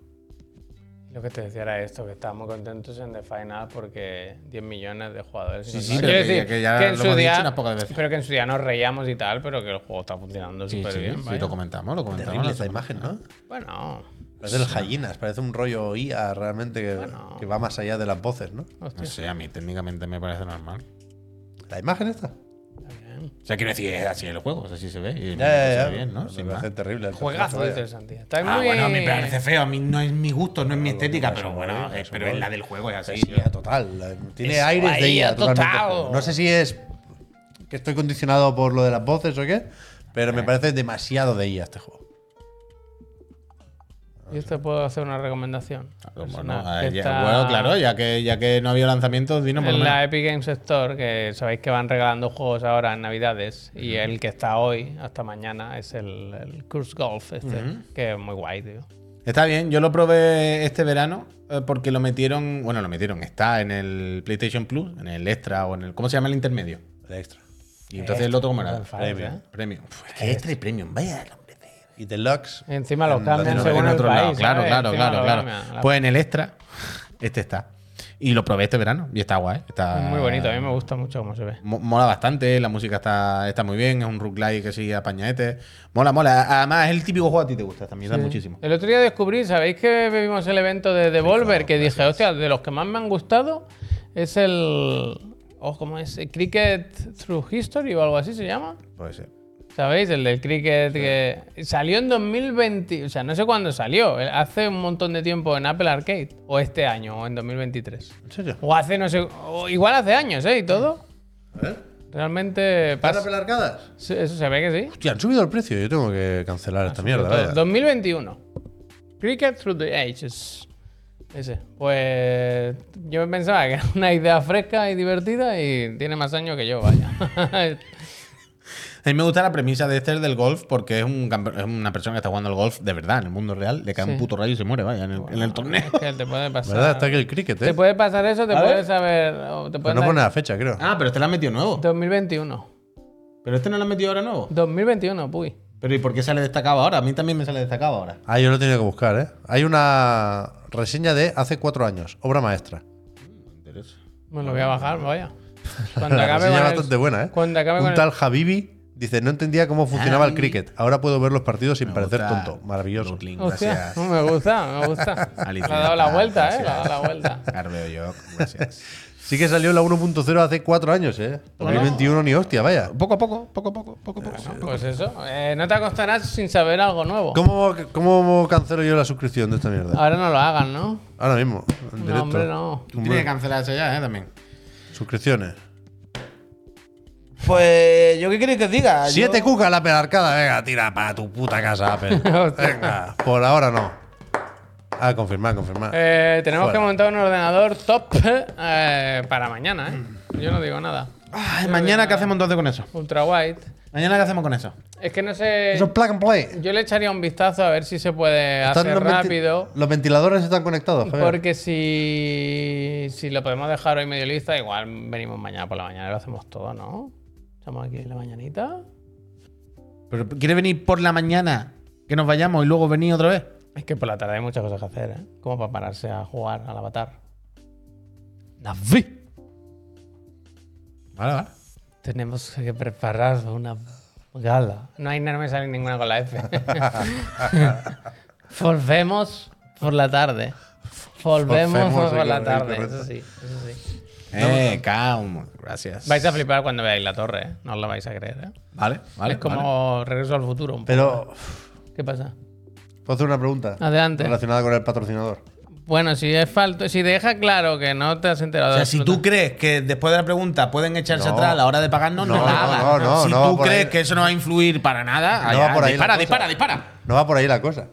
B: Lo que te decía era esto, que estábamos contentos en The Final porque 10 millones de jugadores.
A: Sí, sí, pero
B: Quiero
A: que-
B: decir,
A: que ya
B: que
A: lo
B: en
A: hemos
B: su
A: dicho
B: día,
A: unas pocas veces.
B: pero que en su día nos reíamos y tal, pero que el juego está funcionando
A: Sí,
B: súper
A: sí,
B: bien.
A: sí,
B: vaya.
A: lo comentamos, lo comentamos.
C: Esta imagen, ¿no?
B: Bueno,
C: Parece el Gallinas, parece un rollo IA realmente que,
B: Bueno.
C: que va más allá de las voces, ¿no?
B: hostia,
A: No sé, a mí técnicamente me parece normal.
C: La imagen esta.
A: O sea, quiero decir, es así el juego, así se ve. Y
C: Ya, ya,
A: se ve bien, ¿no?
C: Me
A: Sin
C: parece
A: más.
C: terrible. el
B: Juegazo,
C: personaje,
B: dice Santi. Está
A: Ah,
B: muy...
A: bueno, a mí me parece feo, a mí no es mi gusto, no es mi estética, pero bueno, eh,
C: eso
A: pero es
C: voy.
A: la del juego, es así.
C: Es total. Tiene
B: Es
C: aires de
B: IA
C: totalmente. No sé si es que estoy condicionado por lo de las voces o qué, pero me parece demasiado de IA este juego.
B: ¿Y te puedo hacer una recomendación?
A: Bueno, ya-
B: está
A: bueno, claro, ya que, ya que no había lanzamientos, dinos por
B: En la. Epic Games Store, que sabéis que van regalando juegos ahora en Navidades, y el que está hoy, hasta mañana, es el, el Curse Golf, este, que es muy guay, tío.
A: Está bien, yo lo probé este verano eh, porque lo metieron, bueno, lo metieron, está en el PlayStation Plus, en el extra o en el, ¿cómo se llama el intermedio?
C: El extra.
A: Y entonces el otro, ¿cómo era?
B: Fallo, ¿eh?
A: Premium. Uf, es que extra y premium, vaya.
C: Y Deluxe.
B: Encima los cambian según
A: en
B: el
A: otro
B: país.
A: lado, claro, claro,
B: Encima
A: claro, claro.
B: cambian.
A: Pues en el extra, este está. Y lo probé este verano y está guay. Está
B: Es muy bonito, a mí me gusta mucho cómo se ve.
A: Mo- Mola bastante, la música está, está muy bien, es un roguelike que sigue apañadete. Mola, mola. Además, es el típico juego a ti te gusta, también da muchísimo.
B: El otro día descubrí, ¿sabéis que vimos el evento de Devolver? Que dije, hostia, de los que más me han gustado es el. Oh, ¿Cómo es? Cricket Through History o algo así se llama.
A: Puede ser.
B: ¿Sabéis? El del cricket que salió en 2020, o sea, no sé cuándo salió, eh, hace un montón de tiempo en Apple Arcade, o este año, o en 2023.
C: ¿En serio?
B: O hace, no sé, o igual hace años, ¿eh? Y todo.
C: A ver.
B: Realmente
C: ¿Para
B: pasa.
C: arcadas?
B: Sí, Eso se ve que sí.
C: Hostia, han subido el precio. Yo tengo que cancelar esta mierda.
B: Todo.
C: vaya.
B: 2021. Cricket Through the Ages. Ese. Pues yo pensaba que era una idea fresca y divertida y tiene más años que yo, vaya.
A: A mí me gusta la premisa de este del golf porque es, un, campe- es una persona que está jugando al golf de verdad en el mundo real. Le cae
B: Sí.
A: un puto rayo y se muere, vaya, en el, en el torneo.
B: Es que te puede pasar.
C: ¿Verdad? Está aquí el cricket,
B: Te
C: ¿eh?
B: puede pasar eso, te puedes saber. Te
C: Pero no pone la fecha, creo.
A: Ah, pero este lo han metido nuevo.
B: 2021.
A: Pero este no lo han metido ahora nuevo.
B: 2021, puy.
A: Pero ¿y por qué sale destacado ahora? A mí también me sale destacado ahora.
C: Ah, yo lo tenía que buscar, ¿eh? Hay una reseña de hace cuatro años, obra maestra.
B: Me lo voy a bajar, vaya. Cuando
C: La
B: acabe
C: reseña es
B: el-
C: bastante buena, ¿eh?
B: Cuando acabe
C: Un
B: con el-
C: tal Habibi dice, no entendía cómo funcionaba el cricket. Ahora puedo ver los partidos sin
A: Me
C: parecer
A: gusta
C: tonto. Maravilloso.
A: Brooklyn,
B: Hostia,
A: gracias.
B: no me gusta, me gusta. Le
A: Alicia,
B: ha dado la vuelta, ¿eh? Le ha dado la vuelta.
A: Carveo yo, gracias.
C: Sí que salió la 1.0 hace cuatro años, ¿eh? 2021 ni hostia, vaya.
A: Poco a poco, poco a poco, poco a poco.
B: Pues eso, eh, no te acostarás sin saber algo nuevo.
C: ¿Cómo, ¿Cómo cancelo yo la suscripción de esta mierda?
B: Ahora no lo hagan, ¿no?
C: Ahora mismo, en
B: No,
C: directo.
B: hombre, no.
A: Tiene que cancelarse ya, ¿eh? También.
C: Suscripciones.
A: Pues, ¿yo qué queréis que os diga?
C: Siete cucas la pelarcada, venga, tira para tu puta casa, Apple. venga, por ahora no. Ah, confirmar, confirmar.
B: Eh, tenemos
C: Fuera.
B: que montar un ordenador top eh, para mañana, ¿eh? Yo no digo nada.
A: Ay, mañana, ¿qué hacemos entonces con eso?
B: Ultra wide.
A: Mañana, ¿qué hacemos con eso?
B: Es que no sé.
C: Eso es plug and play.
B: Yo le echaría un vistazo a ver si se puede
C: Están
B: hacer
C: los venti-
B: rápido.
C: Los ventiladores están conectados, Javier.
B: Porque si, si lo podemos dejar hoy medio lista, igual venimos mañana por la mañana y lo hacemos todo, ¿no? Estamos aquí en la mañanita.
A: ¿Pero ¿Quiere venir por la mañana que nos vayamos y luego venir otra vez?
B: Es que por la tarde hay muchas cosas que hacer, ¿eh? Como para pararse a jugar al avatar.
A: Naví. Vale, vale.
B: tenemos que preparar una gala. No hay, no me sale ninguna con la F. Volvemos por la tarde. Volvemos por la tarde, eso sí, eso sí.
A: Eh, calma. Gracias.
B: Vais a flipar cuando veáis la torre, ¿eh? no os la vais a creer. ¿eh?
A: Vale, vale.
B: es como Regreso al futuro. un poco.
C: Pero,
B: ¿Qué pasa?
C: ¿puedo hacer una pregunta?
B: Adelante.
C: Relacionada con el patrocinador.
B: Bueno, si es falto, si deja claro que no te has enterado
A: O sea,
B: de
A: si tú crees que después de la pregunta pueden echarse
C: No.
A: atrás a la hora de pagarnos, no,
C: No,
A: hagas.
C: no, no,
A: si
C: no
A: tú crees
C: ahí.
A: que eso no va a influir para nada,
C: No
A: allá,
C: va por ahí
A: dispara, dispara, dispara.
C: No va por ahí la cosa.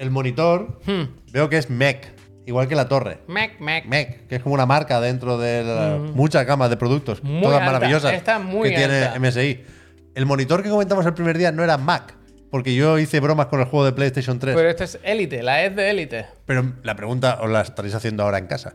C: El monitor
B: Hmm.
C: veo que es MEC, igual que la torre.
B: Mec, mec.
C: MEC, que es como una marca dentro de la- muchas gamas de productos,
B: Mm. Muy
C: todas
B: alta,
C: maravillosas
B: esta es muy
C: que tiene. MSI. El monitor que comentamos el primer día no era Mac, porque yo hice bromas con el juego de PlayStation 3.
B: Pero este es élite, la es de élite.
C: Pero la pregunta os la estaréis haciendo ahora en casa.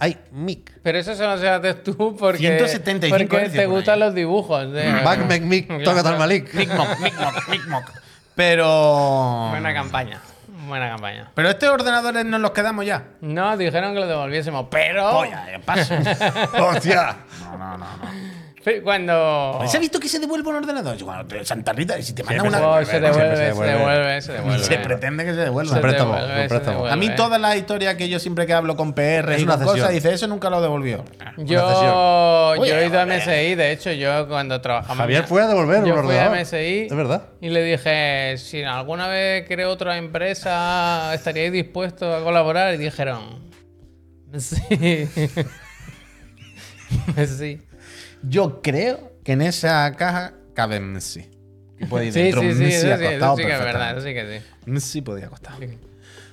C: ¿Hay mic?
B: Pero eso solo se hace tú porque,
A: 175
B: porque te
A: por
B: gustan
A: ahí.
B: los dibujos. de-
C: Mac, Mac, mic, toca al Malik.
A: Mic Mock, Mic Mock, Mic Mock. Pero.
B: Buena campaña. Buena campaña.
A: Pero estos ordenadores nos los quedamos ya.
B: No, dijeron que lo devolviésemos, pero.
A: Polla, eh, paso.
C: ¡Hostia!
A: No, no, no, no.
B: Cuando.
A: ¿Has visto que se devuelve un ordenador? Yo, te, Santa Rita, y si te mandan
C: Siempre
A: una.
B: Se devuelve, se
C: se
B: devuelve, se devuelve.
A: Se pretende que se devuelva.
B: Se
C: préstamo,
B: devuelve, se.
A: A mí todas las historias que yo siempre que hablo con PR
C: Es
A: y
C: una
A: cosas, dice, eso nunca lo devolvió.
B: Yo, yo he ido a MSI, de hecho, yo cuando trabajaba.
C: Javier fue a devolver
B: yo
C: un
B: fui a
C: ordenador.
B: MSI.
C: Es verdad.
B: Y le dije, si alguna vez creo otra empresa, ¿estaríais dispuestos a colaborar? Y dijeron, sí. sí.
A: Yo creo que en esa caja cabe Messi. Puede ir
B: Sí,
A: dentro
B: sí, sí,
A: Messi
B: eso sí,
A: acostado
B: eso sí que es verdad, eso sí que sí.
A: Messi podía acostar.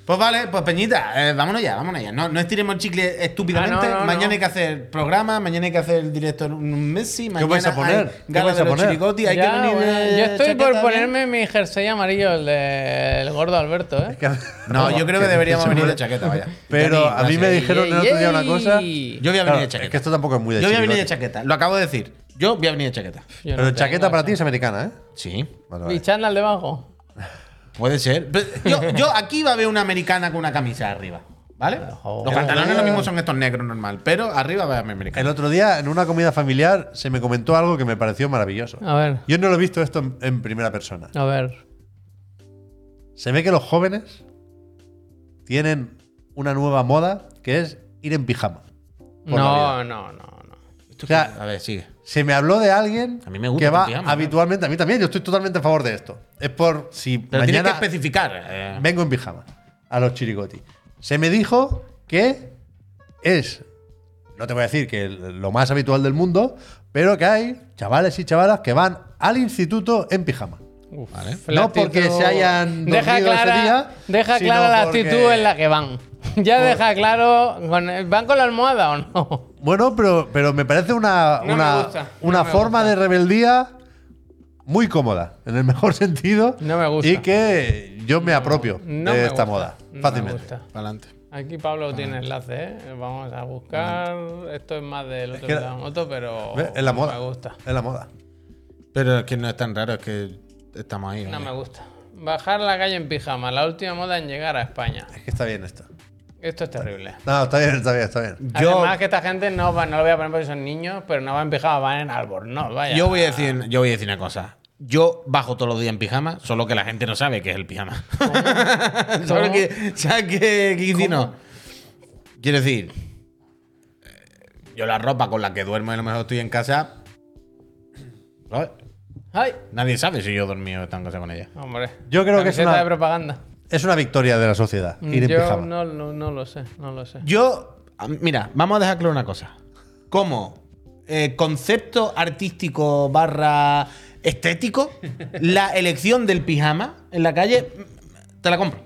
A: Pues vale, pues Peñita, eh, vámonos ya, vámonos ya. No, no estiremos el chicle estúpidamente.
B: Ah, no, no,
A: mañana
B: no.
A: hay que hacer programa, mañana hay que hacer directo en un Messi. Mañana
C: vais a poner?
A: hay
C: ¿Qué vais
A: de
C: a poner?
A: Chiricotti, hay
B: Ya,
A: que venir
B: bueno,
A: de
B: yo estoy por ponerme mi jersey amarillo, el del gordo Alberto, ¿eh?
A: No, yo creo que deberíamos venir de chaqueta, vaya.
C: Pero a mí me dijeron el otro día una cosa.
A: Yo voy a venir de
C: es
A: chaqueta.
C: que esto tampoco es muy de
A: Yo voy a venir de chaqueta. Lo acabo de decir. Yo voy a venir de chaqueta.
B: Yo no
C: Pero
B: tengo
C: chaqueta para ti es americana, ¿eh?
A: Sí.
C: Vale,
B: ¿Y
C: vale.
B: chándal debajo?
A: Puede ser. Pero Yo, yo aquí va a ver una americana con una camisa arriba. ¿Vale?
B: Joder.
A: Los pantalones lo mismo son estos negros normal, pero arriba va a ver americana.
C: El otro día, en una comida familiar, se me comentó algo que me pareció maravilloso.
B: A ver,
C: Yo no lo he visto esto en, en primera persona.
B: a ver.
C: Se ve que los jóvenes tienen una nueva moda que es ir en pijama. por
B: No, no, no, no.
C: O sea,
A: A ver, sigue.
C: Se me habló de alguien
A: A mí me gusta
C: que va
A: pijama,
C: habitualmente, a mí también, yo estoy totalmente a favor de esto. Es por si
A: Pero tienes que
C: mañana
A: especificar. eh.
C: vengo en pijama a los chirigoti. Se me dijo que es, no te voy a decir que lo más habitual del mundo, pero que hay chavales y chavalas que van al instituto en pijama.
B: Uf,
A: Vale.
C: No porque se hayan
B: deja
C: dormido ese
B: clara,
C: día,
B: deja clara la actitud en la que van. Ya deja claro. con- ¿Van con la almohada o no?
C: Bueno, pero, pero me parece una,
B: No me
C: una,
B: gusta,
C: una
B: no me
C: forma
B: gusta.
C: de rebeldía muy cómoda, en el mejor sentido.
B: No me gusta.
C: Y que yo me apropio
B: No
C: de
B: me
C: esta
B: gusta,
C: moda,
B: no me
C: fácilmente.
B: gusta.
A: Adelante.
B: Aquí Pablo tiene enlace, ¿eh? Vamos a buscar. Esto es más del otro
C: que-
B: de la moto, pero.
C: ¿Ves? Es la
B: no
C: moda.
B: me gusta.
C: Es la moda.
A: Pero es que no es tan raro, es que estamos ahí.
B: No
A: oye.
B: me gusta. Bajar la calle en pijama, la última moda en llegar a España.
C: Es que está bien esto.
B: Esto es terrible.
C: No, está bien, está bien, está bien.
A: Yo-
B: Además que esta gente no va, no lo voy a poner porque son niños, pero no van en pijama, van en albornoz, vaya.
A: Yo voy a decir, yo voy a decir una cosa. Yo bajo todos los días en pijama, solo que la gente no sabe qué es el pijama. ¿Sabes qué? ¿Sabes qué. Quiero decir, eh, yo la ropa con la que duermo y a lo mejor estoy en casa. ¿sabes?
B: Ay,
A: Nadie sabe si yo he dormido en casa con ella.
B: hombre.
C: Yo creo que es
B: Camiseta
C: una-
B: de propaganda.
C: Es una victoria de la sociedad, ir en
B: Yo
C: pijama.
B: no, no, no lo sé, no lo sé.
A: Yo, mira, vamos a dejar claro una cosa. Como eh, concepto artístico barra estético, la elección del pijama en la calle, mm, te la compro.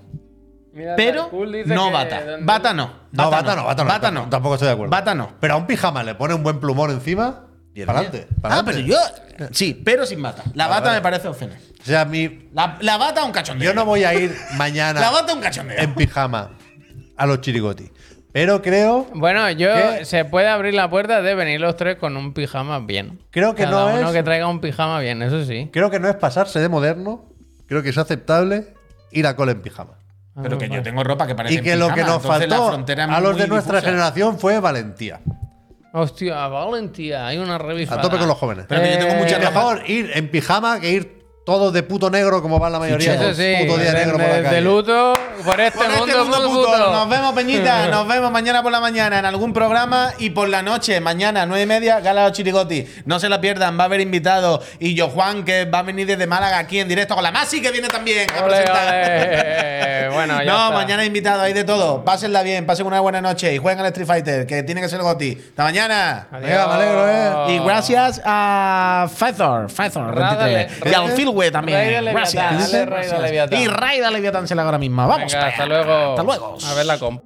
B: Mira,
A: Pero
B: dice
A: no
B: que
A: bata. Bata no.
C: No, bata no, bata no.
A: Bata no.
C: Tampoco estoy de acuerdo.
A: Bata no.
C: Pero a un pijama le pone un buen plumón encima. Para adelante.
A: Ah, pero yo. Sí, pero sin bata. La bata me parece obscena.
C: O sea, mi,
A: La, la bata un cachondeo.
C: yo no voy a ir mañana
A: La bata un cachondeo.
C: en pijama a los chirigoti. Pero creo,
B: Bueno, yo
C: ¿Qué?
B: se puede abrir la puerta de venir los tres con un pijama bien.
C: Creo que
B: Cada
C: no
B: uno
C: es-
B: que traiga un pijama bien, eso sí.
C: creo que no es pasarse de moderno. Creo que es aceptable ir a cole en pijama.
A: Pero que
B: Ah,
A: yo tengo ropa que parece
C: Y que lo que nos
A: entonces la
C: faltó
A: frontera es
C: a los
A: muy
C: de nuestra
A: difusa.
C: generación fue valentía.
B: Hostia, valentía. Hay una revista.
C: A tope con los jóvenes.
A: Pero que yo tengo
B: Eh,
C: Que mejor ir en pijama que ir todos de puto negro como van la mayoría.
B: Eso sí,
C: puto día
B: de,
C: negro por la calle.
B: de luto por este,
A: Por este
B: mundo, puto.
A: Nos vemos, Peñita. Nos vemos mañana por la mañana en algún programa y por la noche, mañana, nueve y media, Gala de Chirigoti. No se la pierdan, va a haber invitados. Y yo, Juan, que va a venir desde Málaga aquí en directo con la Masi, que viene también a
B: Ole. Bueno, ya
A: no,
B: está.
A: mañana invitado, hay de todo. Pásenla bien, pasen una buena noche y jueguen al Street Fighter, que tiene que ser Goti. Hasta mañana.
C: Venga, me alegro, eh.
A: Y gracias a
B: Rádale,
A: 23. Y al También.
B: Leviatán,
A: gracias.
B: dale. Leviatán.
A: Y Raida Leviatán se la haga ahora mismo. Vamos.
B: Venga, hasta luego.
A: Hasta luego.
B: A ver la comp.